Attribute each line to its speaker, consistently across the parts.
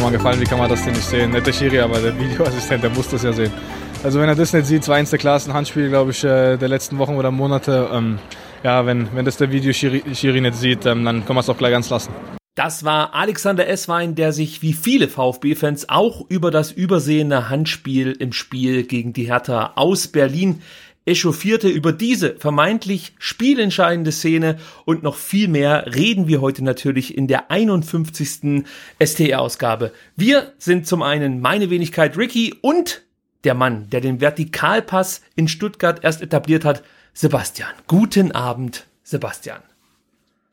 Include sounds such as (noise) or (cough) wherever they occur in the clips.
Speaker 1: Fußballmeister. Tun Sie mir mal gefallen, wie kann man das denn nicht sehen? Nicht Schiri, aber der Videoassistent, der muss das ja sehen. Also wenn er das nicht sieht, war eins der klarsten Handspiele, glaube ich, äh, der letzten Wochen oder Monate. Ähm, ja, wenn, wenn das der Videoschiri nicht sieht, ähm, dann kann man es auch gleich ganz lassen.
Speaker 2: Das war Alexander Esswein, der sich wie viele VfB-Fans auch über das übersehene Handspiel im Spiel gegen die Hertha aus Berlin echauffierte. Über diese vermeintlich spielentscheidende Szene und noch viel mehr reden wir heute natürlich in der 51. STR-Ausgabe. Wir sind zum einen meine Wenigkeit Ricky und der Mann, der den Vertikalpass in Stuttgart erst etabliert hat, Sebastian. Guten Abend, Sebastian.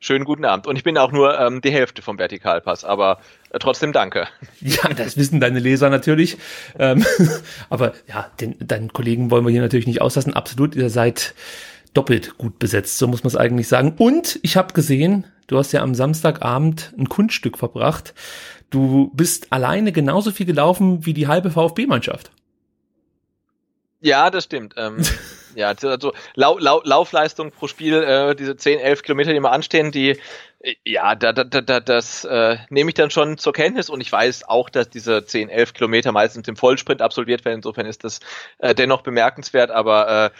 Speaker 3: Schönen guten Abend. Und ich bin auch nur ähm, die Hälfte vom Vertikalpass, aber äh, trotzdem danke.
Speaker 2: Ja, das wissen deine Leser natürlich. Ähm, (laughs) aber ja, den, deinen Kollegen wollen wir hier natürlich nicht auslassen. Absolut, ihr seid doppelt gut besetzt, so muss man es eigentlich sagen. Und ich habe gesehen, du hast ja am Samstagabend ein Kunststück verbracht. Du bist alleine genauso viel gelaufen wie die halbe VfB-Mannschaft.
Speaker 3: Ja, das stimmt. Ähm, (laughs) ja, also Lau Lau Laufleistung pro Spiel, äh, diese 10, 11 Kilometer, die mal anstehen, die, äh, ja, da, da, da, das äh, nehme ich dann schon zur Kenntnis. Und ich weiß auch, dass diese 10, 11 Kilometer meistens im Vollsprint absolviert werden. Insofern ist das äh, dennoch bemerkenswert, aber äh,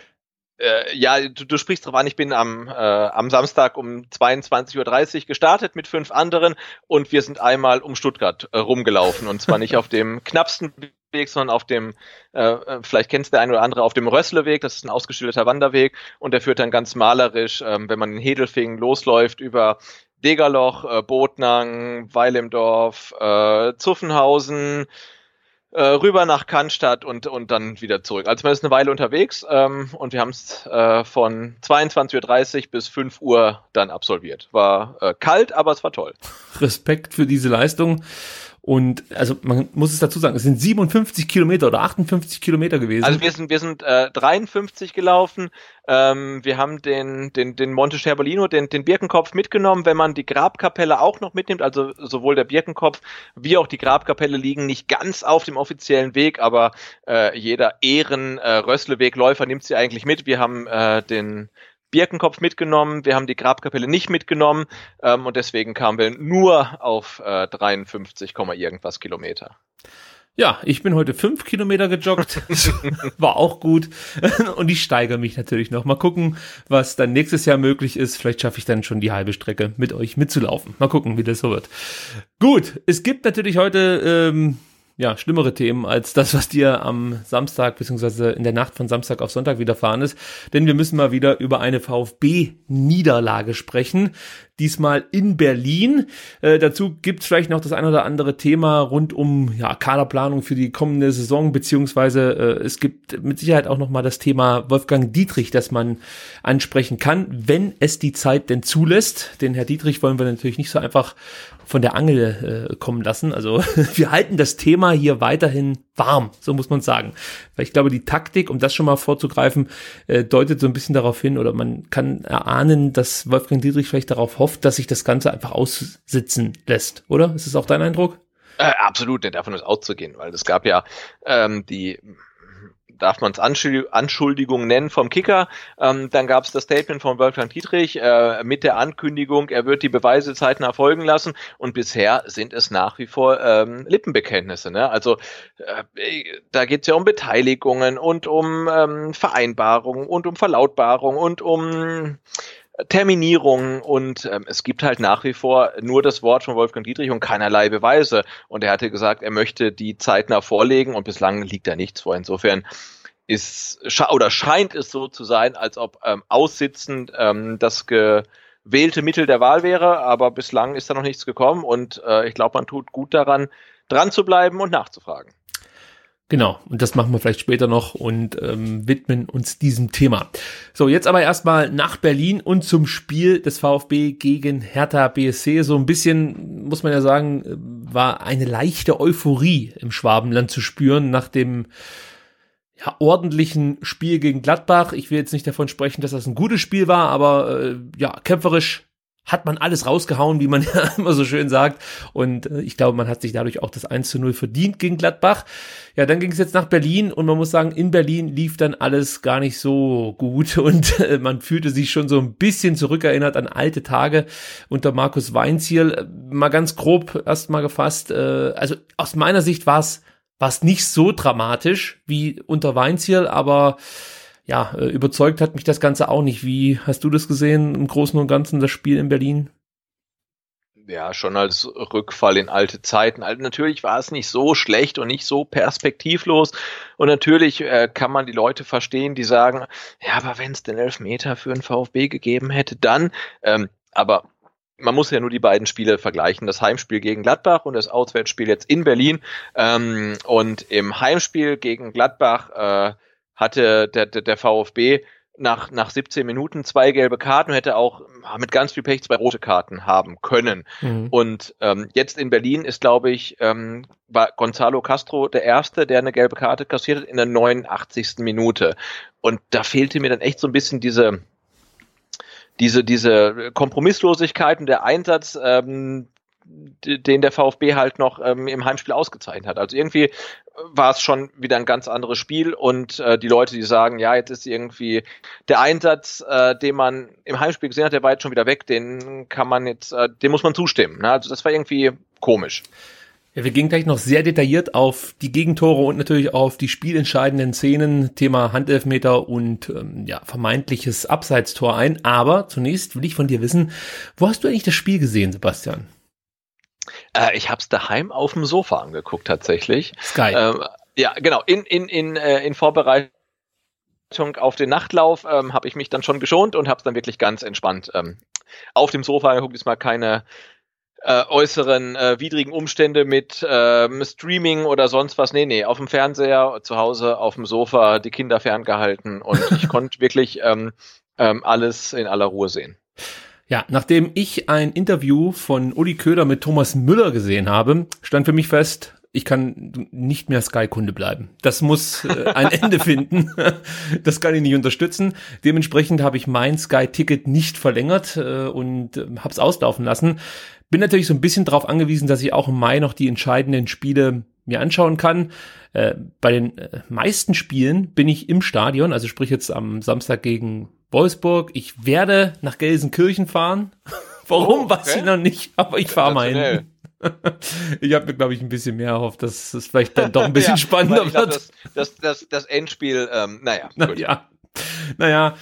Speaker 3: äh, ja, du, du sprichst drauf an, ich bin am, äh, am Samstag um 22.30 Uhr gestartet mit fünf anderen. Und wir sind einmal um Stuttgart äh, rumgelaufen. Und zwar nicht auf dem knappsten Weg, sondern auf dem, äh, äh, vielleicht kennst der eine oder andere, auf dem Rössleweg, das ist ein ausgeschilderter Wanderweg und der führt dann ganz malerisch, ähm, wenn man in Hedelfingen losläuft, über Degerloch, äh, Botnang, Weil im Dorf, äh, Zuffenhausen, äh, rüber nach Cannstatt und, und dann wieder zurück. Also man ist eine Weile unterwegs ähm, und wir haben es äh, von 22.30 Uhr bis 5 Uhr dann absolviert. War äh, kalt, aber es war toll.
Speaker 2: Respekt für diese Leistung. Und also man muss es dazu sagen, es sind 57 Kilometer oder 58 Kilometer gewesen.
Speaker 3: Also wir sind wir sind äh, 53 gelaufen. Ähm, wir haben den den den Monte Sterbolino, den den Birkenkopf mitgenommen. Wenn man die Grabkapelle auch noch mitnimmt, also sowohl der Birkenkopf wie auch die Grabkapelle liegen nicht ganz auf dem offiziellen Weg, aber äh, jeder Ehren äh, nimmt sie eigentlich mit. Wir haben äh, den Birkenkopf mitgenommen, wir haben die Grabkapelle nicht mitgenommen ähm, und deswegen kamen wir nur auf äh, 53, irgendwas Kilometer.
Speaker 2: Ja, ich bin heute fünf Kilometer gejoggt. (laughs) War auch gut. Und ich steigere mich natürlich noch. Mal gucken, was dann nächstes Jahr möglich ist. Vielleicht schaffe ich dann schon die halbe Strecke mit euch mitzulaufen. Mal gucken, wie das so wird. Gut, es gibt natürlich heute ähm, ja, schlimmere Themen als das, was dir am Samstag beziehungsweise in der Nacht von Samstag auf Sonntag widerfahren ist. Denn wir müssen mal wieder über eine VfB-Niederlage sprechen. Diesmal in Berlin. Äh, dazu gibt's vielleicht noch das ein oder andere Thema rund um ja, Kaderplanung für die kommende Saison, beziehungsweise äh, es gibt mit Sicherheit auch noch mal das Thema Wolfgang Dietrich, das man ansprechen kann, wenn es die Zeit denn zulässt. Den Herr Dietrich wollen wir natürlich nicht so einfach von der Angel äh, kommen lassen. Also (laughs) wir halten das Thema hier weiterhin warm, so muss man sagen. Weil ich glaube, die Taktik, um das schon mal vorzugreifen, äh, deutet so ein bisschen darauf hin oder man kann erahnen, dass Wolfgang Dietrich vielleicht darauf hofft, dass sich das Ganze einfach aussitzen lässt, oder? Ist das auch dein Eindruck?
Speaker 3: Äh, absolut, davon ist auszugehen, weil es gab ja ähm, die darf man es Anschuldigung nennen vom Kicker. Ähm, dann gab es das Statement von Wolfgang Dietrich äh, mit der Ankündigung, er wird die Beweise zeitnah folgen lassen. Und bisher sind es nach wie vor ähm, Lippenbekenntnisse. Ne? Also äh, da geht es ja um Beteiligungen und um ähm, Vereinbarungen und um Verlautbarungen und um Terminierungen und ähm, es gibt halt nach wie vor nur das Wort von Wolfgang Dietrich und keinerlei Beweise. Und er hatte gesagt, er möchte die zeitnah vorlegen und bislang liegt da nichts vor. Insofern ist oder scheint es so zu sein, als ob ähm, aussitzend ähm, das gewählte Mittel der Wahl wäre, aber bislang ist da noch nichts gekommen und äh, ich glaube, man tut gut daran, dran zu bleiben und nachzufragen.
Speaker 2: Genau, und das machen wir vielleicht später noch und ähm, widmen uns diesem Thema. So, jetzt aber erstmal nach Berlin und zum Spiel des VfB gegen Hertha BSC. So ein bisschen, muss man ja sagen, war eine leichte Euphorie im Schwabenland zu spüren nach dem ja, ordentlichen Spiel gegen Gladbach. Ich will jetzt nicht davon sprechen, dass das ein gutes Spiel war, aber äh, ja, kämpferisch hat man alles rausgehauen, wie man (laughs) ja immer so schön sagt. Und äh, ich glaube, man hat sich dadurch auch das 1 zu 0 verdient gegen Gladbach. Ja, dann ging es jetzt nach Berlin und man muss sagen, in Berlin lief dann alles gar nicht so gut (laughs) und äh, man fühlte sich schon so ein bisschen zurückerinnert an alte Tage unter Markus Weinziel. Mal ganz grob erstmal gefasst. Äh, also aus meiner Sicht war es war es nicht so dramatisch wie unter Weinziel, aber ja, äh, überzeugt hat mich das Ganze auch nicht. Wie hast du das gesehen im Großen und Ganzen, das Spiel in Berlin?
Speaker 3: Ja, schon als Rückfall in alte Zeiten. Also natürlich war es nicht so schlecht und nicht so perspektivlos. Und natürlich äh, kann man die Leute verstehen, die sagen, ja, aber wenn es den Elfmeter für den VfB gegeben hätte, dann. Ähm, aber man muss ja nur die beiden Spiele vergleichen. Das Heimspiel gegen Gladbach und das Auswärtsspiel jetzt in Berlin. Ähm, und im Heimspiel gegen Gladbach äh, hatte der, der, der VfB nach, nach 17 Minuten zwei gelbe Karten und hätte auch mit ganz viel Pech zwei rote Karten haben können. Mhm. Und ähm, jetzt in Berlin ist, glaube ich, ähm, war Gonzalo Castro der Erste, der eine gelbe Karte kassiert hat in der 89. Minute. Und da fehlte mir dann echt so ein bisschen diese, diese, diese Kompromisslosigkeit und der Einsatz, ähm, den der VfB halt noch ähm, im Heimspiel ausgezeichnet hat. Also irgendwie war es schon wieder ein ganz anderes Spiel und äh, die Leute, die sagen, ja, jetzt ist irgendwie der Einsatz, äh, den man im Heimspiel gesehen hat, der war jetzt schon wieder weg, den kann man jetzt, äh, dem muss man zustimmen. Ne? Also das war irgendwie komisch.
Speaker 2: Ja, wir gehen gleich noch sehr detailliert auf die Gegentore und natürlich auf die spielentscheidenden Szenen, Thema Handelfmeter und ähm, ja, vermeintliches Abseitstor ein. Aber zunächst will ich von dir wissen, wo hast du eigentlich das Spiel gesehen, Sebastian?
Speaker 3: Äh, ich habe es daheim auf dem Sofa angeguckt tatsächlich.
Speaker 2: Sky. Ähm,
Speaker 3: ja, genau. In, in, in, äh, in Vorbereitung auf den Nachtlauf ähm, habe ich mich dann schon geschont und habe es dann wirklich ganz entspannt ähm, auf dem Sofa angeguckt. Ist mal keine äh, äußeren äh, widrigen Umstände mit ähm, Streaming oder sonst was. Nee, nee, auf dem Fernseher, zu Hause, auf dem Sofa, die Kinder ferngehalten und ich (laughs) konnte wirklich ähm, ähm, alles in aller Ruhe sehen.
Speaker 2: Ja, nachdem ich ein Interview von Uli Köder mit Thomas Müller gesehen habe, stand für mich fest, ich kann nicht mehr Sky-Kunde bleiben. Das muss äh, ein (laughs) Ende finden. (laughs) das kann ich nicht unterstützen. Dementsprechend habe ich mein Sky-Ticket nicht verlängert äh, und äh, habe es auslaufen lassen. Bin natürlich so ein bisschen darauf angewiesen, dass ich auch im Mai noch die entscheidenden Spiele mir anschauen kann. Äh, bei den äh, meisten Spielen bin ich im Stadion, also sprich jetzt am Samstag gegen Wolfsburg. Ich werde nach Gelsenkirchen fahren. (laughs) Warum, oh, okay. weiß ich noch nicht, aber ich fahre mal hin. (laughs) ich habe mir, glaube ich, ein bisschen mehr erhofft, dass es vielleicht dann doch ein bisschen (laughs) ja, spannender wird.
Speaker 3: Das, das, das, das Endspiel, ähm, naja.
Speaker 2: Naja, naja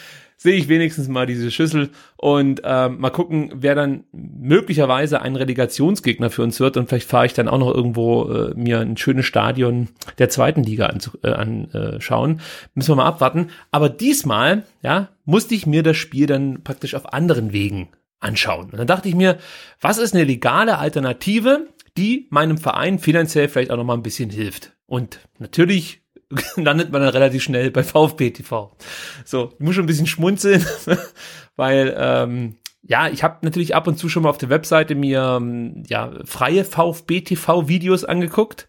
Speaker 2: sehe ich wenigstens mal diese Schüssel und ähm, mal gucken, wer dann möglicherweise ein Relegationsgegner für uns wird und vielleicht fahre ich dann auch noch irgendwo äh, mir ein schönes Stadion der zweiten Liga anschauen. Äh, anschauen. Müssen wir mal abwarten. Aber diesmal, ja, musste ich mir das Spiel dann praktisch auf anderen Wegen anschauen. Und dann dachte ich mir, was ist eine legale Alternative, die meinem Verein finanziell vielleicht auch noch mal ein bisschen hilft? Und natürlich (laughs) landet man dann relativ schnell bei VfB TV. So, ich muss schon ein bisschen schmunzeln, (laughs) weil ähm, ja, ich habe natürlich ab und zu schon mal auf der Webseite mir ähm, ja freie VfB TV Videos angeguckt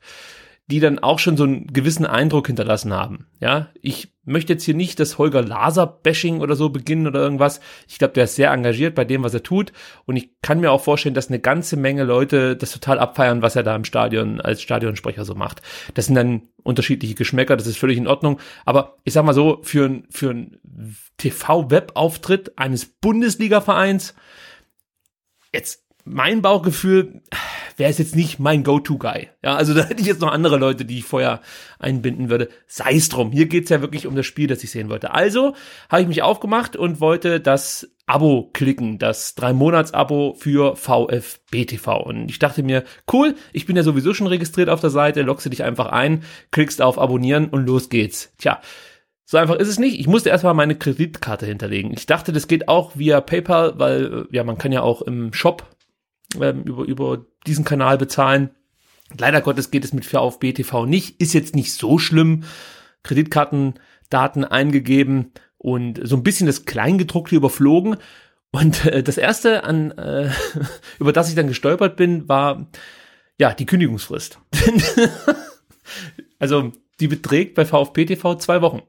Speaker 2: die dann auch schon so einen gewissen Eindruck hinterlassen haben. Ja, ich möchte jetzt hier nicht das Holger Laser-Bashing oder so beginnen oder irgendwas. Ich glaube, der ist sehr engagiert bei dem, was er tut. Und ich kann mir auch vorstellen, dass eine ganze Menge Leute das total abfeiern, was er da im Stadion als Stadionsprecher so macht. Das sind dann unterschiedliche Geschmäcker, das ist völlig in Ordnung. Aber ich sag mal so, für, ein für ein TV-Web-Auftritt eines Bundesliga-Vereins, jetzt mein Bauchgefühl wäre es jetzt nicht mein Go-To-Guy. Ja, also da hätte ich jetzt noch andere Leute, die ich vorher einbinden würde. Sei es drum. Hier geht's ja wirklich um das Spiel, das ich sehen wollte. Also habe ich mich aufgemacht und wollte das Abo klicken, das drei Monats Abo für VfBTV. Und ich dachte mir, cool, ich bin ja sowieso schon registriert auf der Seite, loggst du dich einfach ein, klickst auf Abonnieren und los geht's. Tja, so einfach ist es nicht. Ich musste erstmal meine Kreditkarte hinterlegen. Ich dachte, das geht auch via PayPal, weil ja, man kann ja auch im Shop ähm, über, über diesen Kanal bezahlen. Leider Gottes geht es mit VfB TV nicht. Ist jetzt nicht so schlimm. Kreditkartendaten eingegeben und so ein bisschen das Kleingedruckte überflogen. Und äh, das erste, an, äh, (laughs) über das ich dann gestolpert bin, war ja die Kündigungsfrist. (laughs) also die beträgt bei VfB TV zwei Wochen.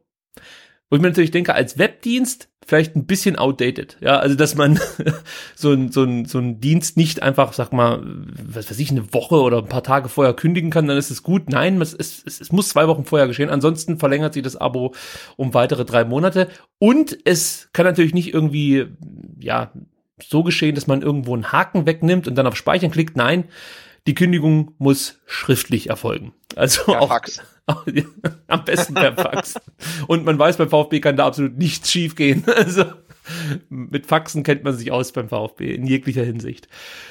Speaker 2: Wo ich mir natürlich denke, als Webdienst vielleicht ein bisschen outdated. Ja, also dass man (laughs) so ein, so ein, so ein Dienst nicht einfach, sag mal, was weiß ich, eine Woche oder ein paar Tage vorher kündigen kann, dann ist es gut. Nein, es, es, es muss zwei Wochen vorher geschehen. Ansonsten verlängert sich das Abo um weitere drei Monate. Und es kann natürlich nicht irgendwie, ja, so geschehen, dass man irgendwo einen Haken wegnimmt und dann auf Speichern klickt. Nein, die Kündigung muss schriftlich erfolgen. Also
Speaker 3: Per
Speaker 2: auch,
Speaker 3: Fax. (laughs)
Speaker 2: am besten per Fax. Und man weiß, beim VfB kann da absolut nichts schiefgehen. (laughs) Also mit Faxen kennt man sich aus beim VfB in jeglicher Hinsicht.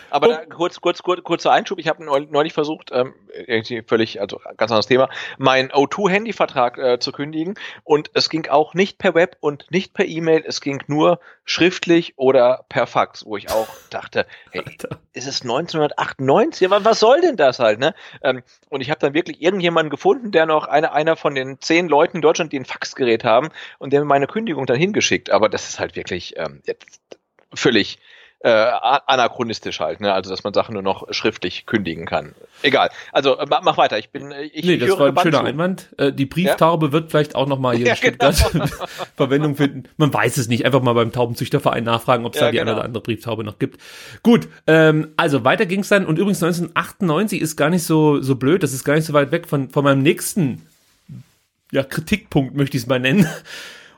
Speaker 3: Aber da, kurz, kurz, kurz, kurzer Einschub. Ich habe neulich versucht, ähm, irgendwie völlig, also ganz anderes Thema, meinen O2-Handyvertrag äh, zu kündigen. Und es ging auch nicht per Web und nicht per E-Mail. Es ging nur schriftlich oder per Fax, wo ich auch (laughs) dachte, hey,
Speaker 2: Alter.
Speaker 3: ist es 1998? Aber was soll denn das halt, ne? Ähm, und ich habe dann wirklich irgendjemanden gefunden, der noch einer einer von den zehn Leuten in Deutschland, die ein Faxgerät haben, und der mir meine Kündigung dann hingeschickt. Aber das ist halt wirklich ähm, jetzt völlig äh, anachronistisch halt, ne? Also dass man Sachen nur noch schriftlich kündigen kann. Egal. Also mach mach weiter. Ich bin, äh, ich,
Speaker 2: nee, das
Speaker 3: höre
Speaker 2: war ein schöner
Speaker 3: zu.
Speaker 2: Einwand. Äh, die Brieftaube wird vielleicht auch noch mal hier (laughs)
Speaker 3: Ja,
Speaker 2: in Stuttgart (laughs) Verwendung finden. Man weiß es nicht. Einfach mal beim Taubenzüchterverein nachfragen, ob es
Speaker 3: Ja,
Speaker 2: da die eine
Speaker 3: genau.
Speaker 2: oder andere Brieftaube noch gibt. Gut, ähm, also weiter ging's dann. Und übrigens 1998 ist gar nicht so, so blöd. Das ist gar nicht so weit weg von, von meinem nächsten ja, Kritikpunkt, möchte ich es mal nennen.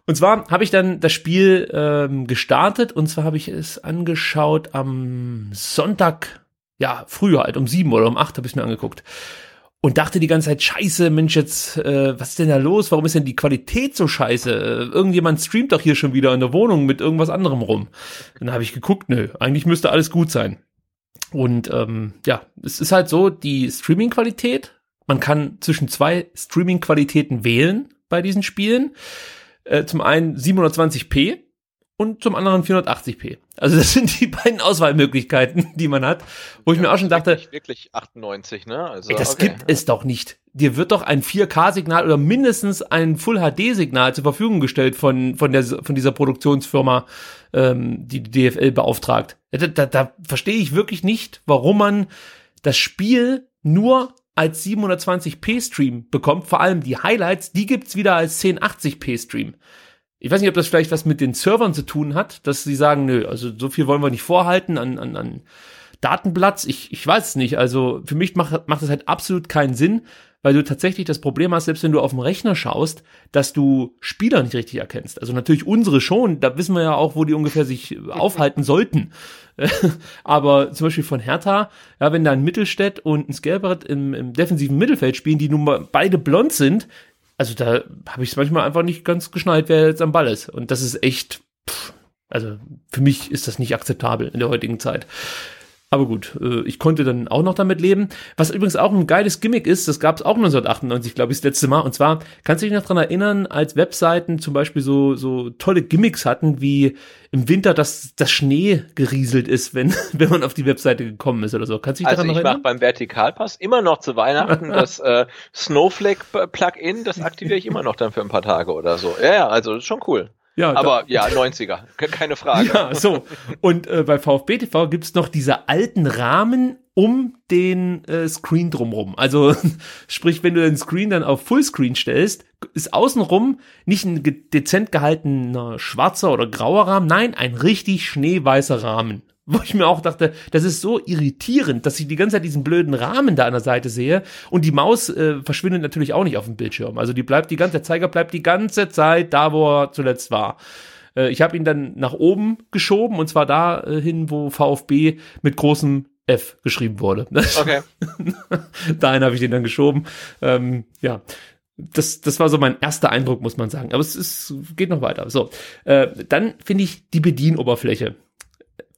Speaker 2: Und zwar habe ich dann das Spiel ähm, gestartet und zwar habe ich es angeschaut am Sonntag, ja, früher halt, um sieben oder um acht habe ich es mir angeguckt. Und dachte die ganze Zeit, scheiße, Mensch, jetzt, äh, was ist denn da los? Warum ist denn die Qualität so scheiße? Äh, irgendjemand streamt doch hier schon wieder in der Wohnung mit irgendwas anderem rum. Dann habe ich geguckt, nö, eigentlich müsste alles gut sein. Und ähm, ja, es ist halt so, die Streaming-Qualität, man kann zwischen zwei Streaming-Qualitäten wählen bei diesen Spielen. Äh, zum einen 720p und zum anderen 480p. Also das sind die beiden Auswahlmöglichkeiten, die man hat, wo ich mir auch schon dachte,
Speaker 3: Wirklich, wirklich 98, ne? Also,
Speaker 2: Ey, das
Speaker 3: okay.
Speaker 2: gibt es doch nicht. Dir wird doch ein 4K-Signal oder mindestens ein Full-HD-Signal zur Verfügung gestellt von, von, der, von dieser Produktionsfirma, ähm, die die DFL beauftragt. Da, da, da verstehe ich wirklich nicht, warum man das Spiel nur als 720p-Stream bekommt. Vor allem die Highlights, die gibt's wieder als 1080p-Stream. Ich weiß nicht, ob das vielleicht was mit den Servern zu tun hat, dass sie sagen, nö, also so viel wollen wir nicht vorhalten an, an, an Datenplatz. Ich, ich weiß es nicht. Also für mich macht, macht das halt absolut keinen Sinn, weil du tatsächlich das Problem hast, selbst wenn du auf dem Rechner schaust, dass du Spieler nicht richtig erkennst. Also natürlich unsere schon, da wissen wir ja auch, wo die ungefähr sich aufhalten sollten. (laughs) Aber zum Beispiel von Hertha, ja, wenn da ein Mittelstädt und ein Skelbert im, im defensiven Mittelfeld spielen, die nun mal beide blond sind, also da habe ich es manchmal einfach nicht ganz geschnallt, wer jetzt am Ball ist. Und das ist echt, pff, also für mich ist das nicht akzeptabel in der heutigen Zeit. Aber gut, äh, ich konnte dann auch noch damit leben. Was übrigens auch ein geiles Gimmick ist, das gab es auch 1998, glaube ich, das letzte Mal. Und zwar, kannst du dich noch dran erinnern, als Webseiten zum Beispiel so, so tolle Gimmicks hatten, wie im Winter, dass das Schnee gerieselt ist, wenn, (laughs) wenn man auf die Webseite gekommen ist oder so. Kannst du dich
Speaker 3: Also
Speaker 2: daran noch
Speaker 3: ich mache beim Vertikalpass immer noch zu Weihnachten (laughs) das äh, Snowflake-Plugin, das aktiviere ich immer noch dann für ein paar Tage oder so. Ja, ja, also das ist schon cool.
Speaker 2: Ja,
Speaker 3: Aber ja, 90er, ke- keine Frage.
Speaker 2: Ja, so. Und äh, bei VfB TV gibt's noch diese alten Rahmen um den äh, Screen drumrum. Also (laughs) sprich, wenn du den Screen dann auf Fullscreen stellst, ist außenrum nicht ein dezent gehaltener schwarzer oder grauer Rahmen, nein, ein richtig schneeweißer Rahmen. Wo ich mir auch dachte, das ist so irritierend, dass ich die ganze Zeit diesen blöden Rahmen da an der Seite sehe und die Maus äh, verschwindet natürlich auch nicht auf dem Bildschirm. Also die bleibt die ganze, der Zeiger bleibt die ganze Zeit da, wo er zuletzt war. Äh, ich habe ihn dann nach oben geschoben und zwar dahin, wo VfB mit großem F geschrieben wurde. (laughs)
Speaker 3: Okay.
Speaker 2: Dahin habe ich den dann geschoben. Ähm, ja. das, das war so mein erster Eindruck, muss man sagen. Aber es ist, geht noch weiter. So, äh, dann finde ich die Bedienoberfläche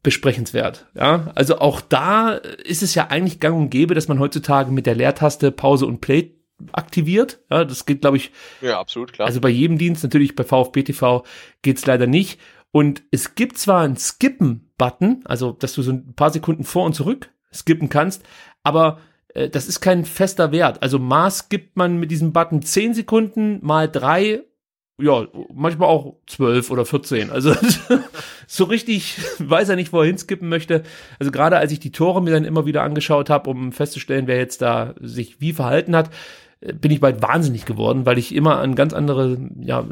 Speaker 2: besprechenswert. Ja, also auch da ist es ja eigentlich gang und gäbe, dass man heutzutage mit der Leertaste Pause und Play aktiviert. Ja, das geht, glaube ich.
Speaker 3: Ja, absolut klar.
Speaker 2: Also bei jedem Dienst, natürlich bei VfB TV geht's leider nicht. Und es gibt zwar einen Skippen-Button, also dass du so ein paar Sekunden vor und zurück skippen kannst, aber äh, das ist kein fester Wert. Also Maß gibt man mit diesem Button 10 Sekunden mal drei, ja, manchmal auch 12 oder 14. Also (laughs) so richtig weiß er nicht, wo er hinskippen möchte. Also gerade als ich die Tore mir dann immer wieder angeschaut habe, um festzustellen, wer jetzt da sich wie verhalten hat, bin ich bald wahnsinnig geworden, weil ich immer an ganz andere ja,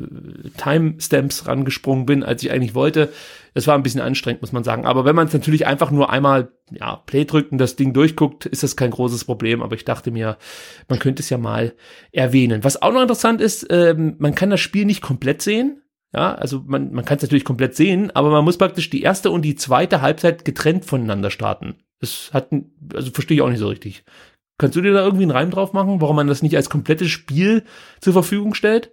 Speaker 2: Timestamps rangesprungen bin, als ich eigentlich wollte. Das war ein bisschen anstrengend, muss man sagen. Aber wenn man es natürlich einfach nur einmal ja, Play drückt und das Ding durchguckt, ist das kein großes Problem. Aber ich dachte mir, man könnte es ja mal erwähnen. Was auch noch interessant ist, ähm, man kann das Spiel nicht komplett sehen. Ja, also man, man kann es natürlich komplett sehen, aber man muss praktisch die erste und die zweite Halbzeit getrennt voneinander starten. Das hat, also verstehe ich auch nicht so richtig. Kannst du dir da irgendwie einen Reim drauf machen, warum man das nicht als komplettes Spiel zur Verfügung stellt?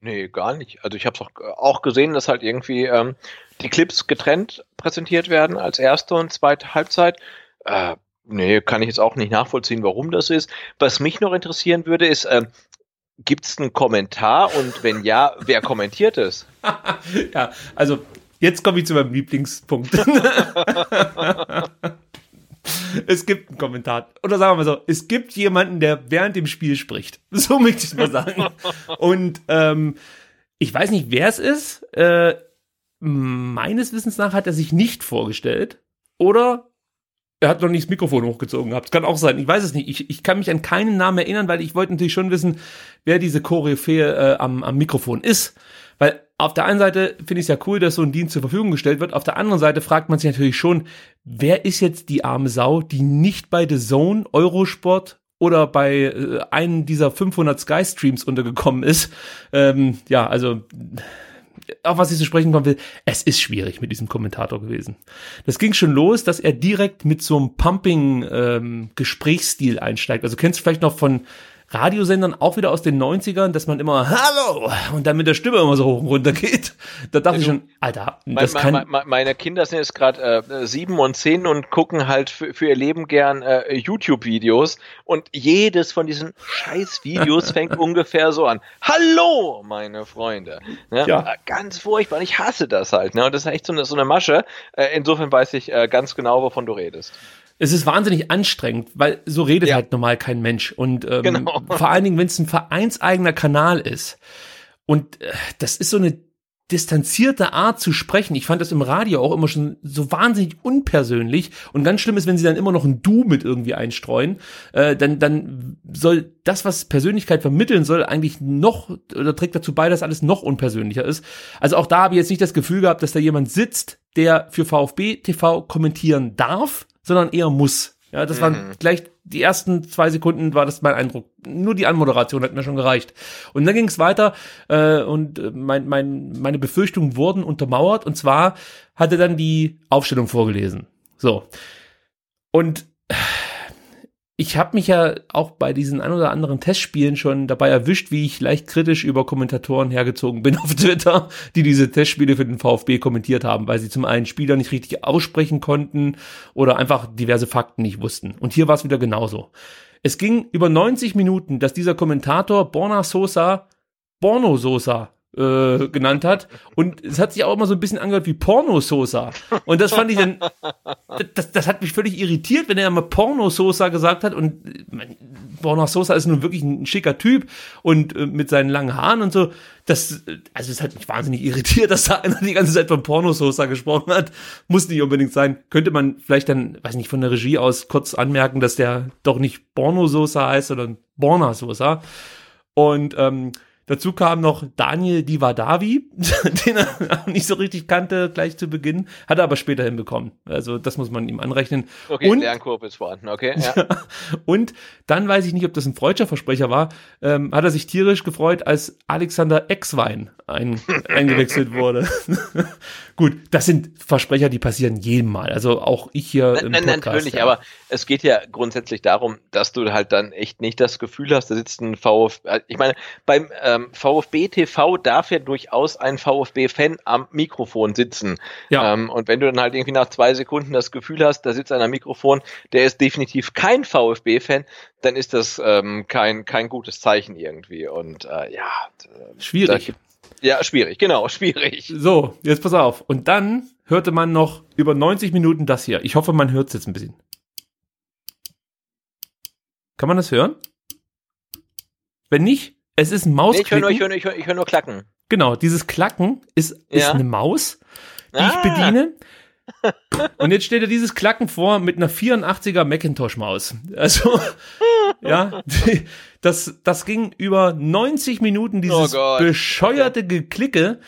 Speaker 3: Nee, gar nicht. Also ich habe auch, auch gesehen, dass halt irgendwie ähm, die Clips getrennt präsentiert werden als erste und zweite Halbzeit. Äh, nee, kann ich jetzt auch nicht nachvollziehen, warum das ist. Was mich noch interessieren würde, ist, äh, gibt es einen Kommentar und wenn ja, wer kommentiert es? (laughs)
Speaker 2: ja, also jetzt komme ich zu meinem Lieblingspunkt. (laughs) (laughs) (laughs) es gibt einen Kommentar. Oder sagen wir mal so, es gibt jemanden, der während dem Spiel spricht. (laughs) So möchte ich mal sagen. Und ähm, ich weiß nicht, wer es ist. Äh, meines Wissens nach hat er sich nicht vorgestellt. Oder er hat noch nicht das Mikrofon hochgezogen gehabt. Kann auch sein. Ich weiß es nicht. Ich, ich kann mich an keinen Namen erinnern, weil ich wollte natürlich schon wissen, wer diese Koryphäe äh, am, am Mikrofon ist. Weil auf der einen Seite finde ich es ja cool, dass so ein Dienst zur Verfügung gestellt wird. Auf der anderen Seite fragt man sich natürlich schon, wer ist jetzt die arme Sau, die nicht bei The Zone, Eurosport oder bei äh, einem dieser 500 Sky Streams untergekommen ist. Ähm, ja, also auf was ich zu sprechen kommen will, es ist schwierig mit diesem Kommentator gewesen. Das ging schon los, dass er direkt mit so einem Pumping-Gesprächsstil ähm, einsteigt. Also kennst du vielleicht noch von Radiosendern auch wieder aus den 90ern, dass man immer Hallo und dann mit der Stimme immer so hoch und runter geht. Da dachte also, ich schon, Alter, das
Speaker 3: mein,
Speaker 2: kann.
Speaker 3: Mein, mein, meine Kinder sind jetzt gerade äh, sieben und zehn und gucken halt für, für ihr Leben gern äh, YouTube-Videos und jedes von diesen Scheiß-Videos (laughs) fängt ungefähr so an. Hallo, meine Freunde. Ne? Ja. Ganz furchtbar. Ich hasse das halt. Ne? Und das ist echt so eine, so eine Masche. Äh, insofern weiß ich äh, ganz genau, wovon du redest
Speaker 2: es ist wahnsinnig anstrengend, weil so redet ja. halt normal kein Mensch. Und ähm, genau. (laughs) vor allen Dingen, wenn es ein vereinseigener Kanal ist. Und äh, das ist so eine distanzierte Art zu sprechen. Ich fand das im Radio auch immer schon so wahnsinnig unpersönlich. Und ganz schlimm ist, wenn sie dann immer noch ein Du mit irgendwie einstreuen. Äh, dann, dann soll das, was Persönlichkeit vermitteln soll, eigentlich noch oder trägt dazu bei, dass alles noch unpersönlicher ist. Also auch da habe ich jetzt nicht das Gefühl gehabt, dass da jemand sitzt, der für VfB TV kommentieren darf, sondern eher muss. Ja, das mhm. waren gleich die ersten zwei Sekunden war das mein Eindruck. Nur die Anmoderation hat mir schon gereicht. Und dann ging es weiter äh, und äh, mein, mein, meine Befürchtungen wurden untermauert. Und zwar hat er dann die Aufstellung vorgelesen. So. Und ich habe mich ja auch bei diesen ein oder anderen Testspielen schon dabei erwischt, wie ich leicht kritisch über Kommentatoren hergezogen bin (laughs) auf Twitter, die diese Testspiele für den VfB kommentiert haben, weil sie zum einen Spieler nicht richtig aussprechen konnten oder einfach diverse Fakten nicht wussten. Und hier war es wieder genauso. Es ging über 90 Minuten, dass dieser Kommentator Borna Sosa Borno Sosa äh, genannt hat. Und es hat sich auch immer so ein bisschen angehört wie Porno-Sosa. Und das fand ich dann, das, das hat mich völlig irritiert, wenn er immer Porno-Sosa gesagt hat. Und Porno-Sosa ist nun wirklich ein schicker Typ und äh, mit seinen langen Haaren und so. Das, also es hat mich wahnsinnig irritiert, (laughs) dass da einer die ganze Zeit von Porno-Sosa gesprochen hat. Muss nicht unbedingt sein. Könnte man vielleicht dann, weiß nicht, von der Regie aus kurz anmerken, dass der doch nicht Porno-Sosa heißt, sondern Borna-Sosa. Und ähm, Dazu kam noch Daniel Divadavi, (laughs) den er nicht so richtig kannte, gleich zu Beginn, hat er aber später hinbekommen. Also das muss man ihm anrechnen.
Speaker 3: Okay, und, Lernkurve ist vorhanden, okay. Ja. (laughs)
Speaker 2: und dann weiß ich nicht, ob das ein freudscher Versprecher war, ähm, hat er sich tierisch gefreut, als Alexander Exwein ein, (laughs) eingewechselt wurde. Gut, das sind Versprecher, die passieren jedem Mal. Also auch ich hier
Speaker 3: im nein, Podcast. Natürlich, ja. aber es geht ja grundsätzlich darum, dass du halt dann echt nicht das Gefühl hast, da sitzt ein VfB. Ich meine, beim ähm, VfB TV darf ja durchaus ein VfB-Fan am Mikrofon sitzen. Ja. Ähm, und wenn du dann halt irgendwie nach zwei Sekunden das Gefühl hast, da sitzt einer am Mikrofon, der ist definitiv kein VfB-Fan, dann ist das ähm, kein, kein gutes Zeichen irgendwie. Und äh, ja,
Speaker 2: schwierig.
Speaker 3: Ja, schwierig, genau, (laughs) schwierig.
Speaker 2: So, jetzt pass auf. Und dann hörte man noch über 90 Minuten das hier. Ich hoffe, man hört es jetzt ein bisschen. Kann man das hören? Wenn nicht, es ist ein Mausklicken.
Speaker 3: Nee, ich höre nur, ich hör, ich hör, ich hör nur Klacken.
Speaker 2: Genau, dieses Klacken ist, ist ja. eine Maus, die ah. ich bediene. Und jetzt steht er dieses Klacken vor mit einer 84er Macintosh-Maus. Also, (laughs) ja, (laughs) das, das ging über 90 Minuten, dieses oh bescheuerte Geklicke.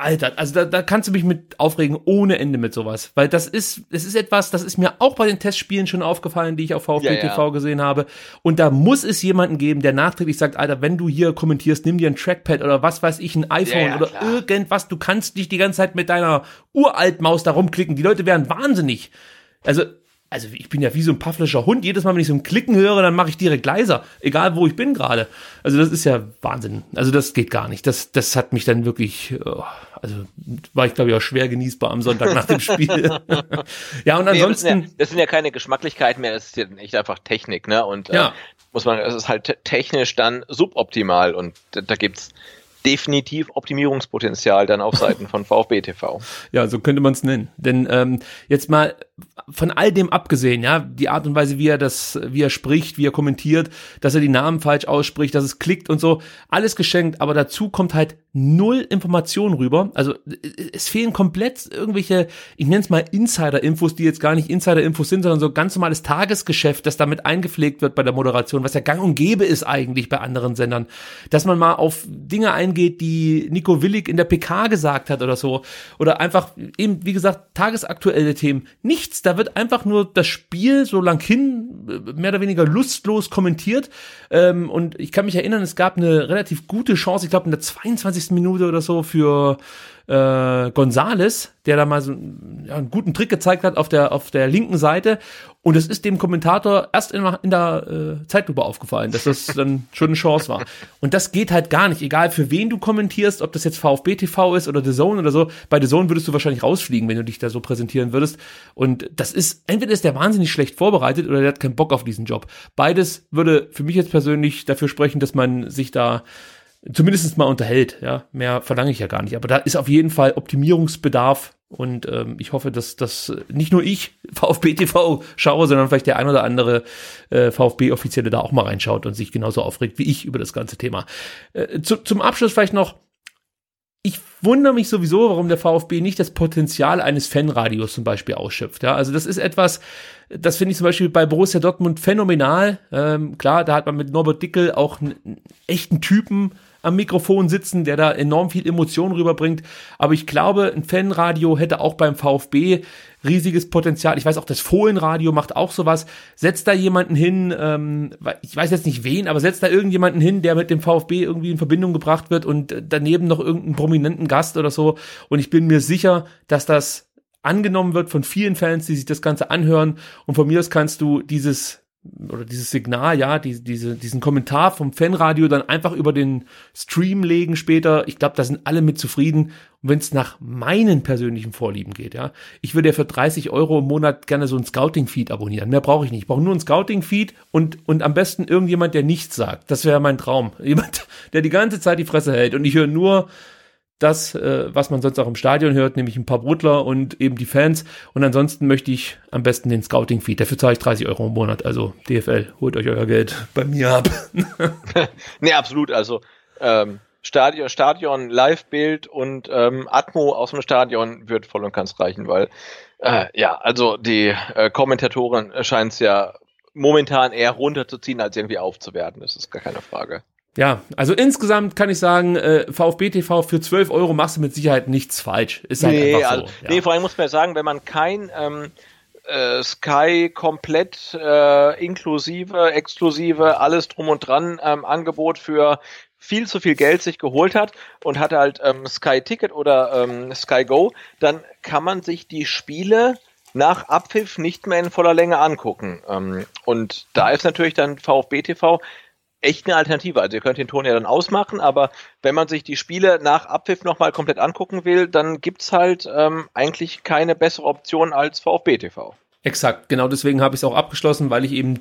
Speaker 2: Alter, also da, da kannst du mich mit aufregen ohne Ende mit sowas, weil das ist, es ist etwas, das ist mir auch bei den Testspielen schon aufgefallen, die ich auf VfB ja, TV ja. gesehen habe. Und da muss es jemanden geben, der nachträglich sagt, Alter, wenn du hier kommentierst, nimm dir ein Trackpad oder was weiß ich, ein iPhone ja, oder klar. irgendwas. Du kannst nicht die ganze Zeit mit deiner Uraltmaus da rumklicken. Die Leute wären wahnsinnig. Also also ich bin ja wie so ein pafflischer Hund. Jedes Mal, wenn ich so ein Klicken höre, dann mache ich direkt leiser, egal wo ich bin gerade. Also das ist ja Wahnsinn. Also das geht gar nicht. Das, das hat mich dann wirklich, oh, also war ich glaube ich auch schwer genießbar am Sonntag nach dem Spiel. (laughs) ja und ansonsten. Nee, das,
Speaker 3: sind ja, das, sind ja, keine Geschmacklichkeiten mehr. Das ist ja echt einfach Technik, ne? Und äh, ja. muss man, es ist halt technisch dann suboptimal und da, da gibt's definitiv Optimierungspotenzial dann auf Seiten von (laughs) VfB TV.
Speaker 2: Ja, so könnte man es nennen. Denn ähm, jetzt mal von all dem abgesehen, ja, die Art und Weise, wie er das, wie er spricht, wie er kommentiert, dass er die Namen falsch ausspricht, dass es klickt und so, alles geschenkt, aber dazu kommt halt null Information rüber. Also es fehlen komplett irgendwelche, ich nenne es mal Insider-Infos, die jetzt gar nicht Insider-Infos sind, sondern so ganz normales Tagesgeschäft, das damit eingepflegt wird bei der Moderation, was ja gang und gäbe ist eigentlich bei anderen Sendern. Dass man mal auf Dinge eingeht, die Nico Willig in der PK gesagt hat oder so. Oder einfach eben, wie gesagt, tagesaktuelle Themen. Nichts, da wird einfach nur das Spiel so lang hin, mehr oder weniger lustlos kommentiert. Ähm, und ich kann mich erinnern, es gab eine relativ gute Chance, ich glaube in der 22 Minute oder so für äh, Gonzales, der da mal so ja, einen guten Trick gezeigt hat auf der, auf der linken Seite. Und es ist dem Kommentator erst in, in der äh, Zeitlupe aufgefallen, dass das dann (laughs) schon eine Chance war. Und das geht halt gar nicht, egal für wen du kommentierst, ob das jetzt VfB TV ist oder The Zone oder so. Bei The Zone würdest du wahrscheinlich rausfliegen, wenn du dich da so präsentieren würdest. Und das ist, entweder ist der wahnsinnig schlecht vorbereitet oder der hat keinen Bock auf diesen Job. Beides würde für mich jetzt persönlich dafür sprechen, dass man sich da zumindest mal unterhält. Ja, mehr verlange ich ja gar nicht. Aber da ist auf jeden Fall Optimierungsbedarf und ähm, ich hoffe, dass das nicht nur ich (laughs) VfB TV schaue, sondern vielleicht der ein oder andere äh, VfB-Offizielle da auch mal reinschaut und sich genauso aufregt wie ich über das ganze Thema. Äh, zu, zum Abschluss vielleicht noch. Ich wundere mich sowieso, warum der VfB nicht das Potenzial eines Fanradios zum Beispiel ausschöpft. Ja, also das ist etwas, das finde ich zum Beispiel bei Borussia Dortmund phänomenal. Ähm, klar, da hat man mit Norbert Dickel auch einen echten Typen am Mikrofon sitzen, der da enorm viel Emotion rüberbringt. Aber ich glaube, ein Fanradio hätte auch beim VfB riesiges Potenzial. Ich weiß auch, das Fohlenradio macht auch sowas. Setzt da jemanden hin, ähm, ich weiß jetzt nicht wen, aber setzt da irgendjemanden hin, der mit dem VfB irgendwie in Verbindung gebracht wird und daneben noch irgendeinen prominenten Gast oder so. Und ich bin mir sicher, dass das angenommen wird von vielen Fans, die sich das Ganze anhören. Und von mir aus kannst du dieses oder dieses Signal, ja, die, diese, diesen Kommentar vom Fanradio dann einfach über den Stream legen später. Ich glaube, da sind alle mit zufrieden. Und wenn es nach meinen persönlichen Vorlieben geht, ja, ich würde ja für 30 Euro im Monat gerne so ein Scouting-Feed abonnieren. Mehr brauche ich nicht. Ich brauche nur ein Scouting-Feed und, und am besten irgendjemand, der nichts sagt. Das wäre mein Traum. (laughs) Jemand, der die ganze Zeit die Fresse hält und ich höre nur das, äh, was man sonst auch im Stadion hört, nämlich ein paar Brudler und eben die Fans. Und ansonsten möchte ich am besten den Scouting-Feed. Dafür zahle ich 30 Euro im Monat. Also DFL, holt euch euer Geld bei mir ab. (laughs) (laughs)
Speaker 3: nee, absolut. Also ähm, Stadion, Stadion, Live-Bild und ähm, Atmo aus dem Stadion wird voll und ganz reichen, weil äh, ja, also die äh, Kommentatoren scheinen es ja momentan eher runterzuziehen, als irgendwie aufzuwerten. Das ist gar keine Frage.
Speaker 2: Ja, also insgesamt kann ich sagen, äh, VfB TV für 12 Euro machst du mit Sicherheit nichts falsch. Ist halt
Speaker 3: nee,
Speaker 2: einfach so.
Speaker 3: also,
Speaker 2: ja.
Speaker 3: nee, vor allem muss man ja sagen, wenn man kein ähm, äh, Sky komplett äh, inklusive, exklusive, alles drum und dran ähm, Angebot für viel zu viel Geld sich geholt hat und hat halt ähm, Sky Ticket oder ähm, Sky Go, dann kann man sich die Spiele nach Abpfiff nicht mehr in voller Länge angucken. Ähm, und da ist natürlich dann VfB TV echt eine Alternative. Also ihr könnt den Ton ja dann ausmachen, aber wenn man sich die Spiele nach Abpfiff nochmal komplett angucken will, dann gibt's halt ähm, eigentlich keine bessere Option als VfB TV.
Speaker 2: Exakt, genau deswegen habe ich es auch abgeschlossen, weil ich eben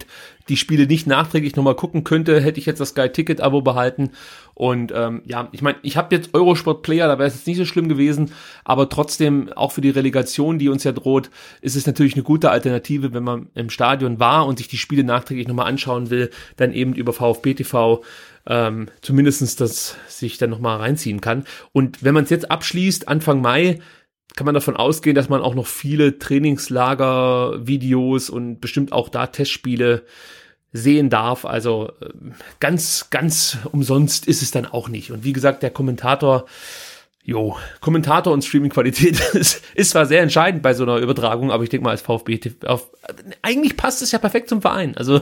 Speaker 2: die Spiele nicht nachträglich nochmal gucken könnte, hätte ich jetzt das Sky Ticket Abo behalten. Und ähm, ja, ich meine, ich habe jetzt Eurosport Player, da wäre es jetzt nicht so schlimm gewesen, aber trotzdem, auch für die Relegation, die uns ja droht, ist es natürlich eine gute Alternative, wenn man im Stadion war und sich die Spiele nachträglich nochmal anschauen will, dann eben über VfB TV ähm, zumindestens das sich dann nochmal reinziehen kann. Und wenn man es jetzt abschließt, Anfang Mai, kann man davon ausgehen, dass man auch noch viele Trainingslager-Videos und bestimmt auch da Testspiele sehen darf. Also äh, ganz, ganz umsonst ist es dann auch nicht. Und wie gesagt, der Kommentator, jo, Kommentator und Streaming-Qualität (laughs) ist, ist zwar sehr entscheidend bei so einer Übertragung, aber ich denke mal als VfB, auf, eigentlich passt es ja perfekt zum Verein. Also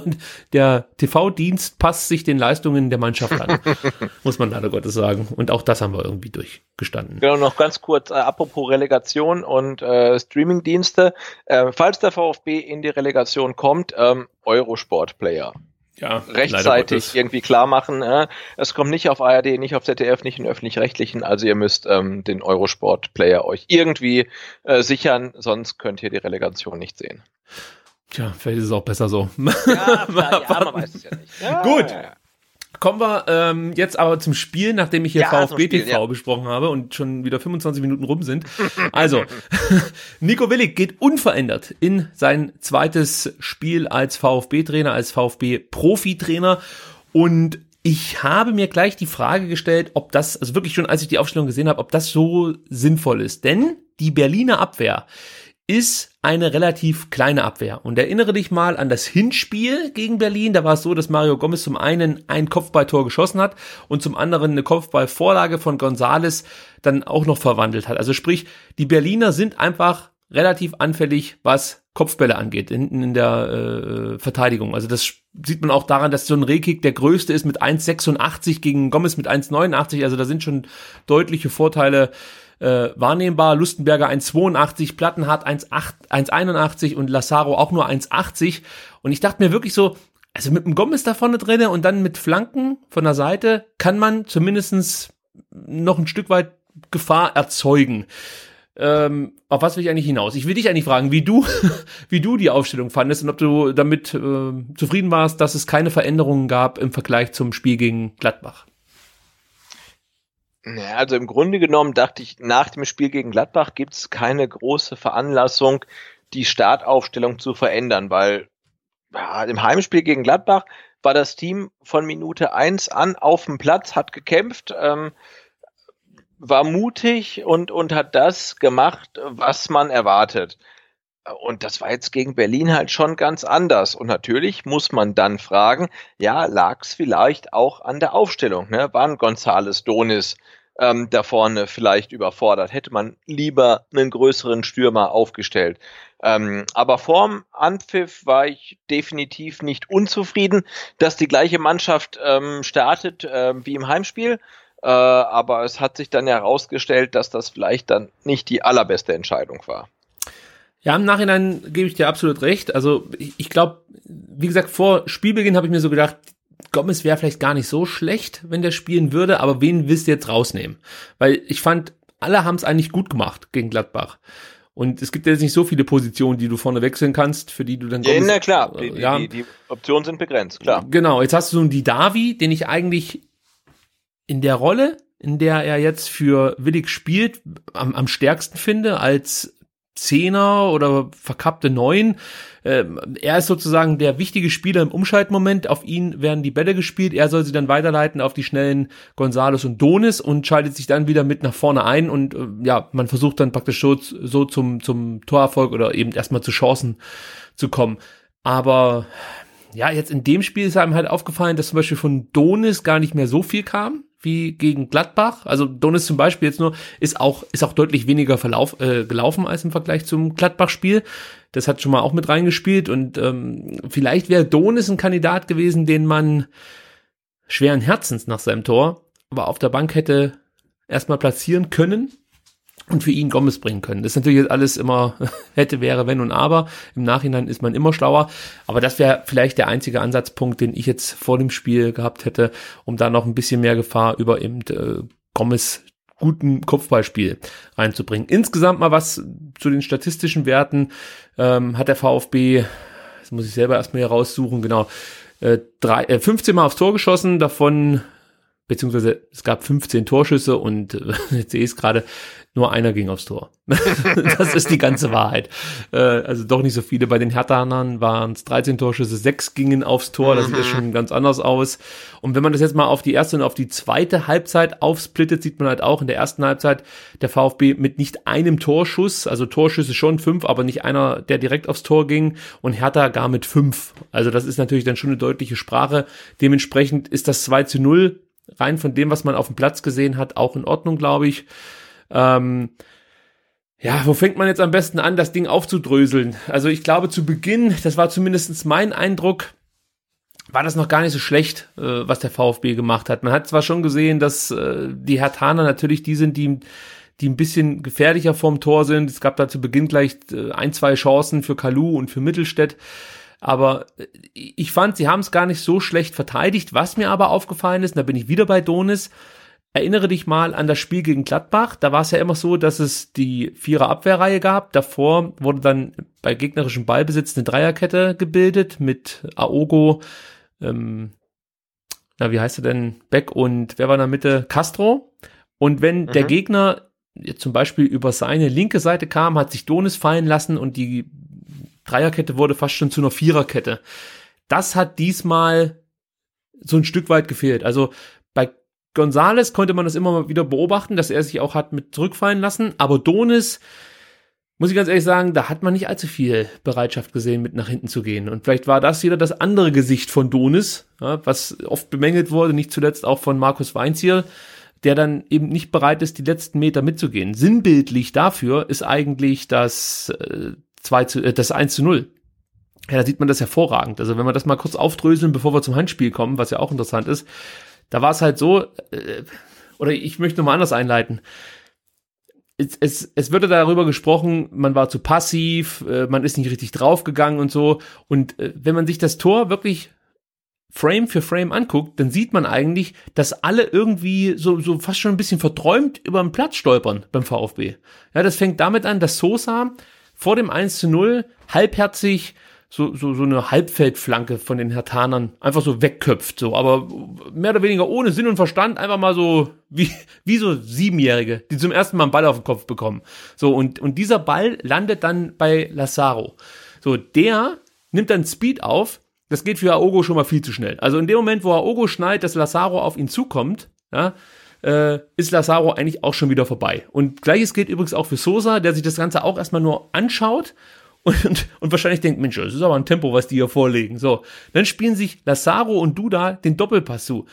Speaker 2: der TV-Dienst passt sich den Leistungen der Mannschaft an, (laughs) muss man leider Gottes sagen. Und auch das haben wir irgendwie durchgestanden.
Speaker 3: Genau, noch ganz kurz, äh, apropos Relegation und äh, Streaming-Dienste. Äh, falls der VfB in die Relegation kommt, ähm, Eurosport-Player.
Speaker 2: Ja,
Speaker 3: rechtzeitig irgendwie klar machen. Äh, es kommt nicht auf ARD, nicht auf ZDF, nicht in öffentlich-rechtlichen. Also ihr müsst ähm, den Eurosport-Player euch irgendwie äh, sichern, sonst könnt ihr die Relegation nicht sehen.
Speaker 2: Tja, vielleicht ist es auch besser so.
Speaker 3: Ja, (laughs) klar, ja man weiß es ja nicht. Ja,
Speaker 2: Gut.
Speaker 3: ja.
Speaker 2: Kommen wir ähm, jetzt aber zum Spiel, nachdem ich hier
Speaker 3: Ja,
Speaker 2: VfB
Speaker 3: Spiel,
Speaker 2: TV
Speaker 3: ja.
Speaker 2: besprochen habe und schon wieder 25 Minuten rum sind. Also, (laughs) Nico Willig geht unverändert in sein zweites Spiel als VfB-Trainer, als VfB-Profi-Trainer und ich habe mir gleich die Frage gestellt, ob das, also wirklich schon als ich die Aufstellung gesehen habe, ob das so sinnvoll ist. Denn die Berliner Abwehr ist eine relativ kleine Abwehr. Und erinnere dich mal an das Hinspiel gegen Berlin. Da war es so, dass Mario Gomez zum einen ein Kopfballtor geschossen hat und zum anderen eine Kopfballvorlage von Gonzales dann auch noch verwandelt hat. Also sprich, die Berliner sind einfach relativ anfällig, was Kopfbälle angeht, hinten in der äh, Verteidigung. Also das sieht man auch daran, dass so ein Rehkick der größte ist mit 1,86 gegen Gomez mit 1,89. Also da sind schon deutliche Vorteile äh, wahrnehmbar. Lustenberger 1,82, Plattenhardt 1,8 1,81 und Lazaro auch nur 1,80. Und ich dachte mir wirklich so, also mit dem Gomez da vorne drinne und dann mit Flanken von der Seite kann man zumindestens noch ein Stück weit Gefahr erzeugen. Ähm, auf was will ich eigentlich hinaus? Ich will dich eigentlich fragen, wie du, (laughs) wie du die Aufstellung fandest und ob du damit äh, zufrieden warst, dass es keine Veränderungen gab im Vergleich zum Spiel gegen Gladbach.
Speaker 3: Also im Grunde genommen dachte ich, nach dem Spiel gegen Gladbach gibt es keine große Veranlassung, die Startaufstellung zu verändern, weil ja, im Heimspiel gegen Gladbach war das Team von Minute eins an auf dem Platz, hat gekämpft, ähm, war mutig und, und hat das gemacht, was man erwartet. Und das war jetzt gegen Berlin halt schon ganz anders. Und natürlich muss man dann fragen, ja, lag es vielleicht auch an der Aufstellung? Ne? Waren Gonzales Donis ähm, da vorne vielleicht überfordert? Hätte man lieber einen größeren Stürmer aufgestellt? Ähm, aber vorm Anpfiff war ich definitiv nicht unzufrieden, dass die gleiche Mannschaft ähm, startet äh, wie im Heimspiel. Äh, aber es hat sich dann herausgestellt, dass das vielleicht dann nicht die allerbeste Entscheidung war.
Speaker 2: Ja, im Nachhinein gebe ich dir absolut recht. Also ich, ich glaube, wie gesagt, vor Spielbeginn habe ich mir so gedacht, Gomez wäre vielleicht gar nicht so schlecht, wenn der spielen würde, aber wen willst du jetzt rausnehmen? Weil ich fand, alle haben es eigentlich gut gemacht gegen Gladbach. Und es gibt jetzt nicht so viele Positionen, die du vorne wechseln kannst, für die du dann
Speaker 3: Ja,
Speaker 2: Gomez-
Speaker 3: na klar, die,
Speaker 2: äh, ja,
Speaker 3: die, die Optionen sind begrenzt, klar.
Speaker 2: Genau, jetzt hast du so einen Didavi, den ich eigentlich in der Rolle, in der er jetzt für Willig spielt, am, am stärksten finde, als Zehner oder verkappte Neun. Ähm, er ist sozusagen der wichtige Spieler im Umschaltmoment. Auf ihn werden die Bälle gespielt. Er soll sie dann weiterleiten auf die schnellen Gonzales und Donis und schaltet sich dann wieder mit nach vorne ein. Und äh, ja, man versucht dann praktisch so, so zum, zum Torerfolg oder eben erstmal zu Chancen zu kommen. Aber ja, jetzt in dem Spiel ist einem halt aufgefallen, dass zum Beispiel von Donis gar nicht mehr so viel kam wie gegen Gladbach. Also Donis zum Beispiel jetzt nur ist auch ist auch deutlich weniger Verlauf äh, gelaufen als im Vergleich zum Gladbach-Spiel. Das hat schon mal auch mit reingespielt und ähm, vielleicht wäre Donis ein Kandidat gewesen, den man schweren Herzens nach seinem Tor, aber auf der Bank hätte erstmal platzieren können und für ihn Gomez bringen können. Das ist natürlich jetzt alles immer (laughs) hätte, wäre, wenn und aber. Im Nachhinein ist man immer schlauer. Aber das wäre vielleicht der einzige Ansatzpunkt, den ich jetzt vor dem Spiel gehabt hätte, um da noch ein bisschen mehr Gefahr über eben äh, Gomez guten Kopfballspiel reinzubringen. Insgesamt mal was zu den statistischen Werten ähm, hat der VfB, das muss ich selber erstmal hier raussuchen, genau, äh, drei, äh, 15 Mal aufs Tor geschossen, davon beziehungsweise es gab 15 Torschüsse und äh, (laughs) jetzt sehe ich es gerade, nur einer ging aufs Tor. (laughs) das ist die ganze Wahrheit. Äh, also doch nicht so viele. Bei den Herthanern waren es 13 Torschüsse, sechs gingen aufs Tor. Das sieht mhm. schon ganz anders aus. Und wenn man das jetzt mal auf die erste und auf die zweite Halbzeit aufsplittet, sieht man halt auch in der ersten Halbzeit der VfB mit nicht einem Torschuss, also Torschüsse schon fünf, aber nicht einer, der direkt aufs Tor ging und Hertha gar mit fünf. Also das ist natürlich dann schon eine deutliche Sprache. Dementsprechend ist das 2 zu 0 rein von dem, was man auf dem Platz gesehen hat, auch in Ordnung, glaube ich. Ähm, ja, wo fängt man jetzt am besten an, das Ding aufzudröseln? Also ich glaube zu Beginn, das war zumindest mein Eindruck, war das noch gar nicht so schlecht, äh, was der VfB gemacht hat. Man hat zwar schon gesehen, dass äh, die Hertaner natürlich die sind, die, die ein bisschen gefährlicher vorm Tor sind. Es gab da zu Beginn gleich äh, ein, zwei Chancen für Kalu und für Mittelstädt. Aber äh, ich fand, sie haben es gar nicht so schlecht verteidigt. Was mir aber aufgefallen ist, und da bin ich wieder bei Donis, Erinnere dich mal an das Spiel gegen Gladbach. Da war es ja immer so, dass es die Vierer Abwehrreihe gab. Davor wurde dann bei gegnerischem Ballbesitz eine Dreierkette gebildet mit Aogo, ähm, na, wie heißt er denn? Beck und wer war in der Mitte? Castro. Und wenn mhm. der Gegner zum Beispiel über seine linke Seite kam, hat sich Donis fallen lassen und die Dreierkette wurde fast schon zu einer Viererkette. Das hat diesmal so ein Stück weit gefehlt. Also bei Gonzales konnte man das immer mal wieder beobachten, dass er sich auch hat mit zurückfallen lassen. Aber Donis, muss ich ganz ehrlich sagen, da hat man nicht allzu viel Bereitschaft gesehen, mit nach hinten zu gehen. Und vielleicht war das wieder das andere Gesicht von Donis, ja, was oft bemängelt wurde, nicht zuletzt auch von Markus Weinziel, der dann eben nicht bereit ist, die letzten Meter mitzugehen. Sinnbildlich dafür ist eigentlich das, äh, 2 zu, äh, das 1 zu 0. Ja, da sieht man das hervorragend. Also wenn wir das mal kurz aufdröseln, bevor wir zum Handspiel kommen, was ja auch interessant ist, da war es halt so, äh, oder ich möchte nochmal anders einleiten. Es, es, es würde darüber gesprochen, man war zu passiv, äh, man ist nicht richtig draufgegangen und so. Und äh, wenn man sich das Tor wirklich Frame für Frame anguckt, dann sieht man eigentlich, dass alle irgendwie so, so fast schon ein bisschen verträumt über den Platz stolpern beim VfB. Ja, das fängt damit an, dass Sosa vor dem 1 zu 0 halbherzig so, so, so eine Halbfeldflanke von den Hertanern einfach so wegköpft, so, aber mehr oder weniger ohne Sinn und Verstand, einfach mal so wie, wie so Siebenjährige, die zum ersten Mal einen Ball auf den Kopf bekommen. So, und, und dieser Ball landet dann bei Lazaro. So, der nimmt dann Speed auf, das geht für Aogo schon mal viel zu schnell. Also in dem Moment, wo Aogo schneit, dass Lazaro auf ihn zukommt, ja, äh, ist Lazaro eigentlich auch schon wieder vorbei. Und gleiches gilt übrigens auch für Sosa, der sich das Ganze auch erstmal nur anschaut und, und wahrscheinlich denkt, Mensch, das ist aber ein Tempo, was die hier vorlegen. So, dann spielen sich Lazaro und Duda den Doppelpass zu.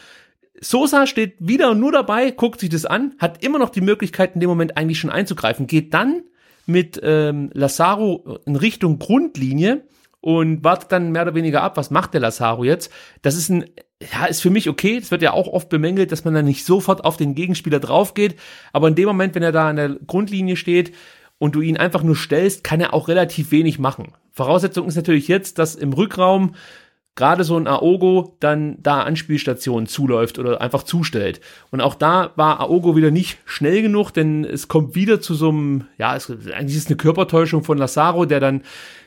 Speaker 2: Sosa steht wieder nur dabei, guckt sich das an, hat immer noch die Möglichkeit, in dem Moment eigentlich schon einzugreifen, geht dann mit ähm, Lazaro in Richtung Grundlinie und wartet dann mehr oder weniger ab, was macht der Lazaro jetzt. Das ist ein, ja, ist für mich okay. Das wird ja auch oft bemängelt, dass man dann nicht sofort auf den Gegenspieler drauf geht. Aber in dem Moment, wenn er da an der Grundlinie steht und du ihn einfach nur stellst, kann er auch relativ wenig machen. Voraussetzung ist natürlich jetzt, dass im Rückraum gerade so ein Aogo dann da Anspielstationen zuläuft oder einfach zustellt. Und auch da war Aogo wieder nicht schnell genug, denn es kommt wieder zu so einem, ja, es, eigentlich ist eine Körpertäuschung von Lazaro, der dann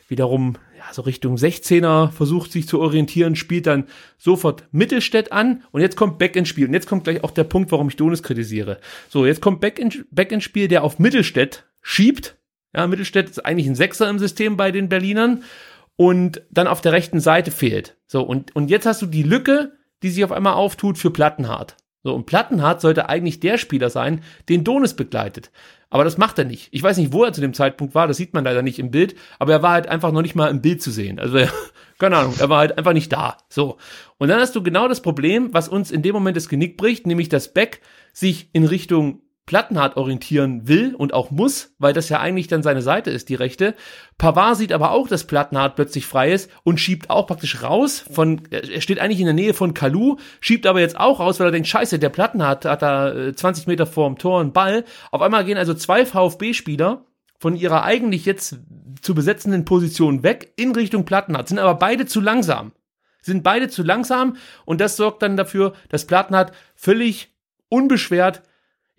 Speaker 2: wiederum so Richtung 16er versucht sich zu orientieren, spielt dann sofort Mittelstädt an und jetzt kommt Beck ins Spiel. Und jetzt kommt gleich auch der Punkt, warum ich Donis kritisiere. So, jetzt kommt Beck, in, Beck ins Spiel, der auf Mittelstädt schiebt. Ja, Mittelstädt ist eigentlich ein Sechser im System bei den Berlinern und dann auf der rechten Seite fehlt. So, und, und jetzt hast du die Lücke, die sich auf einmal auftut für Plattenhardt. So, und Plattenhardt sollte eigentlich der Spieler sein, den Donis begleitet. Aber das macht er nicht. Ich weiß nicht, wo er zu dem Zeitpunkt war, das sieht man leider nicht im Bild, aber er war halt einfach noch nicht mal im Bild zu sehen. Also, (laughs) keine Ahnung, er war halt einfach nicht da. So. Und dann hast du genau das Problem, was uns in dem Moment das Genick bricht, nämlich dass Beck sich in Richtung Plattenhardt orientieren will und auch muss, weil das ja eigentlich dann seine Seite ist, die rechte. Pavard sieht aber auch, dass Plattenhardt plötzlich frei ist und schiebt auch praktisch raus von, er steht eigentlich in der Nähe von Kalu, schiebt aber jetzt auch raus, weil er denkt, scheiße, der Plattenhardt hat da 20 äh, Meter vorm Tor einen Ball. Auf einmal gehen also zwei VfB-Spieler von ihrer eigentlich jetzt zu besetzenden Position weg in Richtung Plattenhardt, sind aber beide zu langsam. Sind beide zu langsam und das sorgt dann dafür, dass Plattenhardt völlig unbeschwert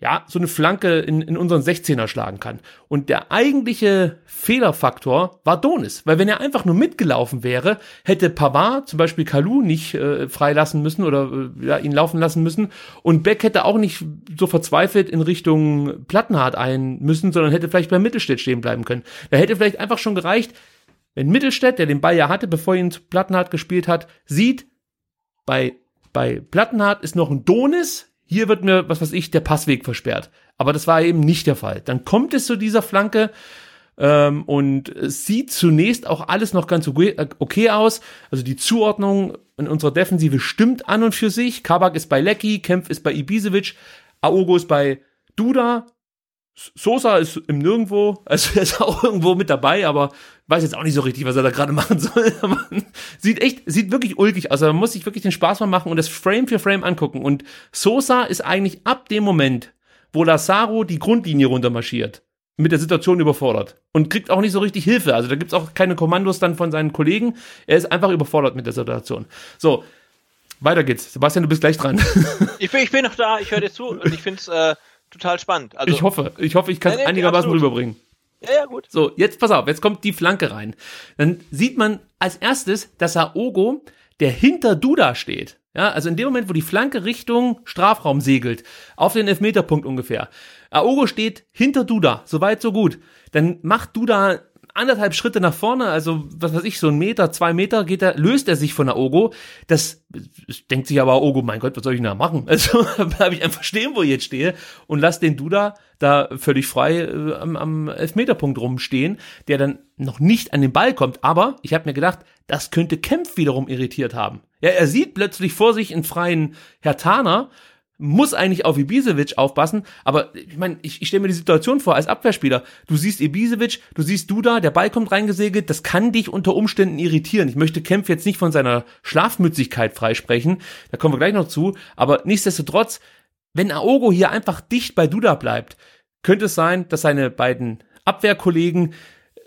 Speaker 2: ja, so eine Flanke in, in unseren 16er schlagen kann. Und der eigentliche Fehlerfaktor war Donis, weil wenn er einfach nur mitgelaufen wäre, hätte Pavard zum Beispiel Kalu nicht äh, freilassen müssen oder äh, ja, ihn laufen lassen müssen und Beck hätte auch nicht so verzweifelt in Richtung Plattenhardt ein müssen, sondern hätte vielleicht bei Mittelstädt stehen bleiben können. Da hätte vielleicht einfach schon gereicht, wenn Mittelstädt, der den Ball ja hatte, bevor ihn Plattenhardt gespielt hat, sieht, bei, bei Plattenhardt ist noch ein Donis, hier wird mir, was weiß ich, der Passweg versperrt. Aber das war eben nicht der Fall. Dann kommt es zu dieser Flanke ähm, und sieht zunächst auch alles noch ganz okay aus. Also die Zuordnung in unserer Defensive stimmt an und für sich. Kabak ist bei Lecky, Kempf ist bei Ibisevic, Aogo ist bei Duda, Sosa ist im Nirgendwo, also (laughs) er ist auch irgendwo mit dabei, aber weiß jetzt auch nicht so richtig, was er da gerade machen (laughs) soll. sieht echt, sieht wirklich ulkig aus. Also man muss sich wirklich den Spaß mal machen und das Frame für Frame angucken. Und Sosa ist eigentlich ab dem Moment, wo Lazaro die Grundlinie runtermarschiert, mit der Situation überfordert und kriegt auch nicht so richtig Hilfe. Also da gibt's auch keine Kommandos dann von seinen Kollegen. Er ist einfach überfordert mit der Situation. So, weiter geht's. Sebastian, du bist gleich dran. (laughs)
Speaker 3: ich, bin, ich bin noch da, ich höre dir zu und ich finde es äh, total spannend.
Speaker 2: Also, ich hoffe, ich hoffe, ich kann es einigermaßen absolut. rüberbringen.
Speaker 3: Ja, ja, gut.
Speaker 2: So, jetzt pass auf, jetzt kommt die Flanke rein. Dann sieht man als erstes, dass Aogo, der hinter Duda steht, ja, also in dem Moment, wo die Flanke Richtung Strafraum segelt, auf den Elfmeterpunkt ungefähr. Aogo steht hinter Duda, so weit, so gut. Dann macht Duda anderthalb Schritte nach vorne, also was weiß ich, so ein Meter, zwei Meter geht er, löst er sich von der Ogo. Das denkt sich aber Ogo, mein Gott, was soll ich denn da machen? Also (laughs) bleibe ich einfach stehen, wo ich jetzt stehe und lass den Duda da völlig frei äh, am, am Elfmeterpunkt rumstehen, der dann noch nicht an den Ball kommt. Aber ich habe mir gedacht, das könnte Kempf wiederum irritiert haben. Ja, er sieht plötzlich vor sich einen freien Herr Taner, muss eigentlich auf Ibisevic aufpassen, aber ich meine, ich, ich stelle mir die Situation vor als Abwehrspieler. Du siehst Ibisevic, du siehst Duda, der Ball kommt reingesegelt, das kann dich unter Umständen irritieren. Ich möchte Kempf jetzt nicht von seiner Schlafmützigkeit freisprechen, da kommen wir gleich noch zu, aber nichtsdestotrotz, wenn Aogo hier einfach dicht bei Duda bleibt, könnte es sein, dass seine beiden Abwehrkollegen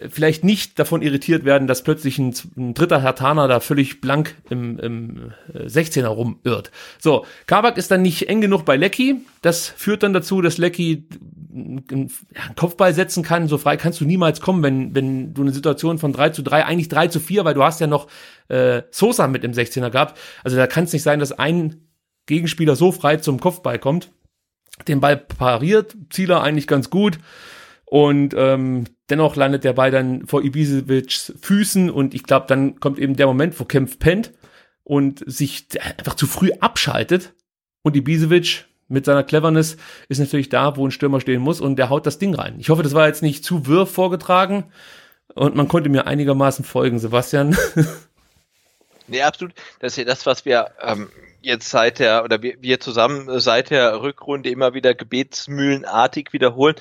Speaker 2: vielleicht nicht davon irritiert werden, dass plötzlich ein, ein dritter Hertaner da völlig blank im, im 16er äh, rumirrt. So, Kabak ist dann nicht eng genug bei Lecky. Das führt dann dazu, dass Lecky einen, Kopfball setzen kann. So frei kannst du niemals kommen, wenn, wenn du eine Situation von 3 zu 3, eigentlich 3 zu 4, weil du hast ja noch äh, Sosa mit im 16er gehabt. Also da kann es nicht sein, dass ein Gegenspieler so frei zum Kopfball kommt. Den Ball pariert, Zieler eigentlich ganz gut. Und ähm, dennoch landet der Ball dann vor Ibisevics Füßen und ich glaube, dann kommt eben der Moment, wo Kempf pennt und sich einfach zu früh abschaltet und Ibisevic mit seiner Cleverness ist natürlich da, wo ein Stürmer stehen muss und der haut das Ding rein. Ich hoffe, das war jetzt nicht zu wirr vorgetragen und man konnte mir einigermaßen folgen, Sebastian. (laughs)
Speaker 3: nee, absolut. Das ist ja das, was wir ähm, jetzt seit der, oder wir, wir zusammen seit der Rückrunde immer wieder gebetsmühlenartig wiederholen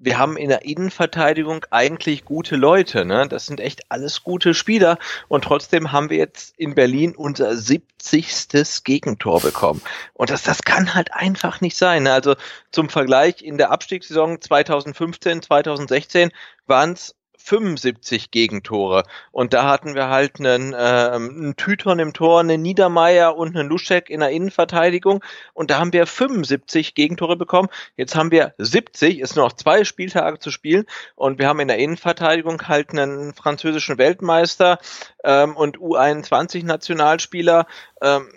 Speaker 3: wir haben in der Innenverteidigung eigentlich gute Leute, ne? Das sind echt alles gute Spieler und trotzdem haben wir jetzt in Berlin unser 70. Gegentor bekommen. Und das, das kann halt einfach nicht sein. Also zum Vergleich in der Abstiegssaison 2015, 2016 waren es 75 Gegentore. Und da hatten wir halt einen, äh, einen Tüton im Tor, einen Niedermeier und einen Luschek in der Innenverteidigung. Und da haben wir 75 Gegentore bekommen. Jetzt haben wir 70, ist nur noch zwei Spieltage zu spielen. Und wir haben in der Innenverteidigung halt einen französischen Weltmeister ähm, und U21-Nationalspieler. Ähm,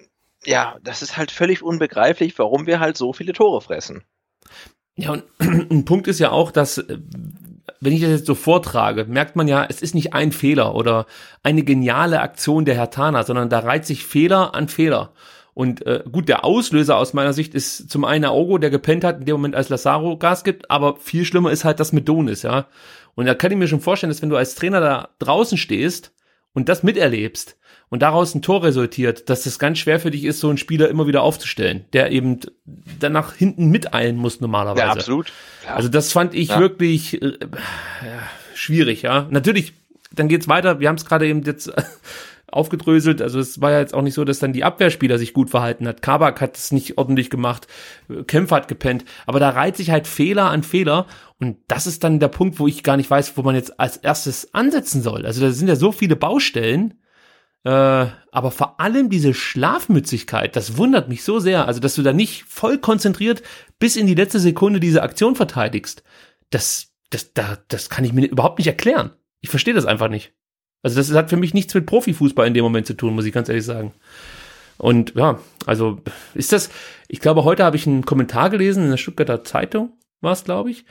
Speaker 3: ja, das ist halt völlig unbegreiflich, warum wir halt so viele Tore fressen.
Speaker 2: Ja, und (clears throat) ein Punkt ist ja auch, dass äh, wenn ich das jetzt so vortrage, merkt man ja, es ist nicht ein Fehler oder eine geniale Aktion der Hertaner, sondern da reiht sich Fehler an Fehler. Und äh, gut, der Auslöser aus meiner Sicht ist zum einen Aogo, der gepennt hat in dem Moment, als Lazaro Gas gibt, aber viel schlimmer ist halt das mit Donis, ja. Und da kann ich mir schon vorstellen, dass wenn du als Trainer da draußen stehst und das miterlebst und daraus ein Tor resultiert, dass das ganz schwer für dich ist, so einen Spieler immer wieder aufzustellen, der eben dann nach hinten miteilen muss normalerweise.
Speaker 3: Ja, absolut. Ja.
Speaker 2: Also das fand ich ja. wirklich äh, schwierig, ja. Natürlich, dann geht's weiter. Wir haben es gerade eben jetzt (laughs) aufgedröselt. Also es war ja jetzt auch nicht so, dass dann die Abwehrspieler sich gut verhalten hat. Kabak hat es nicht ordentlich gemacht, Kämpfer hat gepennt. Aber da reiht sich halt Fehler an Fehler. Und das ist dann der Punkt, wo ich gar nicht weiß, wo man jetzt als erstes ansetzen soll. Also da sind ja so viele Baustellen. Äh, aber vor allem diese Schlafmützigkeit, das wundert mich so sehr. Also, dass du da nicht voll konzentriert bis in die letzte Sekunde diese Aktion verteidigst. Das, das, da, das kann ich mir überhaupt nicht erklären. Ich verstehe das einfach nicht. Also das hat für mich nichts mit Profifußball in dem Moment zu tun, muss ich ganz ehrlich sagen. Und ja, also ist das, ich glaube, heute habe ich einen Kommentar gelesen in der Stuttgarter Zeitung, war es, glaube ich.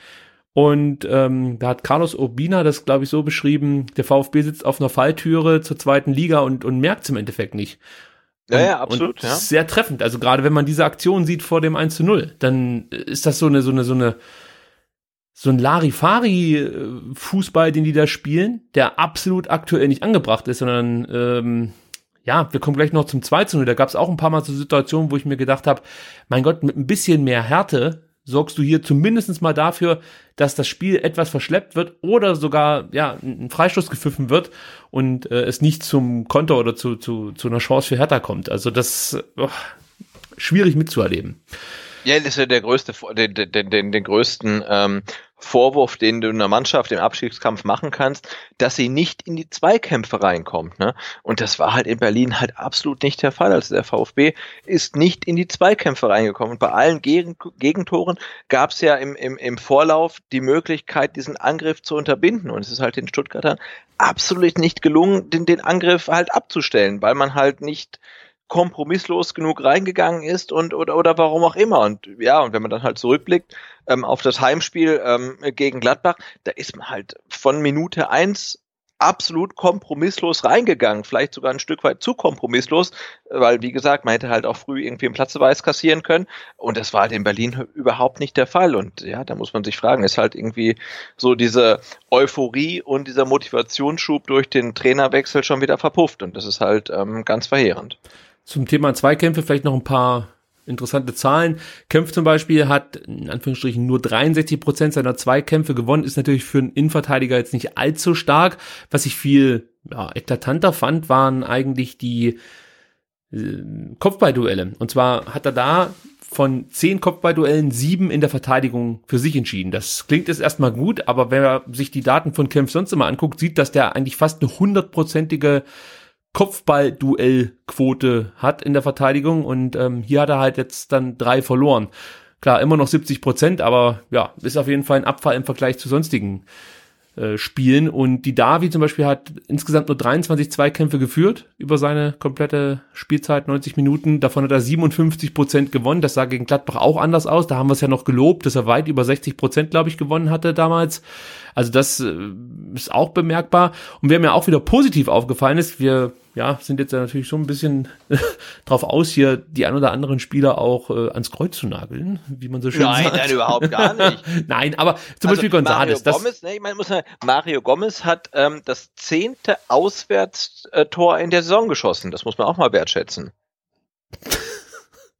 Speaker 2: Und ähm, da hat Carlos Urbina das, glaube ich, so beschrieben, der VfB sitzt auf einer Falltüre zur zweiten Liga und, und merkt es im Endeffekt nicht.
Speaker 3: Und, ja, ja, absolut. Ja.
Speaker 2: Sehr treffend. Also gerade wenn man diese Aktion sieht vor dem 1 zu 0, dann ist das so eine, so eine, so eine, so ein Larifari-Fußball, den die da spielen, der absolut aktuell nicht angebracht ist, sondern ähm, ja, wir kommen gleich noch zum 2 zu 0. Da gab es auch ein paar Mal so Situationen, wo ich mir gedacht habe, mein Gott, mit ein bisschen mehr Härte sorgst du hier zumindest mal dafür, dass das Spiel etwas verschleppt wird oder sogar ja ein Freistoß gepfiffen wird und äh, es nicht zum Konter oder zu, zu, zu einer Chance für Hertha kommt. Also das oh, schwierig mitzuerleben.
Speaker 3: Ja, das ist ja der größte, den, den, den, den größten ähm, Vorwurf, den du einer Mannschaft im Abstiegskampf machen kannst, dass sie nicht in die Zweikämpfe reinkommt. Ne? Und das war halt in Berlin halt absolut nicht der Fall. Also der VfB ist nicht in die Zweikämpfe reingekommen. Und bei allen Gegen Gegentoren gab es ja im, im, im Vorlauf die Möglichkeit, diesen Angriff zu unterbinden. Und es ist halt den Stuttgartern absolut nicht gelungen, den, den Angriff halt abzustellen, weil man halt nicht kompromisslos genug reingegangen ist und oder, oder warum auch immer. Und ja, und wenn man dann halt zurückblickt ähm, auf das Heimspiel ähm, gegen Gladbach, da ist man halt von Minute eins absolut kompromisslos reingegangen, vielleicht sogar ein Stück weit zu kompromisslos, weil wie gesagt, man hätte halt auch früh irgendwie einen Platzbeweis kassieren können und das war halt in Berlin überhaupt nicht der Fall und ja, da muss man sich fragen, ist halt irgendwie so diese Euphorie und dieser Motivationsschub durch den Trainerwechsel schon wieder verpufft und das ist halt ähm, ganz verheerend.
Speaker 2: Zum Thema Zweikämpfe vielleicht noch ein paar interessante Zahlen. Kempf zum Beispiel hat in Anführungsstrichen nur 63 Prozent seiner Zweikämpfe gewonnen, ist natürlich für einen Innenverteidiger jetzt nicht allzu stark. Was ich viel ja, eklatanter fand, waren eigentlich die äh, Kopfballduelle. Und zwar hat er da von zehn Kopfballduellen sieben in der Verteidigung für sich entschieden. Das klingt jetzt erstmal gut, aber wenn man sich die Daten von Kempf sonst immer anguckt, sieht, dass der eigentlich fast eine hundertprozentige Kopfball-Duellquote hat in der Verteidigung und ähm, hier hat er halt jetzt dann drei verloren. Klar, immer noch 70 Prozent, aber ja, ist auf jeden Fall ein Abfall im Vergleich zu sonstigen äh, spielen. Und die Davi zum Beispiel hat insgesamt nur 23 Zweikämpfe geführt über seine komplette Spielzeit, 90 Minuten. Davon hat er 57 Prozent gewonnen. Das sah gegen Gladbach auch anders aus. Da haben wir es ja noch gelobt, dass er weit über 60 Prozent, glaube ich, gewonnen hatte damals. Also das äh, ist auch bemerkbar. Und wer mir auch wieder positiv aufgefallen ist, wir ja, sind jetzt ja natürlich schon ein bisschen (laughs) drauf aus, hier die ein oder anderen Spieler auch äh, ans Kreuz zu nageln, wie man so schön
Speaker 3: nein,
Speaker 2: sagt.
Speaker 3: Nein, nein, überhaupt gar (laughs) nicht.
Speaker 2: nein, aber zum also Beispiel González.
Speaker 3: Mario Gomez, ne, ich meine, muss man, Mario Gomez hat ähm, das zehnte Auswärtstor in der Saison geschossen. Das muss man auch mal wertschätzen.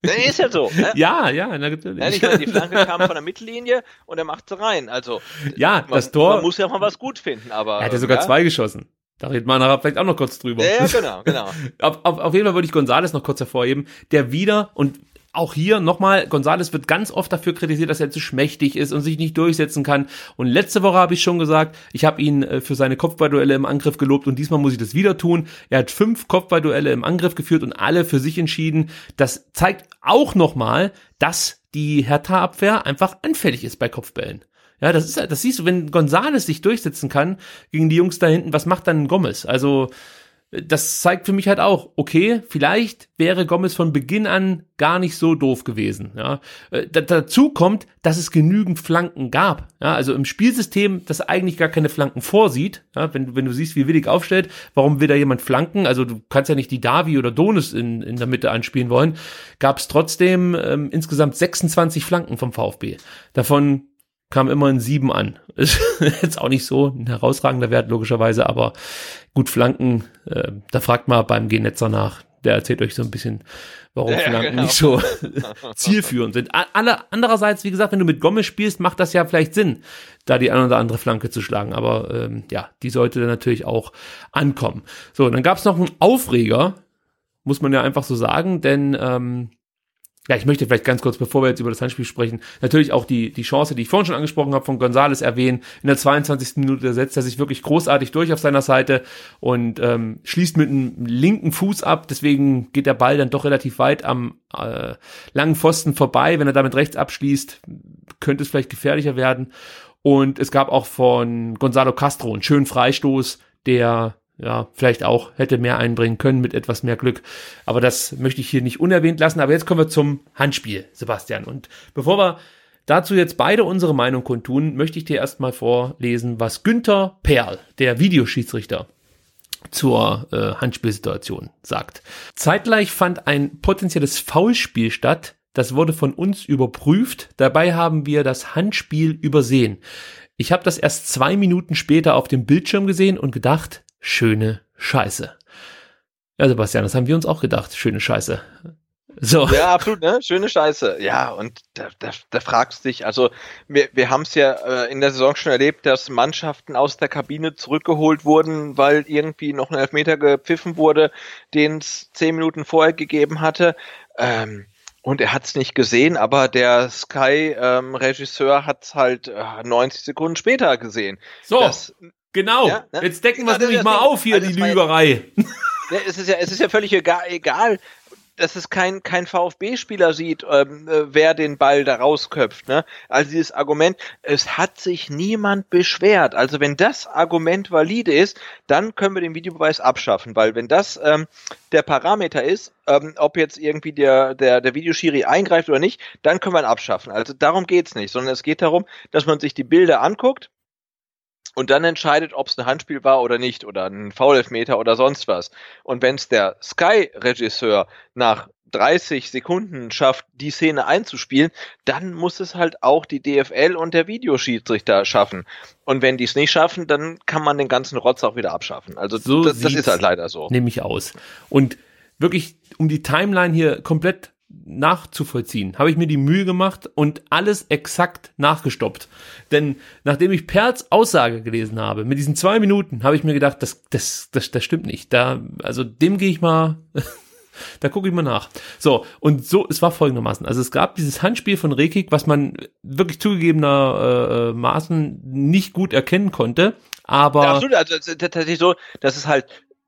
Speaker 3: Nee, ist ja so. Ne? (laughs)
Speaker 2: Ja, ja, natürlich.
Speaker 3: Ja, die Flanke kam von der Mittellinie und er macht sie rein. Also,
Speaker 2: ja, man, das Tor.
Speaker 3: Man muss ja mal was gut finden, aber.
Speaker 2: Er hat ja sogar ja. zwei geschossen. Da redet man nachher vielleicht auch noch kurz drüber.
Speaker 3: Ja, genau, genau. (laughs)
Speaker 2: auf, auf, auf jeden Fall würde ich Gonzales noch kurz hervorheben, der wieder und auch hier nochmal, Gonzales wird ganz oft dafür kritisiert, dass er zu schmächtig ist und sich nicht durchsetzen kann. Und letzte Woche habe ich schon gesagt, ich habe ihn äh, für seine Kopfballduelle im Angriff gelobt und diesmal muss ich das wieder tun. Er hat fünf Kopfballduelle im Angriff geführt und alle für sich entschieden. Das zeigt auch nochmal, dass die Hertha-Abwehr einfach anfällig ist bei Kopfbällen. Ja, das ist, das siehst du, wenn Gonzales sich durchsetzen kann gegen die Jungs da hinten, was macht dann Gomez? Also, das zeigt für mich halt auch, okay, vielleicht wäre Gomez von Beginn an gar nicht so doof gewesen. Ja. Äh, dazu kommt, dass es genügend Flanken gab. Ja, also im Spielsystem, das eigentlich gar keine Flanken vorsieht. Ja, wenn, wenn du siehst, wie Willig aufstellt, warum will da jemand flanken? Also du kannst ja nicht die Davi oder Donis in, in der Mitte anspielen wollen. Gab es trotzdem ähm, insgesamt 26 Flanken vom VfB. Davon kam immer ein Sieben an. (laughs) Ist jetzt auch nicht so ein herausragender Wert, logischerweise, aber gut, Flanken, äh, da fragt mal beim Genetzer nach. Der erzählt euch so ein bisschen, warum ja, Flanken genau. nicht so (laughs) zielführend sind. Alle, andererseits, wie gesagt, wenn du mit Gomez spielst, macht das ja vielleicht Sinn, da die eine oder andere Flanke zu schlagen. Aber ähm, ja, die sollte dann natürlich auch ankommen. So, dann gab es noch einen Aufreger, muss man ja einfach so sagen, denn ähm, ja, ich möchte vielleicht ganz kurz, bevor wir jetzt über das Handspiel sprechen, natürlich auch die, die Chance, die ich vorhin schon angesprochen habe, von Gonzales erwähnen. In der 22. Minute setzt er sich wirklich großartig durch auf seiner Seite und ähm, schließt mit einem linken Fuß ab. Deswegen geht der Ball dann doch relativ weit am äh, langen Pfosten vorbei. Wenn er damit rechts abschließt, könnte es vielleicht gefährlicher werden. Und es gab auch von Gonzalo Castro einen schönen Freistoß, der ja, vielleicht auch hätte mehr einbringen können mit etwas mehr Glück. Aber das möchte ich hier nicht unerwähnt lassen. Aber jetzt kommen wir zum Handspiel, Sebastian. Und bevor wir dazu jetzt beide unsere Meinung kundtun, möchte ich dir erstmal vorlesen, was Günther Perl, der Videoschiedsrichter, zur äh, Handspielsituation sagt. Zeitgleich fand ein potenzielles Foulspiel statt. Das wurde von uns überprüft. Dabei haben wir das Handspiel übersehen. Ich habe das erst zwei Minuten später auf dem Bildschirm gesehen und gedacht, schöne Scheiße. Ja, Sebastian, das haben wir uns auch gedacht. Schöne Scheiße.
Speaker 3: So. Ja, absolut, ne? Schöne Scheiße. Ja, und da, da, da fragst du dich, also wir, wir haben es ja äh, in der Saison schon erlebt, dass Mannschaften aus der Kabine zurückgeholt wurden, weil irgendwie noch ein Elfmeter gepfiffen wurde, den es zehn Minuten vorher gegeben hatte. Ähm, und er hat es nicht gesehen, aber der Sky-Regisseur ähm, hat es halt äh, 90 Sekunden später gesehen.
Speaker 2: So. Das, Genau. Ja, ne? Jetzt decken wir es nämlich mal auf hier, also die Lügerei.
Speaker 3: Ja, (laughs) es, ist ja, es ist ja völlig egal, egal dass es kein, kein VfB-Spieler sieht, ähm, äh, wer den Ball da rausköpft. Ne? Also dieses Argument, es hat sich niemand beschwert. Also wenn das Argument valide ist, dann können wir den Videobeweis abschaffen, weil wenn das ähm, der Parameter ist, ähm, ob jetzt irgendwie der, der, der Videoschiri eingreift oder nicht, dann können wir ihn abschaffen. Also darum geht's nicht, sondern es geht darum, dass man sich die Bilder anguckt, und dann entscheidet, ob es ein Handspiel war oder nicht oder ein Foul-Elfmeter oder sonst was. Und wenn es der Sky-Regisseur nach 30 Sekunden schafft, die Szene einzuspielen, dann muss es halt auch die DFL und der Videoschiedsrichter schaffen. Und wenn die es nicht schaffen, dann kann man den ganzen Rotz auch wieder abschaffen. Also so das, das ist halt leider so.
Speaker 2: Nehme ich aus. Und wirklich, um die Timeline hier komplett nachzuvollziehen, habe ich mir die Mühe gemacht und alles exakt nachgestoppt. Denn nachdem ich Perls Aussage gelesen habe, mit diesen zwei Minuten, habe ich mir gedacht, das, das, das, das stimmt nicht. Da, also dem gehe ich mal, (laughs) da gucke ich mal nach. So, und so, es war folgendermaßen. Also es gab dieses Handspiel von Rekik, was man wirklich zugegebenermaßen äh, nicht gut erkennen konnte. Aber. Ja,
Speaker 3: absolut, also tatsächlich so, dass es halt